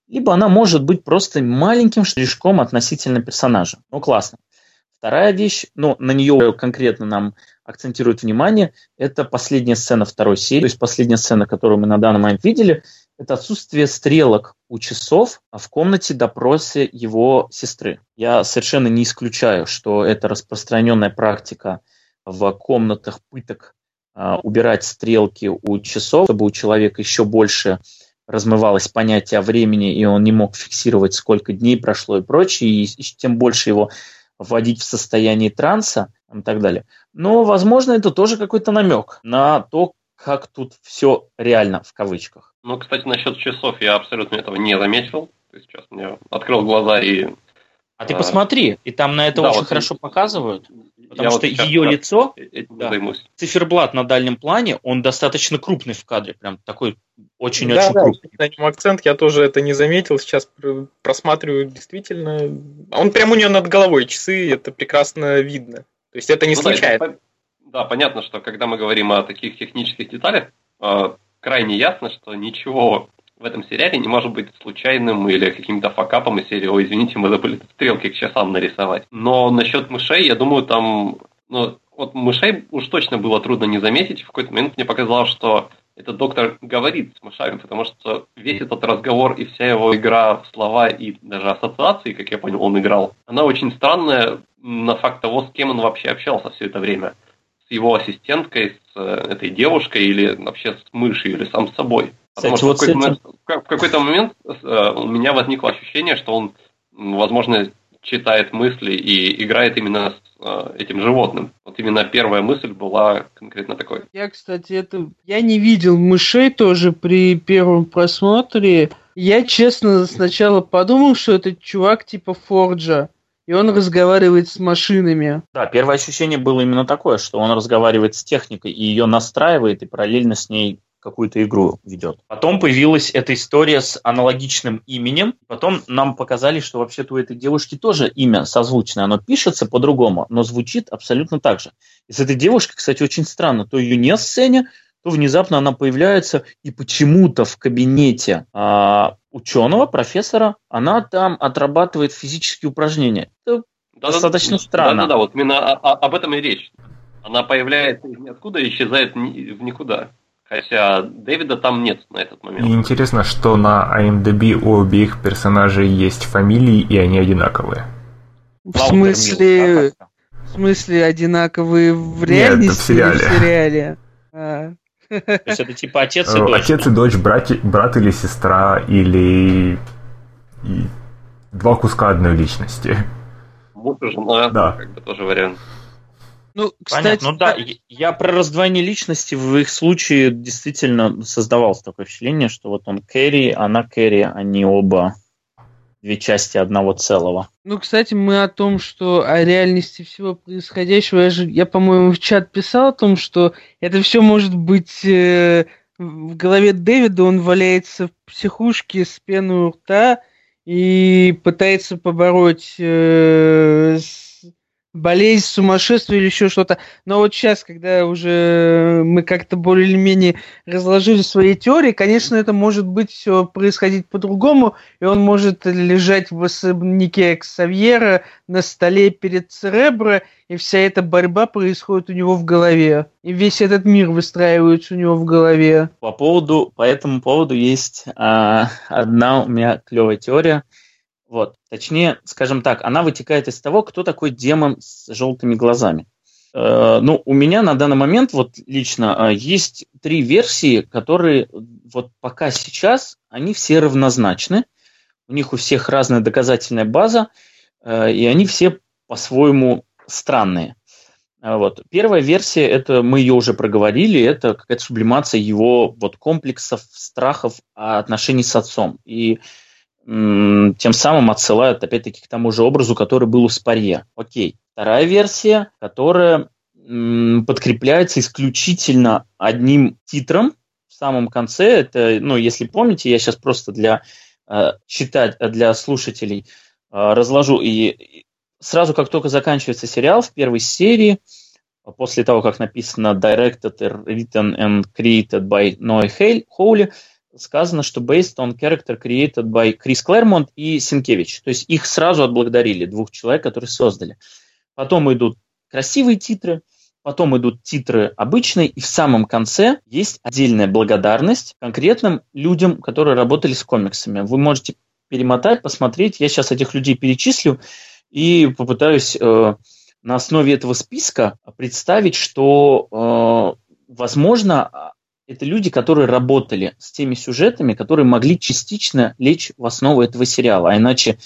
либо она может быть просто маленьким штришком относительно персонажа. Ну, классно. Вторая вещь, ну, на нее конкретно нам акцентирует внимание, это последняя сцена второй серии, то есть последняя сцена, которую мы на данный момент видели, это отсутствие стрелок у часов в комнате допроса его сестры. Я совершенно не исключаю, что это распространенная практика в комнатах пыток а, убирать стрелки у часов, чтобы у человека еще больше размывалось понятие времени, и он не мог фиксировать, сколько дней прошло и прочее, и тем больше его вводить в состояние транса и так далее. Но, возможно, это тоже какой-то намек на то, как тут все реально в кавычках. Ну, кстати, насчет часов я абсолютно этого не заметил. Ты сейчас мне открыл глаза и... А ты посмотри, и там на это да, очень вот хорошо и... показывают. Потому я что вот ее лицо, да, циферблат на дальнем плане, он достаточно крупный в кадре, прям такой очень-очень да, да, крупный. На нем акцент я тоже это не заметил, сейчас просматриваю действительно. Он прямо у нее над головой часы, это прекрасно видно. То есть это не ну, случайно. Да, да, понятно, что когда мы говорим о таких технических деталях, э, крайне ясно, что ничего в этом сериале не может быть случайным или каким-то факапом из серии «Ой, извините, мы забыли стрелки к часам нарисовать». Но насчет мышей, я думаю, там... Ну, вот мышей уж точно было трудно не заметить. В какой-то момент мне показалось, что этот доктор говорит с мышами, потому что весь этот разговор и вся его игра в слова и даже ассоциации, как я понял, он играл, она очень странная на факт того, с кем он вообще общался все это время его ассистенткой, с э, этой девушкой или вообще с мышью или сам с собой. Потому Кстати, что вот в, какой-то момент, в какой-то момент э, у меня возникло ощущение, что он, возможно, читает мысли и играет именно с э, этим животным. Вот именно первая мысль была конкретно такой. Я, кстати, это я не видел мышей тоже при первом просмотре. Я, честно, сначала подумал, что это чувак типа Форджа и он разговаривает с машинами. Да, первое ощущение было именно такое, что он разговаривает с техникой и ее настраивает и параллельно с ней какую-то игру ведет. Потом появилась эта история с аналогичным именем. Потом нам показали, что вообще-то у этой девушки тоже имя созвучное. Оно пишется по-другому, но звучит абсолютно так же. И с этой девушкой, кстати, очень странно. То ее не в сцене, то внезапно она появляется и почему-то в кабинете а, ученого, профессора, она там отрабатывает физические упражнения. Это да, достаточно да, странно. Да-да-да, вот именно об этом и речь. Она появляется из ниоткуда и исчезает в никуда. Хотя Дэвида там нет на этот момент. И интересно, что на IMDb у обеих персонажей есть фамилии, и они одинаковые. В смысле... В смысле одинаковые в реальности Нет, в сериале? В сериале? А. То есть это типа отец и Э, дочь. Отец и дочь, брат, брат или сестра, или и два куска одной личности. Муж и жена, Да. как бы тоже вариант. Ну, кстати, Понятно, ну да, я- я про раздвоение личности в их случае действительно создавалось такое впечатление, что вот он Кэрри, она Кэрри, они оба две части одного целого. Ну, кстати, мы о том, что о реальности всего происходящего, я, же, я по-моему, в чат писал о том, что это все может быть э, в голове Дэвида, он валяется в психушке с пеной у рта и пытается побороть э, с- болезнь, сумасшествие или еще что-то. Но вот сейчас, когда уже мы как-то более-менее разложили свои теории, конечно, это может быть все происходить по-другому, и он может лежать в особняке Ксавьера на столе перед Церебро, и вся эта борьба происходит у него в голове. И весь этот мир выстраивается у него в голове. По поводу, по этому поводу есть а, одна у меня клевая теория. Вот, точнее, скажем так, она вытекает из того, кто такой демон с желтыми глазами. Э, ну, у меня на данный момент вот лично э, есть три версии, которые вот пока сейчас они все равнозначны. У них у всех разная доказательная база, э, и они все по-своему странные. А Вот. Первая версия, это мы ее уже проговорили, это какая-то сублимация его вот комплексов, страхов о отношении с отцом. И тем самым отсылают опять-таки к тому же образу, который был у Спарье. Окей. Вторая версия, которая подкрепляется исключительно одним титром в самом конце. Это, ну, если помните, я сейчас просто для э, читать, для слушателей э, разложу. И сразу, как только заканчивается сериал, в первой серии, после того, как написано Directed, Written and Created by Noah Hawley, сказано, что based on character created by Крис Клэрмонт и Синкевич. То есть их сразу отблагодарили, двух человек, которые создали. Потом идут красивые титры, потом идут титры обычные, и в самом конце есть отдельная благодарность конкретным людям, которые работали с комиксами. Вы можете перемотать, посмотреть. Я сейчас этих людей перечислю и попытаюсь э, на основе этого списка представить, что, э, возможно, это люди, которые работали с теми сюжетами, которые могли частично лечь в основу этого сериала. А иначе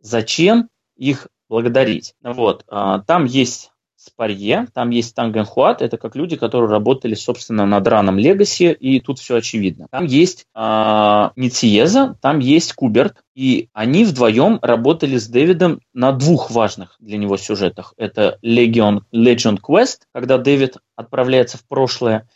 зачем их благодарить? Вот. а, Там есть Спарье, там есть Тангенхуат, это как люди, которые работали, собственно, над раном Легаси, и тут все очевидно. Там есть а, Нициеза, там есть Куберт, и они вдвоем работали с Дэвидом на двух важных для него сюжетах. Это Legion, Legend Quest, когда Дэвид отправляется в прошлое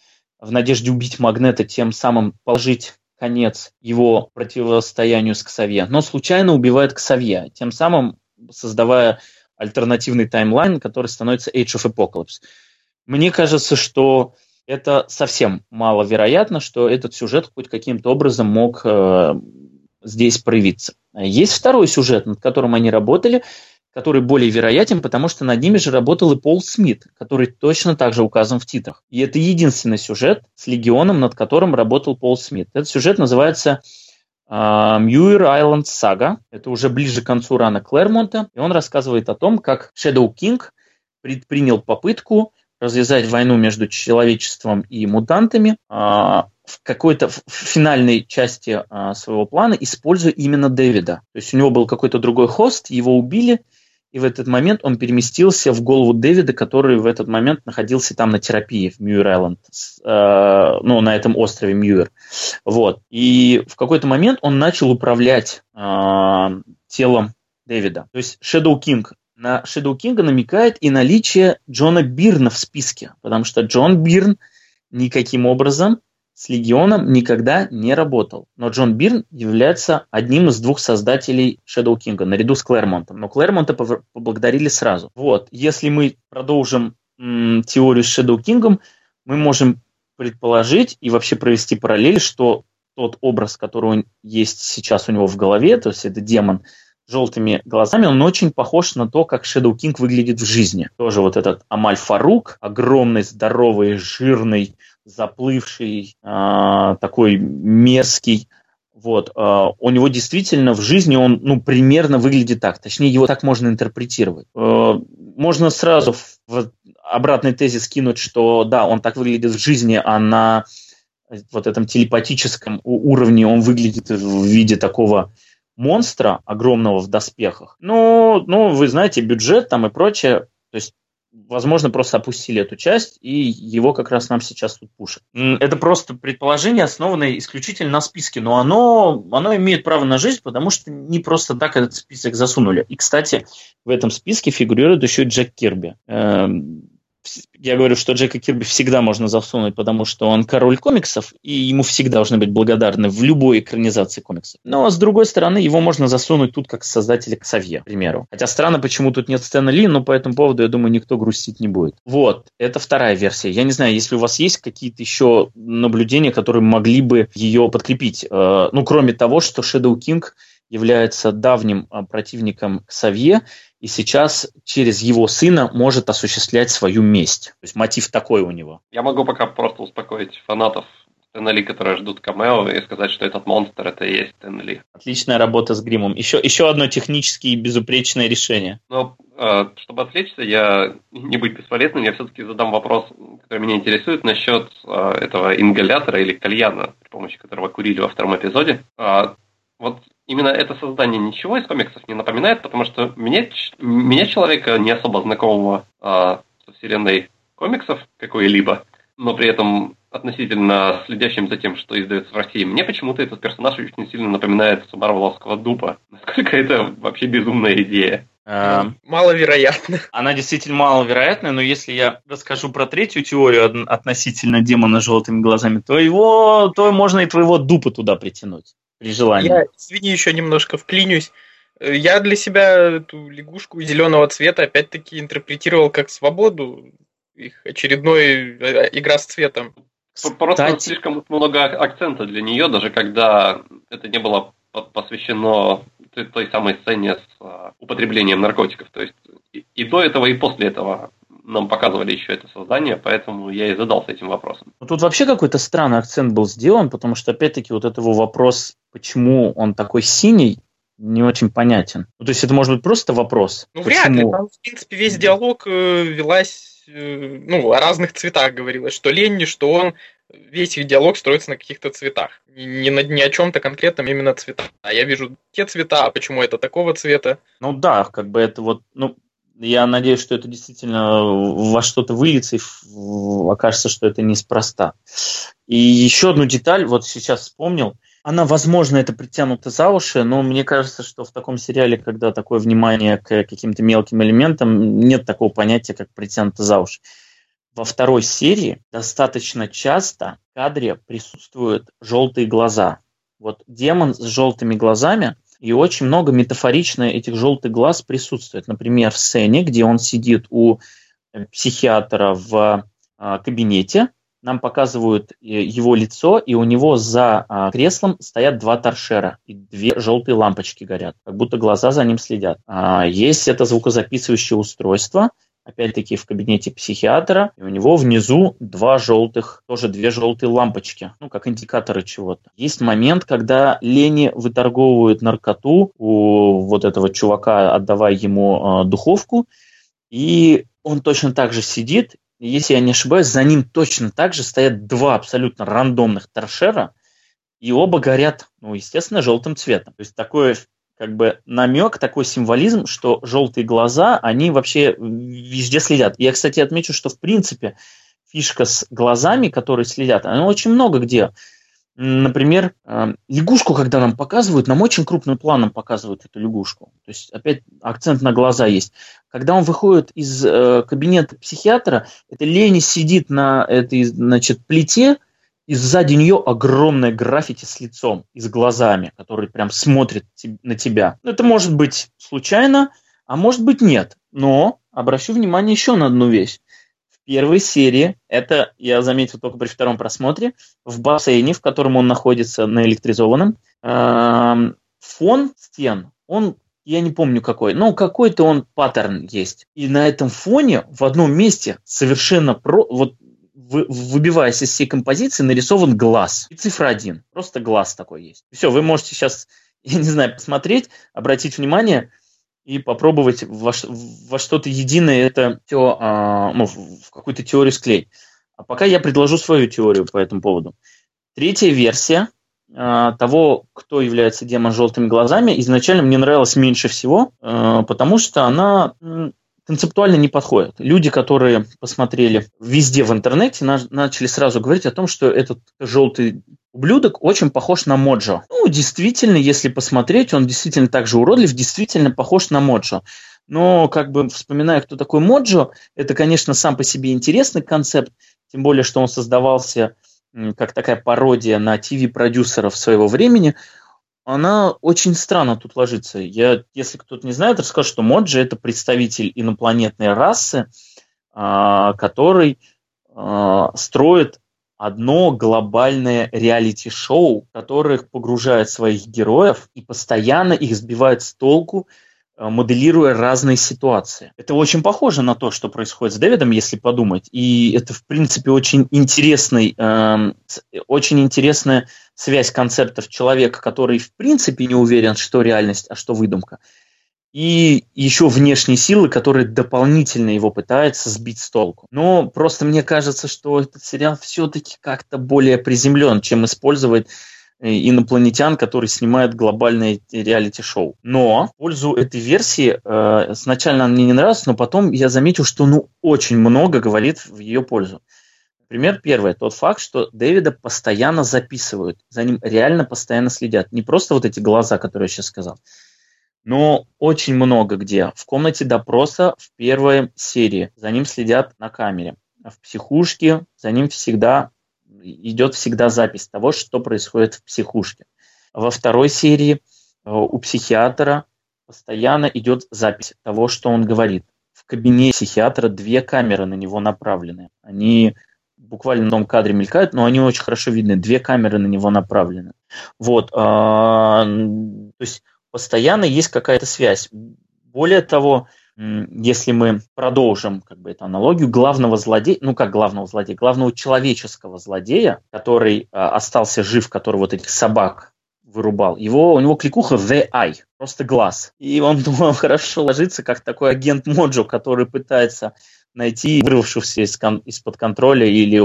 в надежде убить Магнета, тем самым положить конец его противостоянию с Ксавье, но случайно убивает Ксавье, тем самым создавая альтернативный таймлайн, который становится Age of Apocalypse. Мне кажется, что это совсем маловероятно, что этот сюжет хоть каким-то образом мог э, здесь проявиться. Есть второй сюжет, над которым они работали, который более вероятен, потому что над ними же работал и Пол Смит, который точно так же указан в титрах. И это единственный сюжет с Легионом, над которым работал Пол Смит. Этот сюжет называется Мьюир Айленд Сага. Это уже ближе к концу рана Клэрмонта. И он рассказывает о том, как Shadow King предпринял попытку развязать войну между человечеством и мутантами а, в какой-то финальной части а, своего плана, используя именно Дэвида. То есть у него был какой-то другой хост, его убили, и в этот момент он переместился в голову Дэвида, который в этот момент находился там на терапии в Мьюир-Айленд, э, ну, на этом острове Мьюир. Вот. И в какой-то момент он начал управлять э, телом Дэвида. То есть Shadow King на Shadow King намекает и наличие Джона Бирна в списке, потому что Джон Бирн никаким образом с Легионом никогда не работал. Но Джон Бирн является одним из двух создателей Shadow King, наряду с Клэрмонтом. Но Клэрмонта поблагодарили сразу. Вот, если мы продолжим м, теорию с Shadow King, мы можем предположить и вообще провести параллель, что тот образ, который есть сейчас у него в голове, то есть это демон с желтыми глазами, он очень похож на то, как Shadow King выглядит в жизни. Тоже вот этот Амаль Фарук, огромный, здоровый, жирный, заплывший, э, такой мерзкий. Вот, э, у него действительно в жизни он, ну, примерно выглядит так. Точнее, его так можно интерпретировать. Э, можно сразу в, обратный тезис кинуть, что да, он так выглядит в жизни, а на вот этом телепатическом уровне он выглядит в виде такого монстра огромного в доспехах. Ну, ну, вы знаете, бюджет там и прочее. То есть возможно, просто опустили эту часть, и его как раз нам сейчас тут пушат. Это просто предположение, основанное исключительно на списке, но оно, оно имеет право на жизнь, потому что не просто так этот список засунули. И, кстати, в этом списке фигурирует еще Джек Кирби. Эм, я говорю, что Джека Кирби всегда можно засунуть, потому что он король комиксов, и ему всегда должны быть благодарны в любой экранизации комиксов. Но, с другой стороны, его можно засунуть тут как создателя Ксавье, к примеру. Хотя странно, почему тут нет Стэна Ли, но по этому поводу, я думаю, никто грустить не будет. Вот, это вторая версия. Я не знаю, если у вас есть какие-то еще наблюдения, которые могли бы ее подкрепить. Э, ну, кроме того, что Shadow King является давним э, противником Ксавье, и сейчас через его сына может осуществлять свою месть. То есть мотив такой у него. Я могу пока просто успокоить фанатов Стэнли, которые ждут камео, и сказать, что этот монстр это и есть Стэнли. Отличная работа с гримом. Еще, еще одно технически безупречное решение. Но э, чтобы отвлечься, я не быть бесполезным, я все-таки задам вопрос, который меня интересует насчет э, этого ингалятора или кальяна, при помощи которого курили во втором эпизоде. Вот именно это создание ничего из комиксов не напоминает, потому что меня, меня человека не особо знакомого э, со вселенной комиксов какой-либо, но при этом относительно следящим за тем, что издается в России, мне почему-то этот персонаж очень сильно напоминает Марвеловского дупа. *laughs* Насколько это вообще безумная идея. Эм, маловероятно. Она действительно маловероятная, но если я расскажу про третью теорию относительно демона с желтыми глазами, то его, то можно и твоего дупа туда притянуть при желании. Я, извини, еще немножко вклинюсь. Я для себя эту лягушку зеленого цвета опять-таки интерпретировал как свободу, их очередной э, игра с цветом. Просто Кстати... слишком много акцента для нее, даже когда это не было посвящено той самой сцене с а, употреблением наркотиков. То есть и до этого, и после этого нам показывали еще это создание, поэтому я и задался этим вопросом. Ну, тут вообще какой-то странный акцент был сделан, потому что, опять-таки, вот этого вопрос, почему он такой синий, не очень понятен. Ну, то есть это может быть просто вопрос. Ну, почему? вряд ли. Там, в принципе, весь диалог э, велась, э, ну, о разных цветах говорилось, что Ленни, что он, весь их диалог строится на каких-то цветах. Не, на, не о чем-то конкретном, именно цвета. А я вижу те цвета, а почему это такого цвета? Ну да, как бы это вот, ну, я надеюсь, что это действительно во что-то выльется и окажется, что это неспроста. И еще одну деталь, вот сейчас вспомнил, она, возможно, это притянута за уши, но мне кажется, что в таком сериале, когда такое внимание к каким-то мелким элементам, нет такого понятия, как притянуто за уши. Во второй серии достаточно часто в кадре присутствуют желтые глаза. Вот демон с желтыми глазами – и очень много метафорично этих желтых глаз присутствует. Например, в сцене, где он сидит у э, психиатра в а, кабинете, нам показывают э, его лицо, и у него за а, креслом стоят два торшера, и две желтые лампочки горят, как будто глаза за ним следят. А, есть это звукозаписывающее устройство, опять-таки в кабинете психиатра, и у него внизу два желтых, тоже две желтые лампочки, ну, как индикаторы чего-то. Есть момент, когда Лени выторговывают наркоту у вот этого чувака, отдавая ему э, духовку, и он точно так же сидит, и если я не ошибаюсь, за ним точно так же стоят два абсолютно рандомных торшера, и оба горят, ну, естественно, желтым цветом. То есть такое как бы намек, такой символизм, что желтые глаза, они вообще везде следят. Я, кстати, отмечу, что в принципе фишка с глазами, которые следят, она очень много где. Например, э, лягушку, когда нам показывают, нам очень крупным планом показывают эту лягушку. То есть опять акцент на глаза есть. Когда он выходит из э, кабинета психиатра, это Лени сидит на этой значит, плите, и сзади нее огромное граффити с лицом и с глазами, который прям смотрит на тебя. Ну, это может быть случайно, а может быть нет. Но обращу внимание еще на одну вещь. В первой серии, это я заметил только при втором просмотре, в бассейне, в котором он находится наэлектризованном, эм, фон стен, он я не помню какой, но какой-то он паттерн есть. И на этом фоне в одном месте совершенно про, вот вы, выбиваясь из всей композиции, нарисован глаз. И цифра один. Просто глаз такой есть. Все, вы можете сейчас, *laughs* я не знаю, посмотреть, обратить внимание, и попробовать во, во что-то единое это все, а, ну, в какую-то теорию склеить. А пока я предложу свою теорию по этому поводу. Третья версия а, того, кто является демон желтыми глазами, изначально мне нравилась меньше всего, а, потому что она концептуально не подходит. Люди, которые посмотрели везде в интернете, на, начали сразу говорить о том, что этот желтый ублюдок очень похож на Моджо. Ну, действительно, если посмотреть, он действительно так же уродлив, действительно похож на Моджо. Но, как бы, вспоминая, кто такой Моджо, это, конечно, сам по себе интересный концепт, тем более, что он создавался как такая пародия на ТВ-продюсеров своего времени, она очень странно тут ложится. Я, если кто-то не знает, расскажу, что Моджи – это представитель инопланетной расы, а, который а, строит одно глобальное реалити-шоу, которых погружает своих героев и постоянно их сбивает с толку моделируя разные ситуации. Это очень похоже на то, что происходит с Дэвидом, если подумать. И это, в принципе, очень интересный, э, очень интересная связь концептов человека, который, в принципе, не уверен, что реальность, а что выдумка. И еще внешние силы, которые дополнительно его пытаются сбить с толку. Но просто мне кажется, что этот сериал все-таки как-то более приземлен, чем использовать Э, инопланетян, который снимает глобальное реалити-шоу. Но в пользу этой версии э, сначала она мне не нравилась, но потом я заметил, что ну очень много говорит в ее пользу. Например, первое, тот факт, что Дэвида постоянно записывают, за ним реально постоянно следят. Не просто вот эти глаза, которые я сейчас сказал, но очень много где. В комнате допроса в первой серии за ним следят на камере. В психушке за ним всегда идет всегда запись того, что происходит в психушке. Во второй серии э, у психиатра постоянно идет запись того, что он говорит. В кабинете психиатра две камеры на него направлены. Они буквально в одном кадре мелькают, но они очень хорошо видны. Две камеры на него направлены. Вот. А, то есть постоянно есть какая-то связь. Более того, если мы продолжим как бы, эту аналогию, главного злодея, ну как главного злодея, главного человеческого злодея, который э, остался жив, который вот этих собак вырубал, его, у него кликуха The Eye, просто глаз. И он, *laughs* думал, хорошо ложится, как такой агент Моджо, который пытается найти вырвавшегося из, из-под контроля или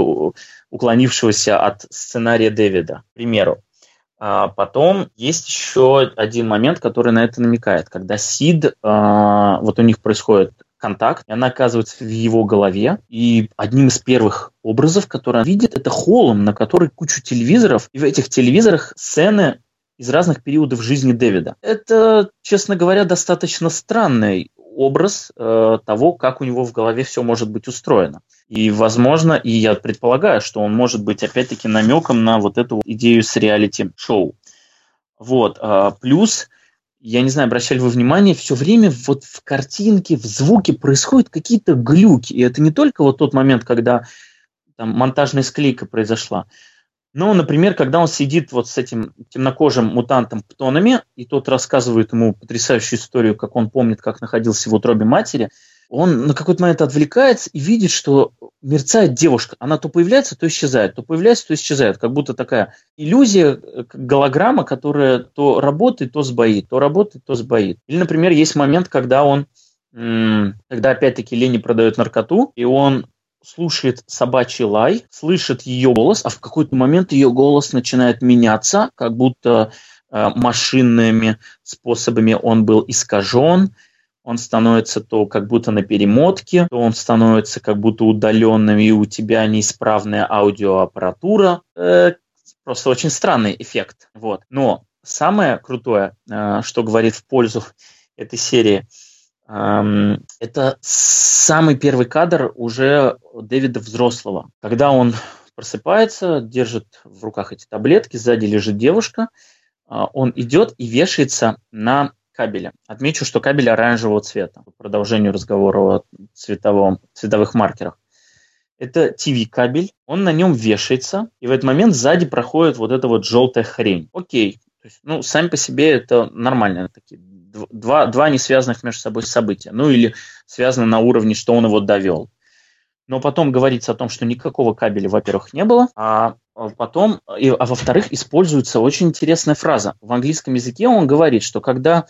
уклонившегося от сценария Дэвида, к примеру. А потом есть еще один момент, который на это намекает. Когда Сид, а, вот у них происходит контакт, и она оказывается в его голове, и одним из первых образов, который он видит, это холм, на который кучу телевизоров, и в этих телевизорах сцены из разных периодов жизни Дэвида. Это, честно говоря, достаточно странный образ э, того, как у него в голове все может быть устроено. И, возможно, и я предполагаю, что он может быть, опять-таки, намеком на вот эту идею с реалити-шоу. Вот. Э, плюс, я не знаю, обращали вы внимание, все время вот в картинке, в звуке происходят какие-то глюки. И это не только вот тот момент, когда там монтажная склейка произошла, ну, например, когда он сидит вот с этим темнокожим мутантом Птонами, и тот рассказывает ему потрясающую историю, как он помнит, как находился в утробе матери, он на какой-то момент отвлекается и видит, что мерцает девушка. Она то появляется, то исчезает, то появляется, то исчезает. Как будто такая иллюзия, голограмма, которая то работает, то сбоит, то работает, то сбоит. Или, например, есть момент, когда он, когда опять-таки Лени продает наркоту, и он слушает собачий лай, слышит ее голос, а в какой-то момент ее голос начинает меняться, как будто э, машинными способами он был искажен, он становится то как будто на перемотке, то он становится как будто удаленным, и у тебя неисправная аудиоаппаратура. Э, просто очень странный эффект. Вот. Но самое крутое, э, что говорит в пользу этой серии – это самый первый кадр уже Дэвида взрослого, когда он просыпается, держит в руках эти таблетки, сзади лежит девушка, а, он идет и вешается на кабеле. Отмечу, что кабель оранжевого цвета, по продолжению разговора о цветовом, цветовых маркерах. Это ТВ-кабель, он на нем вешается, и в этот момент сзади проходит вот эта вот желтая хрень. Окей, есть, ну, сами по себе это нормальные такие два, два не связанных между собой события. Ну или связаны на уровне, что он его довел. Но потом говорится о том, что никакого кабеля, во-первых, не было, а потом, и, а во-вторых, используется очень интересная фраза. В английском языке он говорит, что когда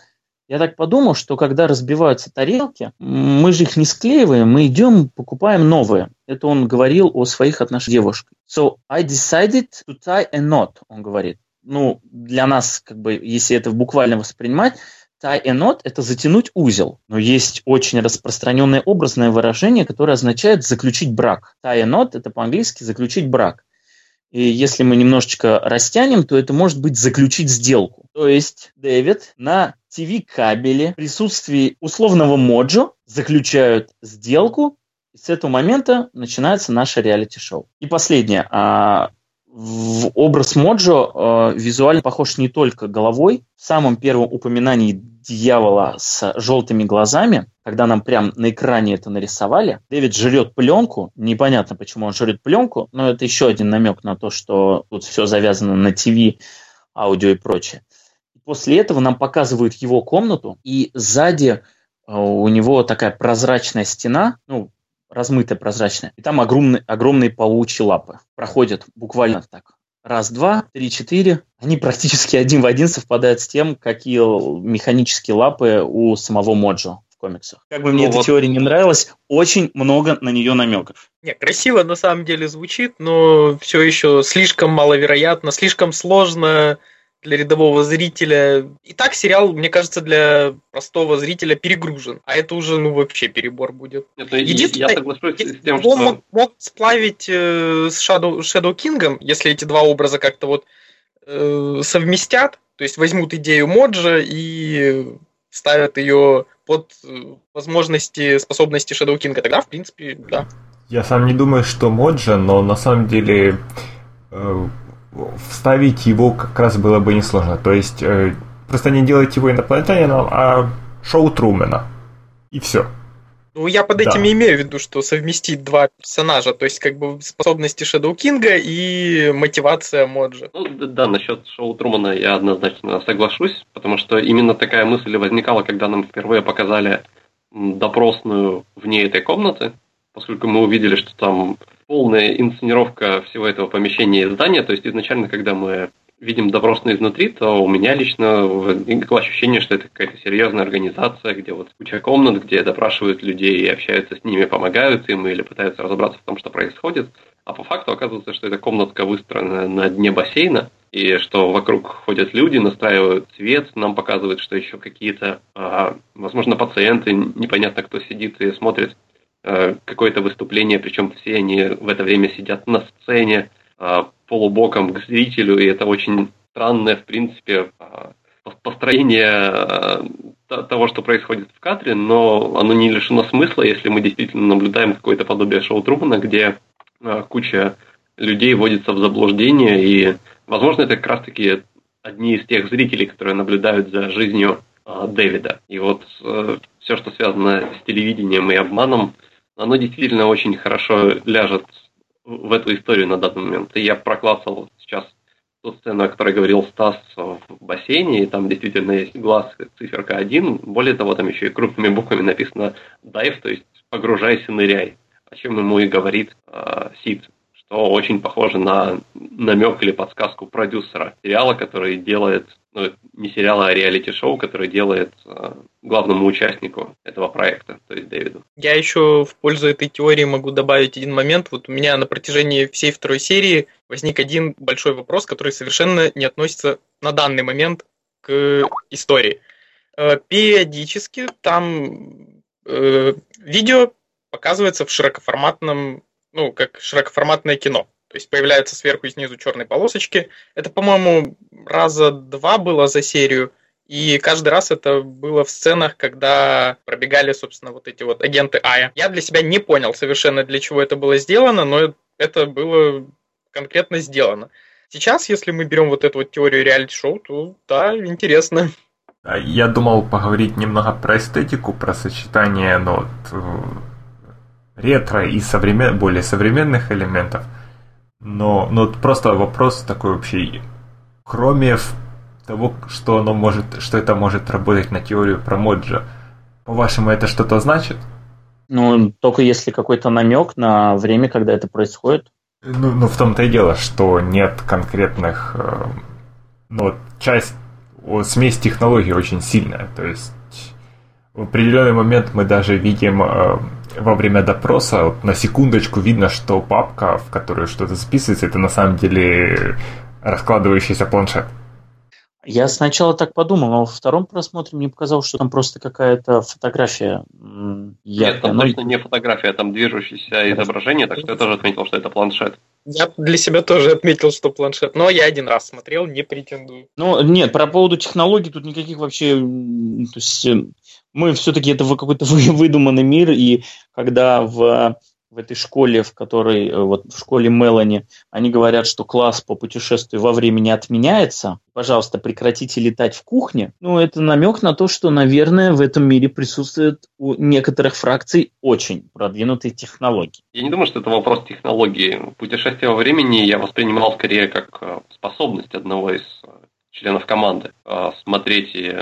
Я так подумал, что когда разбиваются тарелки, мы же их не склеиваем, мы идем, покупаем новые. Это он говорил о своих отношениях с девушкой. So I decided to tie a knot, он говорит. Ну, для нас, как бы, если это буквально воспринимать, tie a knot – это затянуть узел. Но есть очень распространенное образное выражение, которое означает заключить брак. Tie a knot – это по-английски заключить брак. И если мы немножечко растянем, то это может быть заключить сделку. То есть Дэвид на ТВ-кабеле в присутствии условного моджо заключают сделку, и с этого момента начинается наше реалити-шоу. И последнее. В образ Моджо э, визуально похож не только головой. В самом первом упоминании дьявола с желтыми глазами, когда нам прям на экране это нарисовали, Дэвид жрет пленку. Непонятно, почему он жрет пленку, но это еще один намек на то, что тут все завязано на ТВ, аудио и прочее. После этого нам показывают его комнату, и сзади э, у него такая прозрачная стена, ну, размытая, прозрачная. И там огромные, огромные паучьи лапы. Проходят буквально так. Раз, два, три, четыре. Они практически один в один совпадают с тем, какие механические лапы у самого Моджо в комиксах. Как бы мне ну, эта вот... теория не нравилась, очень много на нее намеков. Не, красиво на самом деле звучит, но все еще слишком маловероятно, слишком сложно для рядового зрителя. И так сериал, мне кажется, для простого зрителя перегружен. А это уже, ну, вообще перебор будет. Это, Единственное, я соглашусь с тем, что... мог, мог сплавить э, с Shadow, Shadow King, если эти два образа как-то вот э, совместят, то есть возьмут идею Моджа и ставят ее под э, возможности, способности Shadow King, тогда, в принципе, да. Я сам не думаю, что Моджа, но на самом деле э, вставить его как раз было бы несложно. То есть э, просто не делать его инопланетянином, а шоу Трумена. И все. Ну, я под этим да. имею в виду, что совместить два персонажа, то есть как бы способности Шэдоу Кинга и мотивация Моджи. Ну, да, насчет шоу Трумана я однозначно соглашусь, потому что именно такая мысль возникала, когда нам впервые показали допросную вне этой комнаты, поскольку мы увидели, что там полная инсценировка всего этого помещения и здания. То есть изначально, когда мы видим допросную изнутри, то у меня лично возникло ощущение, что это какая-то серьезная организация, где вот куча комнат, где допрашивают людей и общаются с ними, помогают им или пытаются разобраться в том, что происходит. А по факту оказывается, что эта комнатка выстроена на дне бассейна, и что вокруг ходят люди, настраивают свет, нам показывают, что еще какие-то, а, возможно, пациенты, непонятно кто сидит и смотрит какое-то выступление, причем все они в это время сидят на сцене, э, полубоком к зрителю, и это очень странное, в принципе, э, построение того, что происходит в кадре, но оно не лишено смысла, если мы действительно наблюдаем какое-то подобие шоу Трумана, где куча людей вводится в заблуждение, и, возможно, это как раз-таки одни из тех зрителей, которые наблюдают за жизнью Дэвида. И вот все, что связано с телевидением и обманом, оно действительно очень хорошо ляжет в эту историю на данный момент. И я проклассал сейчас ту сцену, о которой говорил Стас в бассейне, и там действительно есть глаз, циферка 1. Более того, там еще и крупными буквами написано «Dive», то есть «погружайся, ныряй», о чем ему и говорит э, Сид что очень похоже на намек или подсказку продюсера сериала, который делает, ну, не сериала, а реалити-шоу, который делает э, главному участнику этого проекта, то есть Дэвиду. Я еще в пользу этой теории могу добавить один момент. Вот у меня на протяжении всей второй серии возник один большой вопрос, который совершенно не относится на данный момент к истории. Э, периодически там э, видео показывается в широкоформатном ну, как широкоформатное кино. То есть появляются сверху и снизу черные полосочки. Это, по-моему, раза два было за серию. И каждый раз это было в сценах, когда пробегали, собственно, вот эти вот агенты Ая. Я для себя не понял совершенно, для чего это было сделано, но это было конкретно сделано. Сейчас, если мы берем вот эту вот теорию реалити-шоу, то да, интересно. Я думал поговорить немного про эстетику, про сочетание вот, э, ретро и современ... более современных элементов. Но, но просто вопрос такой вообще, кроме того, что оно может, что это может работать на теорию про Моджа, по-вашему, это что-то значит? Ну, только если какой-то намек на время, когда это происходит. Ну, ну в том-то и дело, что нет конкретных... Э, ну, часть... Смесь технологий очень сильная. То есть в определенный момент мы даже видим э, во время допроса, вот на секундочку видно, что папка, в которую что-то записывается, это на самом деле раскладывающийся планшет. Я сначала так подумал, но во втором просмотре мне показалось, что там просто какая-то фотография яркая. Нет, там но... точно не фотография, там движущееся изображение, так что я тоже отметил, что это планшет. Я для себя тоже отметил, что планшет, но я один раз смотрел, не претендую. Ну, нет, про поводу технологий тут никаких вообще... То есть э, мы все-таки это какой-то *laughs* выдуманный мир, и когда в в этой школе, в которой, э, вот в школе Мелани, они говорят, что класс по путешествию во времени отменяется, пожалуйста, прекратите летать в кухне. Ну, это намек на то, что, наверное, в этом мире присутствует у некоторых фракций очень продвинутые технологии. Я не думаю, что это вопрос технологии. Путешествие во времени я воспринимал скорее как э, способность одного из э, членов команды смотреть и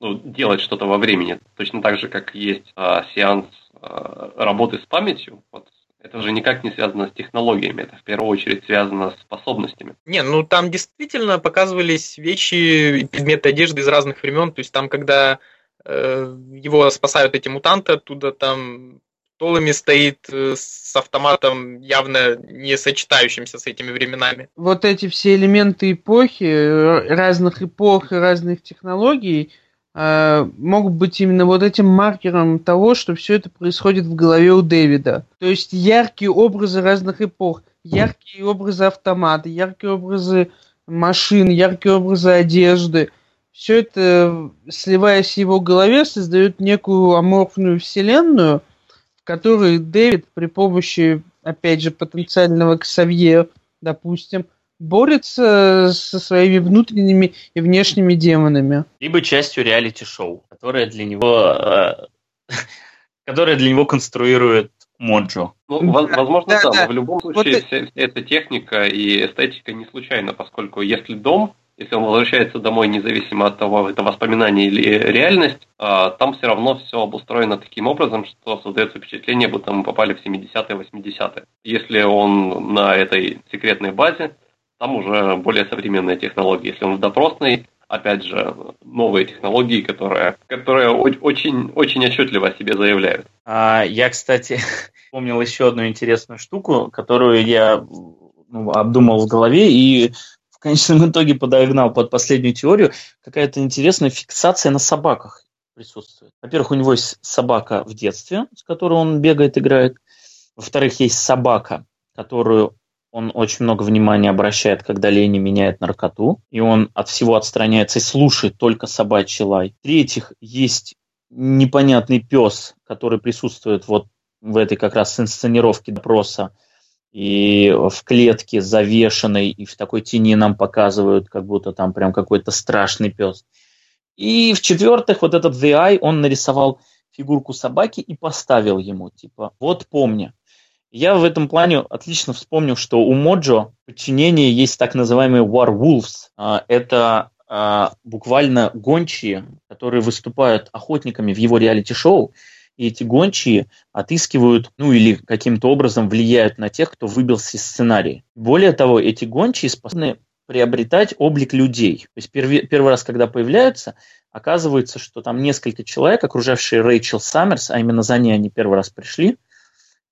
ну, делать что-то во времени. Точно так же, как есть сеанс Э, работы с памятью, вот, это же никак не связано с технологиями, это в первую очередь связано с способностями. Не, ну там действительно показывались вещи и предметы одежды из разных времен, то есть там, когда э, его спасают эти мутанты оттуда, там Толами стоит э, с автоматом, явно не сочетающимся с этими временами. Вот эти все элементы эпохи, э, разных эпох и разных технологий, могут быть именно вот этим маркером того, что все это происходит в голове у Дэвида. То есть яркие образы разных эпох, яркие образы автомата, яркие образы машин, яркие образы одежды. Все это, сливаясь в его голове, создает некую аморфную вселенную, в которой Дэвид при помощи, опять же, потенциального Ксавье, допустим, борется со своими внутренними и внешними демонами. Либо частью реалити-шоу, которое для него, э, *laughs* которое для него конструирует Моджо. Ну, возможно, да, да, да. В любом случае, вот вся, вся эта техника и эстетика не случайна, поскольку если дом, если он возвращается домой независимо от того, это воспоминание или реальность, а, там все равно все обустроено таким образом, что создается впечатление, будто мы попали в 70-е, 80-е. Если он на этой секретной базе, там уже более современные технологии. Если он в допросной, опять же, новые технологии, которые, которые очень, очень отчетливо о себе заявляют. А, я, кстати, *laughs* вспомнил еще одну интересную штуку, которую я ну, обдумал в голове и в конечном итоге подогнал под последнюю теорию. Какая-то интересная фиксация на собаках присутствует. Во-первых, у него есть собака в детстве, с которой он бегает, играет. Во-вторых, есть собака, которую он очень много внимания обращает, когда Лени меняет наркоту, и он от всего отстраняется и слушает только собачий лай. В-третьих, есть непонятный пес, который присутствует вот в этой как раз инсценировке допроса, и в клетке завешенной, и в такой тени нам показывают, как будто там прям какой-то страшный пес. И в-четвертых, вот этот Eye, он нарисовал фигурку собаки и поставил ему, типа, вот помни, я в этом плане отлично вспомнил, что у Моджо в есть так называемые Warwolves. А, это а, буквально гончие, которые выступают охотниками в его реалити-шоу, и эти гончие отыскивают, ну или каким-то образом влияют на тех, кто выбился из сценария. Более того, эти гончие способны приобретать облик людей. То есть первый, первый раз, когда появляются, оказывается, что там несколько человек, окружавшие Рэйчел Саммерс, а именно за ней они первый раз пришли,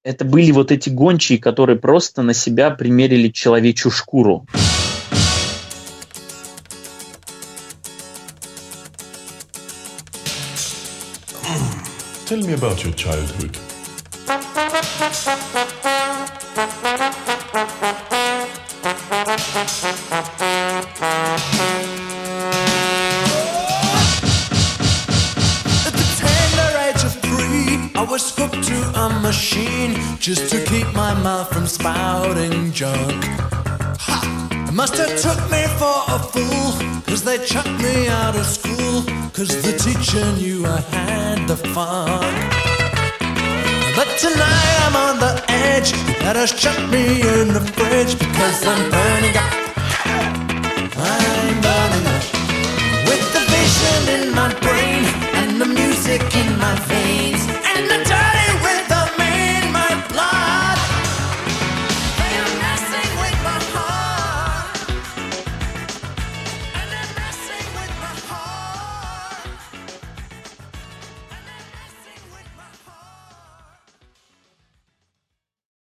это были вот эти гончие, которые просто на себя примерили человечью шкуру. Tell me about your childhood. Just to keep my mouth from spouting junk. Ha! Must have took me for a fool, cause they chucked me out of school, cause the teacher knew I had the fun. But tonight I'm on the edge, that has chucked me in the fridge, because I'm burning up. I'm burning up. With the vision in my brain and the music in my veins.